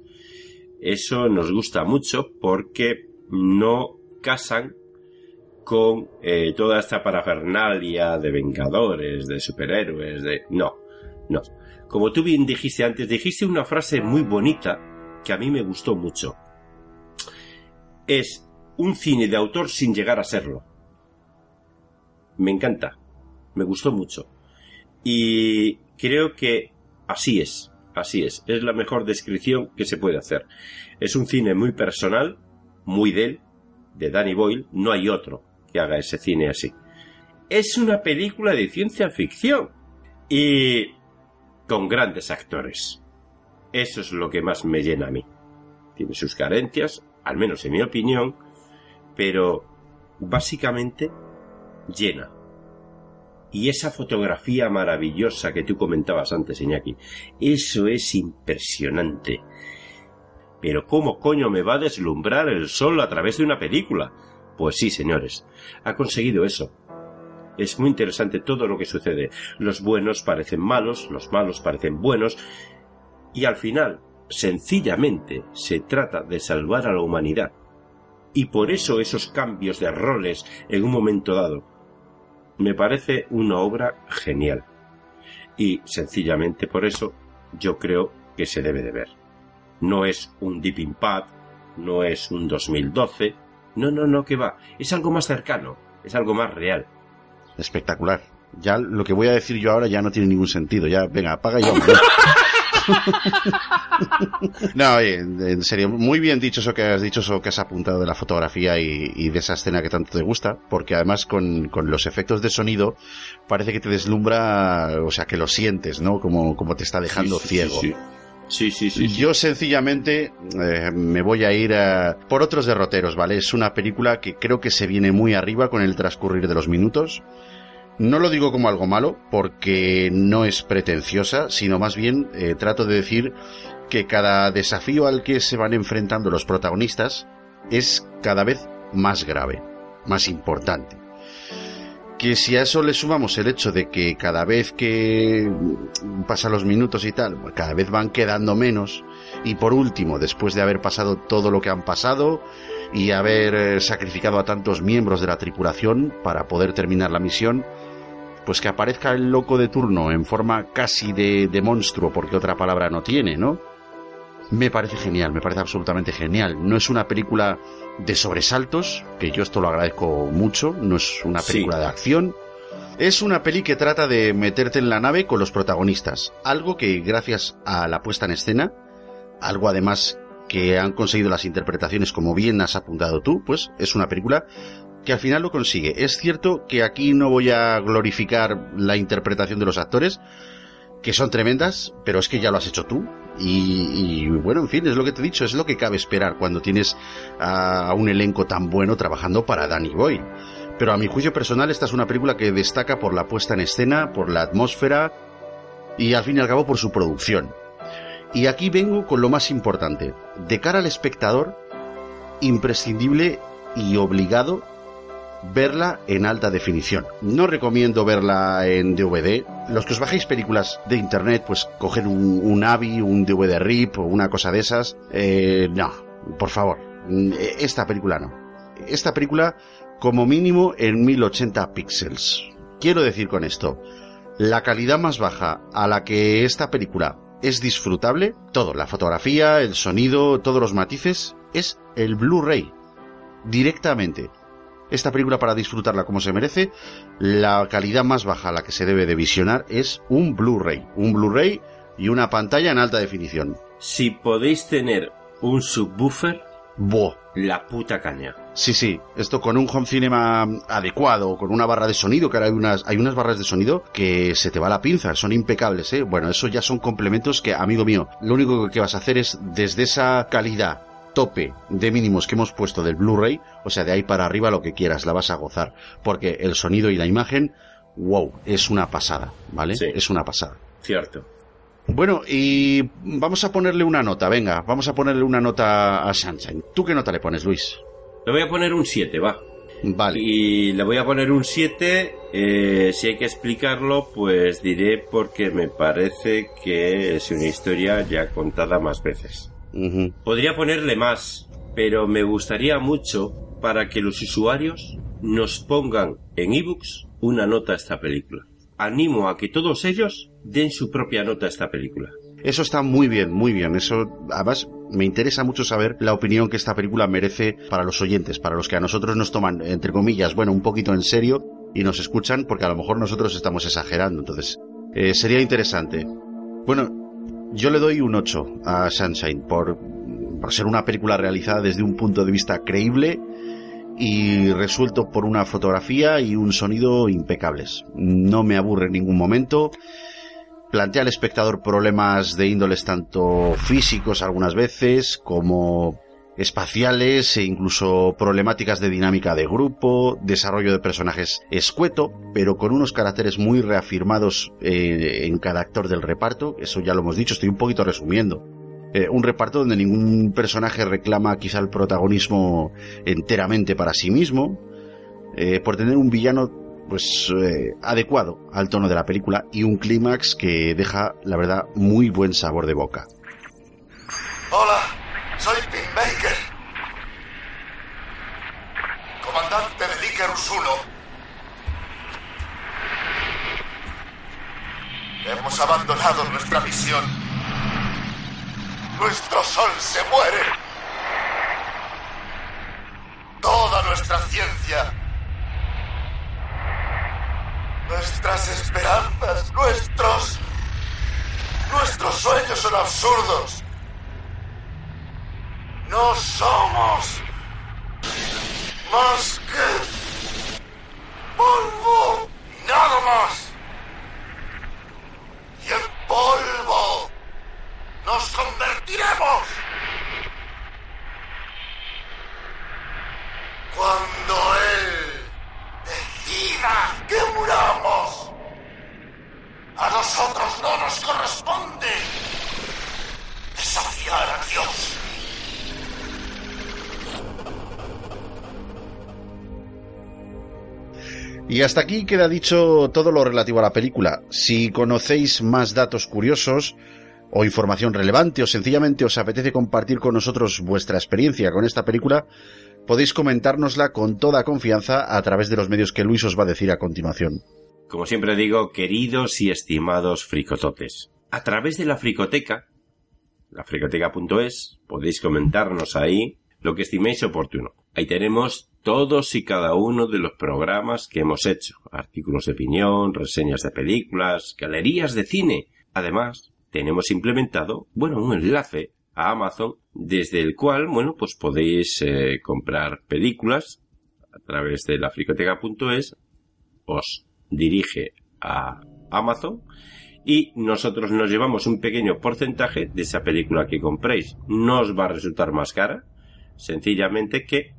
Eso nos gusta mucho porque no casan con eh, toda esta parafernalia de vengadores, de superhéroes, de... No, no. Como tú bien dijiste antes, dijiste una frase muy bonita que a mí me gustó mucho. Es un cine de autor sin llegar a serlo. Me encanta. Me gustó mucho. Y creo que así es. Así es. Es la mejor descripción que se puede hacer. Es un cine muy personal, muy de él, de Danny Boyle. No hay otro que haga ese cine así. Es una película de ciencia ficción. Y con grandes actores. Eso es lo que más me llena a mí. Tiene sus carencias, al menos en mi opinión, pero básicamente llena. Y esa fotografía maravillosa que tú comentabas antes, Iñaki, eso es impresionante. Pero ¿cómo coño me va a deslumbrar el sol a través de una película? Pues sí, señores, ha conseguido eso. Es muy interesante todo lo que sucede. Los buenos parecen malos, los malos parecen buenos, y al final sencillamente se trata de salvar a la humanidad. Y por eso esos cambios de roles en un momento dado. Me parece una obra genial. Y sencillamente por eso yo creo que se debe de ver. No es un Deep Impact, no es un 2012, no, no, no, que va, es algo más cercano, es algo más real. Espectacular. Ya lo que voy a decir yo ahora ya no tiene ningún sentido. Ya, venga, apaga ya. <laughs> <laughs> no, en serio, muy bien dicho eso que has dicho, eso que has apuntado de la fotografía y, de esa escena que tanto te gusta, porque además con, los efectos de sonido parece que te deslumbra, o sea, que lo sientes, ¿no? Como, como te está dejando ciego. Sí, sí, sí. Yo sencillamente eh, me voy a ir por otros derroteros, ¿vale? Es una película que creo que se viene muy arriba con el transcurrir de los minutos. No lo digo como algo malo, porque no es pretenciosa, sino más bien eh, trato de decir que cada desafío al que se van enfrentando los protagonistas es cada vez más grave, más importante. Que si a eso le sumamos el hecho de que cada vez que pasan los minutos y tal, cada vez van quedando menos, y por último, después de haber pasado todo lo que han pasado y haber eh, sacrificado a tantos miembros de la tripulación para poder terminar la misión, pues que aparezca el loco de turno en forma casi de, de monstruo, porque otra palabra no tiene, ¿no? Me parece genial, me parece absolutamente genial. No es una película de sobresaltos, que yo esto lo agradezco mucho, no es una película de acción. Es una peli que trata de meterte en la nave con los protagonistas, algo que gracias a la puesta en escena, algo además que han conseguido las interpretaciones como bien has apuntado tú, pues es una película que al final lo consigue. Es cierto que aquí no voy a glorificar la interpretación de los actores, que son tremendas, pero es que ya lo has hecho tú. Y, bueno, en fin, es lo que te he dicho, es lo que cabe esperar cuando tienes a, un elenco tan bueno trabajando para Danny Boyle. Pero a mi juicio personal, esta es una película que destaca por la puesta en escena, por la atmósfera y al fin y al cabo por su producción. Y aquí vengo con lo más importante. De cara al espectador, imprescindible y obligado verla en alta definición. No recomiendo verla en DVD. Los que os bajéis películas de internet, pues coger un, AVI, un DVD RIP o una cosa de esas. Eh, no, por favor. Esta película no. Esta película, como mínimo, en 1080 píxeles. Quiero decir con esto, la calidad más baja a la que esta película es disfrutable, todo, la fotografía, el sonido, todos los matices, es el Blu-ray. Directamente esta película para disfrutarla como se merece, la calidad más baja a la que se debe de visionar es un Blu-ray. Un Blu-ray y una pantalla en alta definición. Si podéis tener un subwoofer, ¡bo! La puta caña. Sí, sí, esto con un home cinema adecuado, con una barra de sonido, que ahora hay unas, hay unas barras de sonido que se te va la pinza, son impecables, ¿eh? Bueno, eso ya son complementos que, amigo mío, lo único que vas a hacer es, desde esa calidad tope de mínimos que hemos puesto del Blu-ray, o sea, de ahí para arriba lo que quieras, la vas a gozar, porque el sonido y la imagen, wow, es una pasada, ¿vale? Es una pasada. Cierto. Bueno, y vamos a ponerle una nota, venga, vamos a ponerle una nota a Sunshine. ¿Tú qué nota le pones, Luis? Le voy a poner un 7, va. Vale. Y le voy a poner un 7. Eh, si hay que explicarlo, pues diré porque me parece que es una historia ya contada más veces. Podría ponerle más, pero me gustaría mucho para que los usuarios nos pongan en ebooks una nota a esta película. Animo a que todos ellos den su propia nota a esta película. Eso está muy bien, muy bien. Eso, además, me interesa mucho saber la opinión que esta película merece para los oyentes, para los que a nosotros nos toman, entre comillas, bueno, un poquito en serio y nos escuchan, porque a lo mejor nosotros estamos exagerando. Entonces, eh, sería interesante. Bueno, yo le doy un 8 a Sunshine por, por ser una película realizada desde un punto de vista creíble y resuelto por una fotografía y un sonido impecables. No me aburre en ningún momento. Plantea al espectador problemas de índoles tanto físicos algunas veces como espaciales e incluso problemáticas de dinámica de grupo, desarrollo de personajes escueto, pero con unos caracteres muy reafirmados eh, en cada actor del reparto, eso ya lo hemos dicho, estoy un poquito resumiendo. Eh, un reparto donde ningún personaje reclama quizá el protagonismo enteramente para sí mismo, eh, por tener un villano pues adecuado al tono de la película y un clímax que deja la verdad muy buen sabor de boca. Hola, soy Baker. Comandante de Icarus 1. Hemos abandonado nuestra misión. Nuestro sol se muere. Toda nuestra ciencia. Nuestras esperanzas, nuestros... Nuestros sueños son absurdos. No somos más que polvo nada más. En polvo nos convertiremos. Cuando Él decida que muramos. A nosotros no nos corresponde desafiar a Dios. Y hasta aquí queda dicho todo lo relativo a la película. Si conocéis más datos curiosos o información relevante o sencillamente os apetece compartir con nosotros vuestra experiencia con esta película, podéis comentárnosla con toda confianza a través de los medios que Luis os va a decir a continuación. Como siempre digo, queridos y estimados fricototes, a través de la fricoteca, la fricoteca.es, podéis comentarnos ahí lo que estiméis oportuno. Ahí tenemos todos y cada uno de los programas que hemos hecho, artículos de opinión, reseñas de películas, galerías de cine. Además, tenemos implementado, bueno, un enlace a Amazon desde el cual, bueno, pues podéis eh, comprar películas a través de la fricoteca.es, os dirige a Amazon y nosotros nos llevamos un pequeño porcentaje de esa película que compréis. No os va a resultar más cara, sencillamente que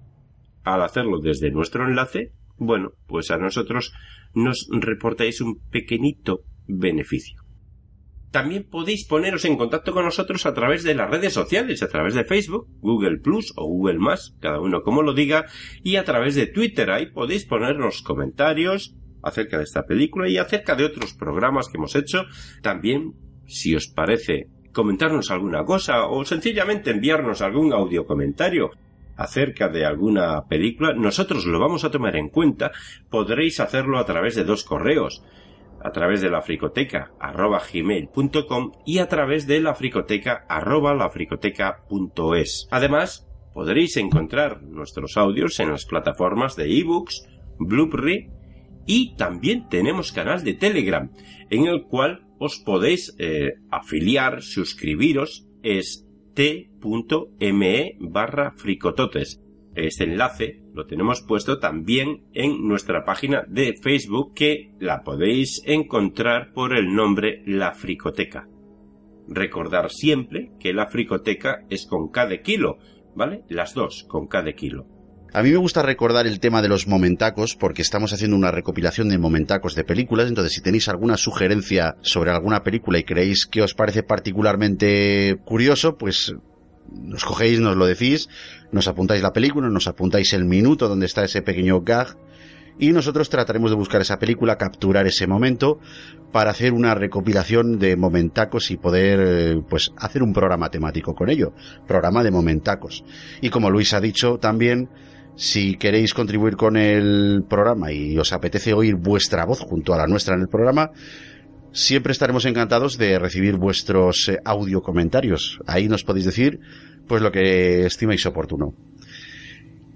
al hacerlo desde nuestro enlace, bueno, pues a nosotros nos reportáis un pequeñito beneficio. También podéis poneros en contacto con nosotros a través de las redes sociales, a través de Facebook, Google Plus o Google Más, cada uno como lo diga, y a través de Twitter. Ahí podéis ponernos comentarios acerca de esta película y acerca de otros programas que hemos hecho. También, si os parece, comentarnos alguna cosa o sencillamente enviarnos algún audio comentario acerca de alguna película, nosotros lo vamos a tomar en cuenta. Podréis hacerlo a través de dos correos a través de la fricoteca arroba gmail.com y a través de la fricoteca arroba lafricoteca.es. Además, podréis encontrar nuestros audios en las plataformas de ebooks, Blu-ray y también tenemos canal de Telegram en el cual os podéis eh, afiliar, suscribiros, es t.me barra fricototes. Este enlace lo tenemos puesto también en nuestra página de Facebook que la podéis encontrar por el nombre La Fricoteca. Recordar siempre que la fricoteca es con cada kilo, ¿vale? Las dos con cada kilo. A mí me gusta recordar el tema de los momentacos porque estamos haciendo una recopilación de momentacos de películas, entonces si tenéis alguna sugerencia sobre alguna película y creéis que os parece particularmente curioso, pues nos cogéis, nos lo decís, nos apuntáis la película, nos apuntáis el minuto donde está ese pequeño gag y nosotros trataremos de buscar esa película, capturar ese momento para hacer una recopilación de momentacos y poder eh, pues hacer un programa temático con ello, programa de momentacos. Y como Luis ha dicho también, si queréis contribuir con el programa y os apetece oír vuestra voz junto a la nuestra en el programa, siempre estaremos encantados de recibir vuestros eh, audio comentarios. Ahí nos podéis decir pues lo que estiméis oportuno.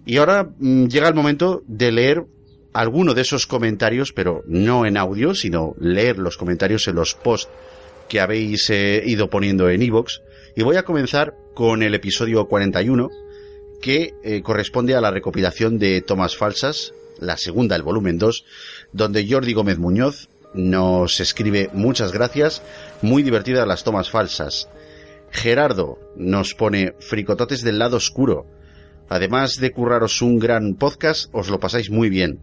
Y ahora mm, llega el momento de leer alguno de esos comentarios, pero no en audio, sino leer los comentarios en los posts que habéis eh, ido poniendo en iVoox. y voy a comenzar con el episodio 41, que eh, corresponde a la recopilación de tomas falsas, la segunda, el volumen 2, donde Jordi Gómez Muñoz nos escribe muchas gracias, muy divertidas las tomas falsas. Gerardo nos pone fricototes del lado oscuro. Además de curraros un gran podcast, os lo pasáis muy bien.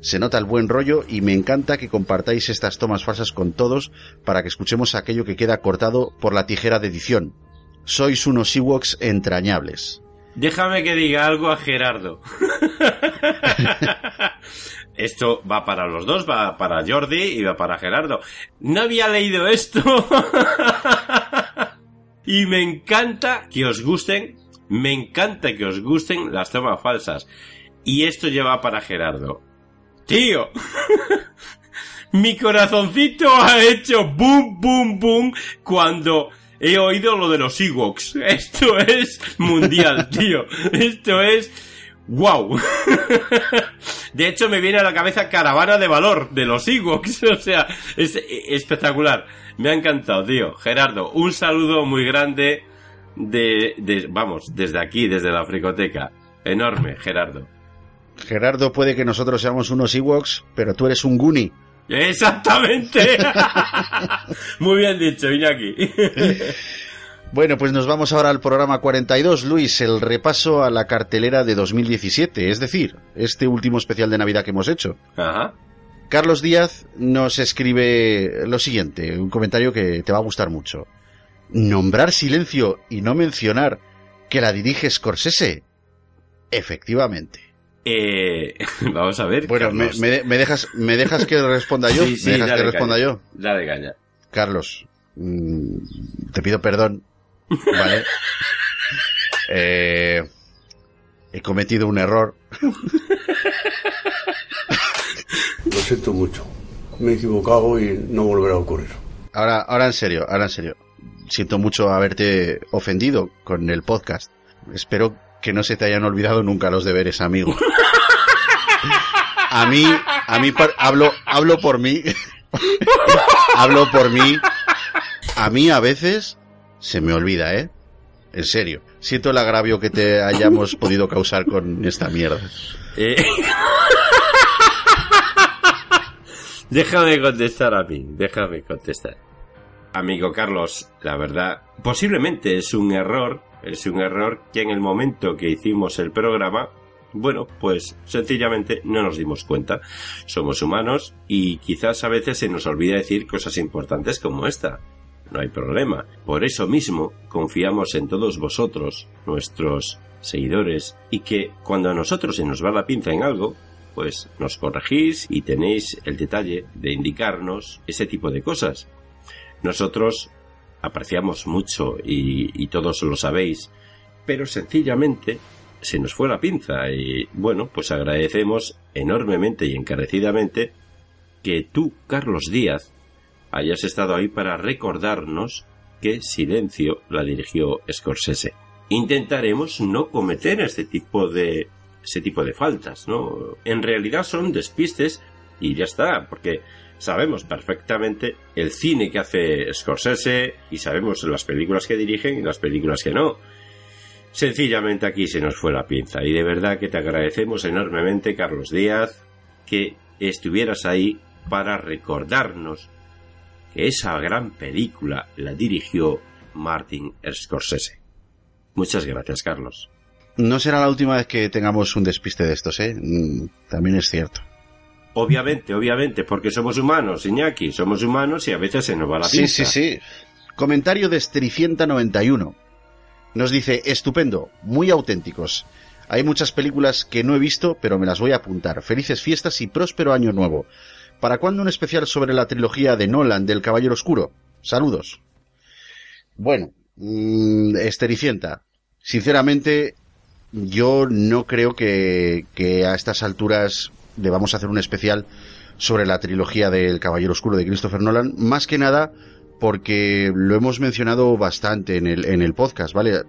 Se nota el buen rollo y me encanta que compartáis estas tomas falsas con todos para que escuchemos aquello que queda cortado por la tijera de edición. Sois unos Ewoks entrañables. Déjame que diga algo a Gerardo. <laughs> Esto va para los dos, va para Jordi y va para Gerardo. No había leído esto. <laughs> Y me encanta que os gusten, me encanta que os gusten las tomas falsas. Y esto lleva para Gerardo. Tío, <laughs> mi corazoncito ha hecho boom, boom, boom cuando he oído lo de los Ewoks. <laughs> Esto es mundial, tío. Esto es... ¡Wow! <laughs> De hecho, me viene a la cabeza Caravana de Valor de los Ewoks. <laughs> O sea, es espectacular. Me ha encantado, tío. Gerardo, un saludo muy grande de, vamos, desde aquí, desde la fricoteca. Enorme, Gerardo. Gerardo, puede que nosotros seamos unos Ewoks, pero tú eres un Goonie. Exactamente. <laughs> Muy bien dicho, Iñaki. Bueno, pues nos vamos ahora al programa 42, Luis, el repaso a la cartelera de 2017, es decir, este último especial de Navidad que hemos hecho. Ajá. Carlos Díaz nos escribe lo siguiente, un comentario que te va a gustar mucho. Nombrar silencio y no mencionar que la dirige Scorsese. Efectivamente. Eh, <laughs> vamos a ver. Bueno, me, dejas, ¿me dejas que responda yo? Sí, sí, ¿Me dejas que responda caña. yo? Dale caña. Carlos, mm, te pido perdón, ¿vale? <laughs> Eh, he cometido un error. Lo siento mucho. Me he equivocado y no volverá a ocurrir. Ahora, ahora en serio, ahora en serio. Siento mucho haberte ofendido con el podcast. Espero que no se te hayan olvidado nunca los deberes, amigo. A mí, a mí hablo, hablo por mí. <laughs> hablo por mí. A mí a veces se me olvida, ¿eh? En serio. Siento el agravio que te hayamos podido causar con esta mierda. Eh, <laughs> déjame contestar a mí, déjame contestar. Amigo Carlos, la verdad, posiblemente es un error, es un error que en el momento que hicimos el programa, bueno, pues sencillamente no nos dimos cuenta. Somos humanos y quizás a veces se nos olvida decir cosas importantes como esta. No hay problema. Por eso mismo confiamos en todos vosotros, nuestros seguidores, y que cuando a nosotros se nos va la pinza en algo, pues nos corregís y tenéis el detalle de indicarnos ese tipo de cosas. Nosotros apreciamos mucho y, todos lo sabéis, pero sencillamente se nos fue la pinza y bueno, pues agradecemos enormemente y encarecidamente que tú, Carlos Díaz, hayas estado ahí para recordarnos que Silencio la dirigió Scorsese. Intentaremos no cometer este tipo de ese tipo de faltas, ¿no? En realidad son despistes y ya está, porque sabemos perfectamente el cine que hace Scorsese y sabemos las películas que dirigen y las películas que no. Sencillamente aquí se nos fue la pinza y de verdad que te agradecemos enormemente, Carlos Díaz, que estuvieras ahí para recordarnos que esa gran película la dirigió Martin Scorsese. Muchas gracias, Carlos. No será la última vez que tengamos un despiste de estos, ¿eh? Mm, También es cierto. Obviamente, obviamente, porque somos humanos, Iñaki, somos humanos y a veces se nos va la Sí, pinza. sí, sí. Comentario de Estericienta91. Nos dice, estupendo, muy auténticos. Hay muchas películas que no he visto, pero me las voy a apuntar. Felices fiestas y próspero año nuevo. ¿Para cuándo un especial sobre la trilogía de Nolan del Caballero Oscuro? Saludos. Bueno, mm, Estericienta, sinceramente, yo no creo que, que a estas alturas debamos hacer un especial sobre la trilogía del Caballero Oscuro de Christopher Nolan, más que nada porque lo hemos mencionado bastante en el, en el podcast, ¿vale?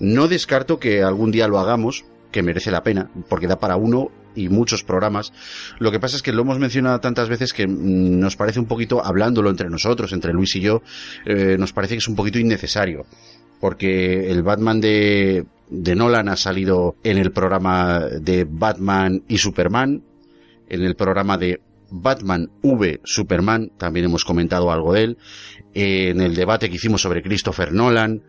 No descarto que algún día lo hagamos, que merece la pena, porque da para uno y muchos programas. Lo que pasa es que lo hemos mencionado tantas veces que mm, nos parece un poquito, hablándolo entre nosotros, entre Luis y yo, eh, nos parece que es un poquito innecesario. Porque el Batman de, de Nolan ha salido en el programa de Batman y Superman, en el programa de Batman V Superman, también hemos comentado algo de él, en el debate que hicimos sobre Christopher Nolan,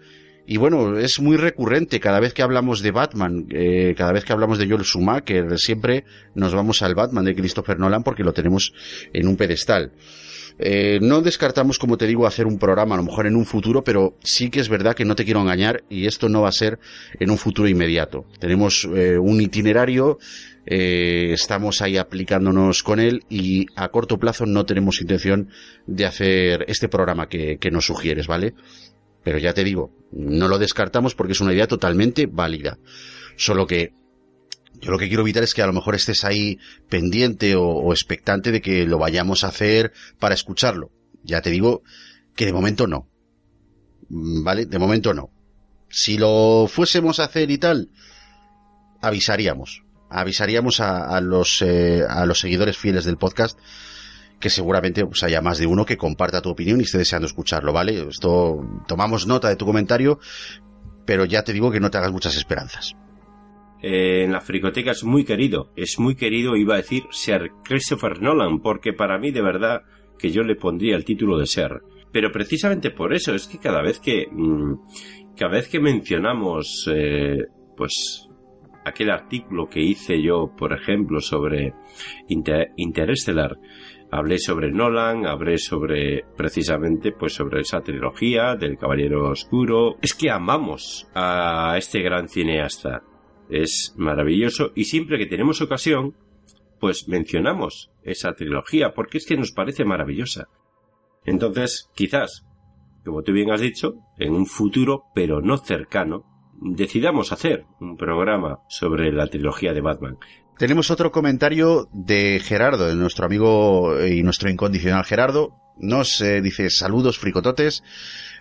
y bueno, es muy recurrente cada vez que hablamos de Batman, eh, cada vez que hablamos de Joel Schumacher, siempre nos vamos al Batman de Christopher Nolan porque lo tenemos en un pedestal. Eh, no descartamos, como te digo, hacer un programa a lo mejor en un futuro, pero sí que es verdad que no te quiero engañar y esto no va a ser en un futuro inmediato. Tenemos eh, un itinerario, eh, estamos ahí aplicándonos con él y a corto plazo no tenemos intención de hacer este programa que, que nos sugieres, ¿vale? Pero ya te digo, no lo descartamos porque es una idea totalmente válida. Solo que yo lo que quiero evitar es que a lo mejor estés ahí pendiente o, expectante de que lo vayamos a hacer para escucharlo. Ya te digo que de momento no. Mm, ¿Vale? De momento no. Si lo fuésemos a hacer y tal, avisaríamos. Avisaríamos a, a los, eh, a los seguidores fieles del podcast que seguramente pues, haya más de uno que comparta tu opinión y esté deseando escucharlo, ¿vale? Esto, tomamos nota de tu comentario, pero ya te digo que no te hagas muchas esperanzas. Eh, en la fricoteca es muy querido, es muy querido, iba a decir, Sir Christopher Nolan, porque para mí de verdad que yo le pondría el título de Ser. Pero precisamente por eso es que cada vez que mmm, cada vez que mencionamos eh, pues aquel artículo que hice yo, por ejemplo, sobre Inter Interstellar, hablé sobre Nolan, hablé sobre precisamente pues sobre esa trilogía del Caballero Oscuro. Es que amamos a este gran cineasta. Es maravilloso y siempre que tenemos ocasión, pues mencionamos esa trilogía porque es que nos parece maravillosa. Entonces, quizás, como tú bien has dicho, en un futuro, pero no cercano, decidamos hacer un programa sobre la trilogía de Batman. Tenemos otro comentario de Gerardo, de nuestro amigo y nuestro incondicional Gerardo. Nos eh, dice saludos fricototes.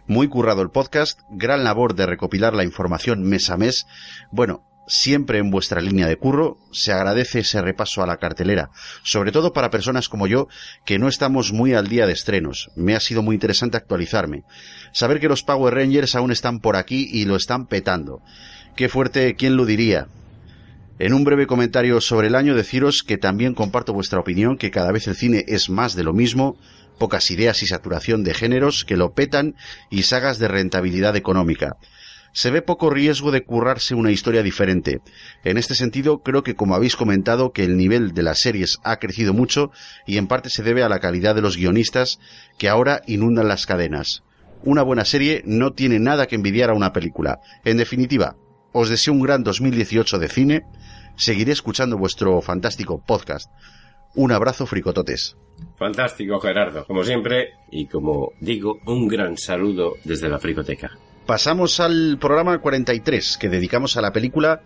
Muy currado el podcast, gran labor de recopilar la información mes a mes. Bueno, siempre en vuestra línea de curro. Se agradece ese repaso a la cartelera, sobre todo para personas como yo que no estamos muy al día de estrenos. Me ha sido muy interesante actualizarme. Saber que los Power Rangers aún están por aquí y lo están petando. Qué fuerte, ¿quién lo diría? En un breve comentario sobre el año deciros que también comparto vuestra opinión que cada vez el cine es más de lo mismo, pocas ideas y saturación de géneros que lo petan y sagas de rentabilidad económica se ve poco riesgo de currarse una historia diferente. En este sentido, creo que como habéis comentado que el nivel de las series ha crecido mucho y en parte se debe a la calidad de los guionistas que ahora inundan las cadenas. Una buena serie no tiene nada que envidiar a una película. En definitiva, os deseo un gran 2018 de cine. Seguiré escuchando vuestro fantástico podcast. Un abrazo fricototes. Fantástico, Gerardo, como siempre, y como digo, un gran saludo desde la fricoteca. Pasamos al programa 43 que dedicamos a la película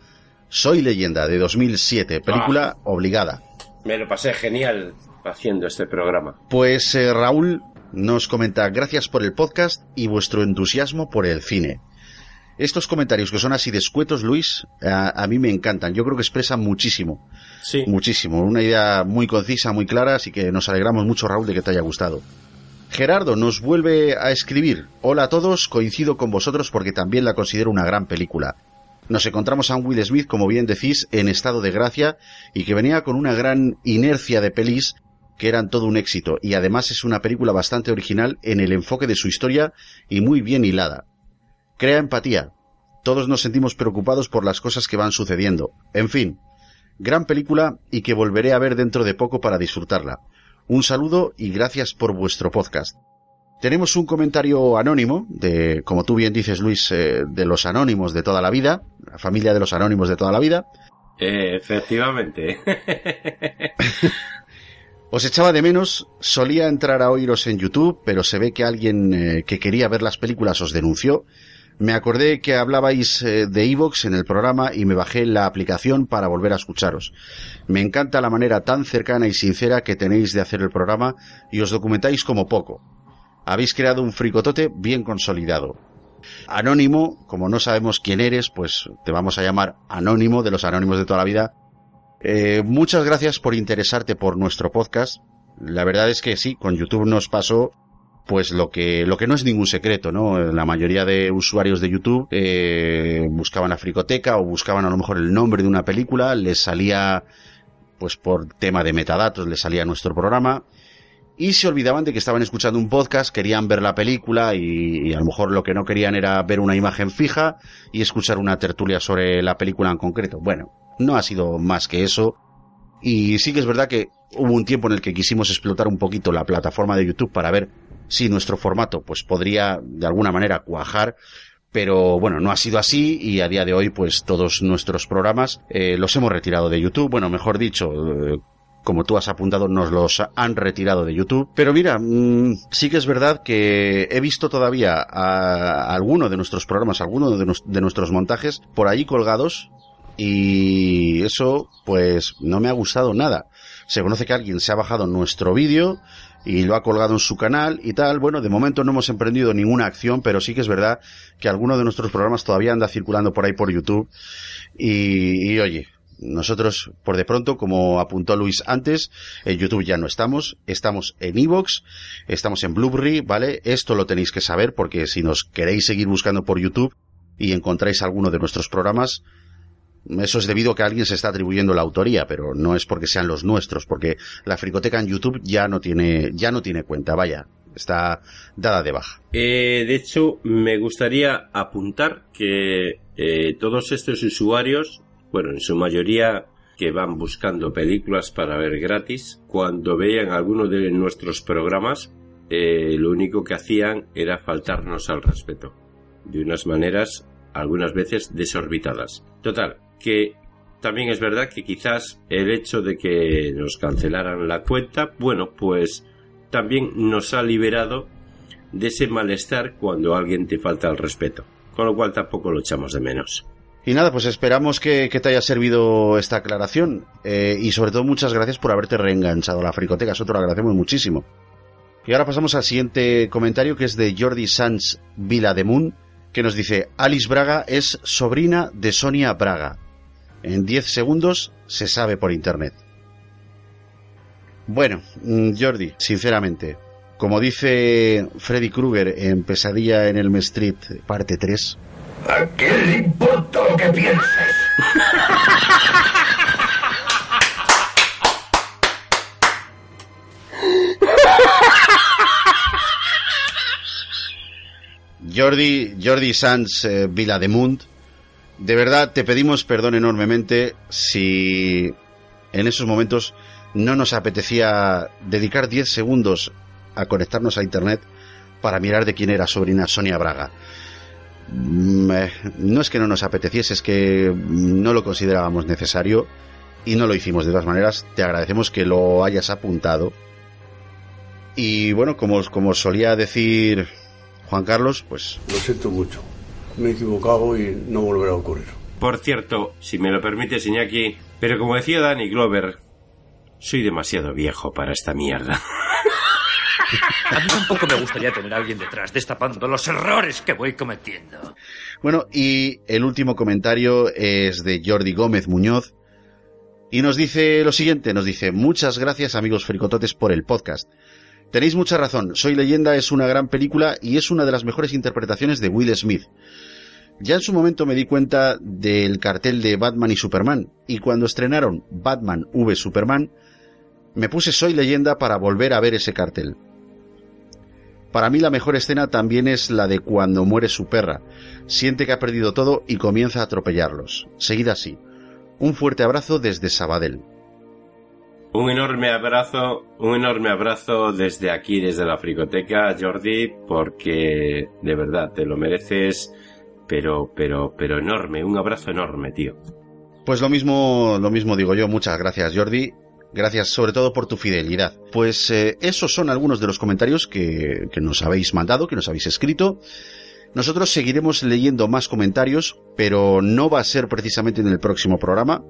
Soy leyenda de 2007, película ah, obligada. Me lo pasé genial haciendo este programa. Pues eh, Raúl nos comenta gracias por el podcast y vuestro entusiasmo por el cine. Estos comentarios que son así descuetos, Luis, a, a, mí me encantan. Yo creo que expresan muchísimo. Sí. Muchísimo. Una idea muy concisa, muy clara, así que nos alegramos mucho, Raúl, de que te haya gustado. Gerardo nos vuelve a escribir. Hola a todos, coincido con vosotros porque también la considero una gran película. Nos encontramos a un Will Smith, como bien decís, en estado de gracia y que venía con una gran inercia de pelis que eran todo un éxito y además es una película bastante original en el enfoque de su historia y muy bien hilada. Crea empatía. Todos nos sentimos preocupados por las cosas que van sucediendo. En fin, gran película y que volveré a ver dentro de poco para disfrutarla. Un saludo y gracias por vuestro podcast. Tenemos un comentario anónimo de, como tú bien dices, Luis, eh, de los anónimos de toda la vida, la familia de los anónimos de toda la vida. Eh, efectivamente. <laughs> Os echaba de menos, solía entrar a oíros en YouTube, pero se ve que alguien eh, que quería ver las películas os denunció me acordé que hablabais eh, de Evox en el programa y me bajé la aplicación para volver a escucharos. Me encanta la manera tan cercana y sincera que tenéis de hacer el programa y os documentáis como poco. Habéis creado un fricotote bien consolidado. Anónimo, como no sabemos quién eres, pues te vamos a llamar Anónimo de los Anónimos de toda la vida. Eh, muchas gracias por interesarte por nuestro podcast. La verdad es que sí, con YouTube nos pasó pues lo que, lo que no es ningún secreto, ¿no? La mayoría de usuarios de YouTube eh, buscaban la fricoteca o buscaban a lo mejor el nombre de una película, les salía, pues por tema de metadatos, les salía nuestro programa y se olvidaban de que estaban escuchando un podcast, querían ver la película y, y, a lo mejor lo que no querían era ver una imagen fija y escuchar una tertulia sobre la película en concreto. Bueno, no ha sido más que eso. Y sí que es verdad que hubo un tiempo en el que quisimos explotar un poquito la plataforma de YouTube para ver si nuestro formato pues podría de alguna manera cuajar pero bueno, no ha sido así y a día de hoy pues todos nuestros programas eh, los hemos retirado de YouTube, bueno, mejor dicho, eh, como tú has apuntado, nos los han retirado de YouTube. Pero mira, mm, sí que es verdad que he visto todavía a, alguno de nuestros programas, alguno de, de nuestros montajes por ahí colgados y eso pues no me ha gustado nada. Se conoce que alguien se ha bajado nuestro vídeo y lo ha colgado en su canal y tal. Bueno, de momento no hemos emprendido ninguna acción, pero sí que es verdad que alguno de nuestros programas todavía anda circulando por ahí por YouTube. Y, oye, nosotros, por de pronto, como apuntó Luis antes, en YouTube ya no estamos, estamos en Evox, estamos en Blueberry, ¿vale? Esto lo tenéis que saber porque si nos queréis seguir buscando por YouTube y encontráis alguno de nuestros programas, eso es debido a que alguien se está atribuyendo la autoría, pero no es porque sean los nuestros, porque la fricoteca en YouTube ya no tiene, ya no tiene cuenta, vaya, está dada de baja. Eh, de hecho, me gustaría apuntar que eh, todos estos usuarios bueno, en su mayoría que van buscando películas para ver gratis, cuando veían alguno de nuestros programas, eh, lo único que hacían era faltarnos al respeto, de unas maneras algunas veces desorbitadas. Total, que también es verdad que quizás el hecho de que nos cancelaran la cuenta, bueno, pues también nos ha liberado de ese malestar cuando alguien te falta el respeto, con lo cual tampoco lo echamos de menos. Y nada, pues esperamos que, te haya servido esta aclaración. Eh, y sobre todo muchas gracias por haberte reenganchado a la fricoteca. Eso te lo agradecemos muchísimo. Y ahora pasamos al siguiente comentario que es de Jordi Sanz Vilademun, que nos dice, Alice Braga es sobrina de Sonia Braga. En 10 segundos se sabe por internet. Bueno, mm, Jordi, sinceramente, como dice Freddy Krueger en Pesadilla en el Street, parte 3, ¿A quién le importa lo que pienses? Jordi, Jordi Sanz eh, Vilademund, de verdad te pedimos perdón enormemente si en esos momentos no nos apetecía dedicar 10 segundos a conectarnos a Internet para mirar de quién era sobrina Sonia Braga. Mm, eh, no es que no nos apeteciese, es que no lo considerábamos necesario y no lo hicimos de todas maneras. Te agradecemos que lo hayas apuntado. Y bueno, como, como solía decir Juan Carlos, pues... Lo siento mucho. Me he equivocado y no volverá a ocurrir. Por cierto, si me lo permites, Iñaki, pero como decía Danny Glover, soy demasiado viejo para esta mierda. <laughs> A mí tampoco me gustaría tener a alguien detrás destapando los errores que voy cometiendo. Bueno, y el último comentario es de Jordi Gómez Muñoz. Y nos dice lo siguiente, nos dice, muchas gracias amigos fricototes por el podcast. Tenéis mucha razón, Soy leyenda es una gran película y es una de las mejores interpretaciones de Will Smith. Ya en su momento me di cuenta del cartel de Batman y Superman, y cuando estrenaron Batman v Superman, me puse Soy leyenda para volver a ver ese cartel. Para mí la mejor escena también es la de cuando muere su perra. Siente que ha perdido todo y comienza a atropellarlos. Seguida así. Un fuerte abrazo desde Sabadell. Un enorme abrazo, un enorme abrazo desde aquí, desde la Fricoteca, Jordi, porque de verdad te lo mereces, pero, pero, pero enorme, un abrazo enorme, tío. Pues lo mismo, lo mismo digo yo, muchas gracias Jordi, Gracias sobre todo por tu fidelidad. Pues eh, esos son algunos de los comentarios que, que nos habéis mandado, que nos habéis escrito. Nosotros seguiremos leyendo más comentarios, pero no va a ser precisamente en el próximo programa,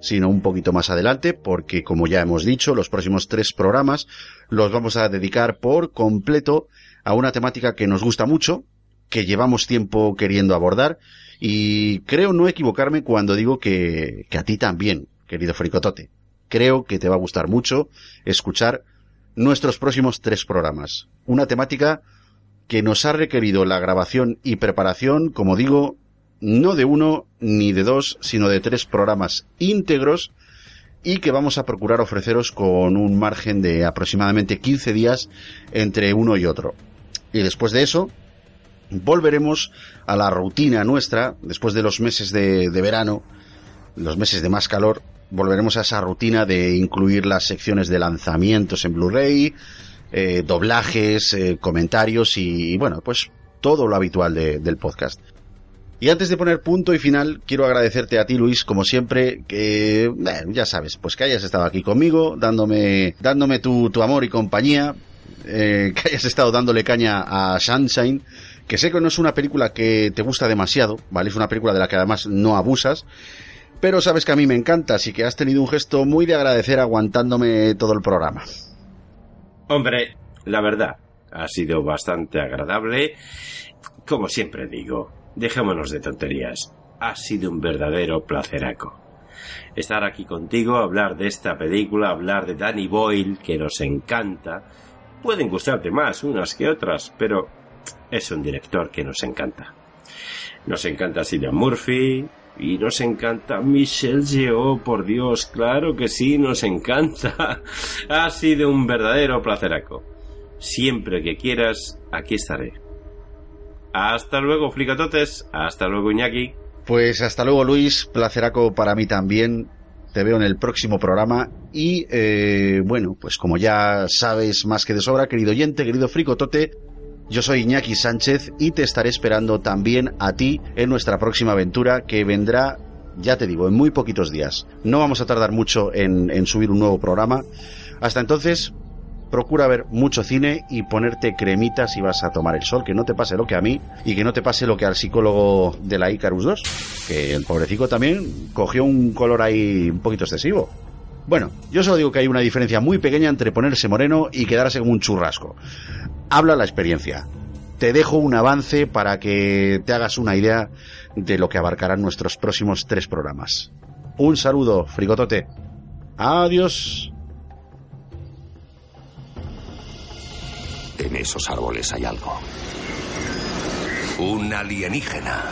sino un poquito más adelante, porque como ya hemos dicho, los próximos tres programas los vamos a dedicar por completo a una temática que nos gusta mucho, que llevamos tiempo queriendo abordar, y creo no equivocarme cuando digo que, que a ti también, querido Fricotote creo que te va a gustar mucho escuchar nuestros próximos tres programas. Una temática que nos ha requerido la grabación y preparación, como digo, no de uno ni de dos, sino de tres programas íntegros y que vamos a procurar ofreceros con un margen de aproximadamente 15 días entre uno y otro. Y después de eso, volveremos a la rutina nuestra, después de los meses de, verano, los meses de más calor, volveremos a esa rutina de incluir las secciones de lanzamientos en Blu-ray, eh, doblajes, eh, comentarios y, bueno, pues todo lo habitual del podcast. Y antes de poner punto y final, quiero agradecerte a ti, Luis, como siempre, que, ya sabes, pues que hayas estado aquí conmigo, dándome, dándome tu, tu amor y compañía, eh, que hayas estado dándole caña a Sunshine, que sé que no es una película que te gusta demasiado, ¿vale? Es una película de la que además no abusas, pero sabes que a mí me encanta, así que has tenido un gesto muy de agradecer aguantándome todo el programa. Hombre, la verdad, ha sido bastante agradable. Como siempre digo, dejémonos de tonterías. Ha sido un verdadero placeraco. Estar aquí contigo, hablar de esta película, hablar de Danny Boyle, que nos encanta. Pueden gustarte más unas que otras, pero es un director que nos encanta. Nos encanta Cillian Murphy, y nos encanta Michelle Yeoh, por Dios, claro que sí, nos encanta. <laughs> ha sido un verdadero placeraco. Siempre que quieras, aquí estaré. Hasta luego, flicatotes. Hasta luego, Iñaki. Pues hasta luego, Luis. Placeraco para mí también. Te veo en el próximo programa. Y eh, bueno, pues como ya sabes más que de sobra, querido oyente, querido fricotote, yo soy Iñaki Sánchez y te estaré esperando también a ti en nuestra próxima aventura que vendrá, ya te digo, en muy poquitos días. No vamos a tardar mucho en, subir un nuevo programa. Hasta entonces, procura ver mucho cine y ponerte cremita si vas a tomar el sol, que no te pase lo que a mí y que no te pase lo que al psicólogo de la Icarus 2, que el pobrecito también cogió un color ahí un poquito excesivo. Bueno, yo solo digo que hay una diferencia muy pequeña entre ponerse moreno y quedarse como un churrasco. Habla la experiencia. Te dejo un avance para que te hagas una idea de lo que abarcarán nuestros próximos tres programas. Un saludo, frigotote. Adiós. En esos árboles hay algo. Un alienígena.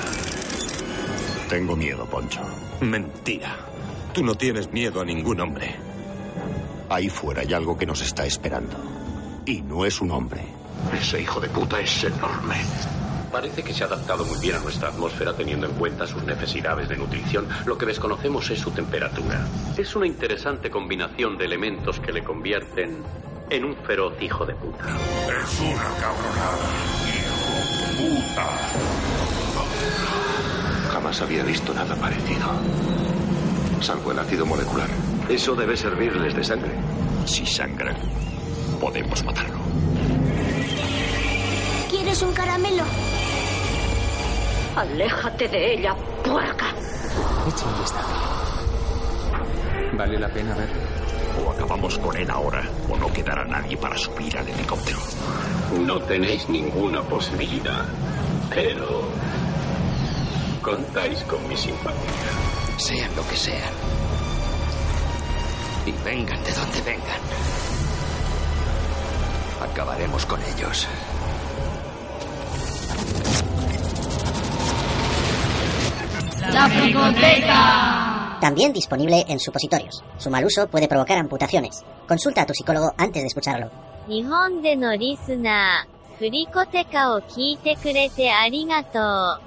Tengo miedo, Poncho. Mentira. Tú no tienes miedo a ningún hombre. Ahí fuera hay algo que nos está esperando. Y no es un hombre. Ese hijo de puta es enorme. Parece que se ha adaptado muy bien a nuestra atmósfera teniendo en cuenta sus necesidades de nutrición. Lo que desconocemos es su temperatura. Es una interesante combinación de elementos que le convierten en un feroz hijo de puta. Es una cabronada, hijo de puta. Jamás había visto nada parecido. Salvo el ácido molecular. Eso debe servirles de sangre. Si sangran, podemos matarlo. ¿Quieres un caramelo? Aléjate de ella, puerca. Echa un vistazo. Vale la pena verlo. O acabamos con él ahora, o no quedará nadie para subir al helicóptero. No tenéis ninguna posibilidad, pero contáis con mi simpatía Sean lo que sean. Y vengan de donde vengan. Acabaremos con ellos. La Fricoteca. También disponible en supositorios. Su mal uso puede provocar amputaciones. Consulta a tu psicólogo antes de escucharlo. 日本でのリスナー、フリコテカを聞いてくれてありがとう。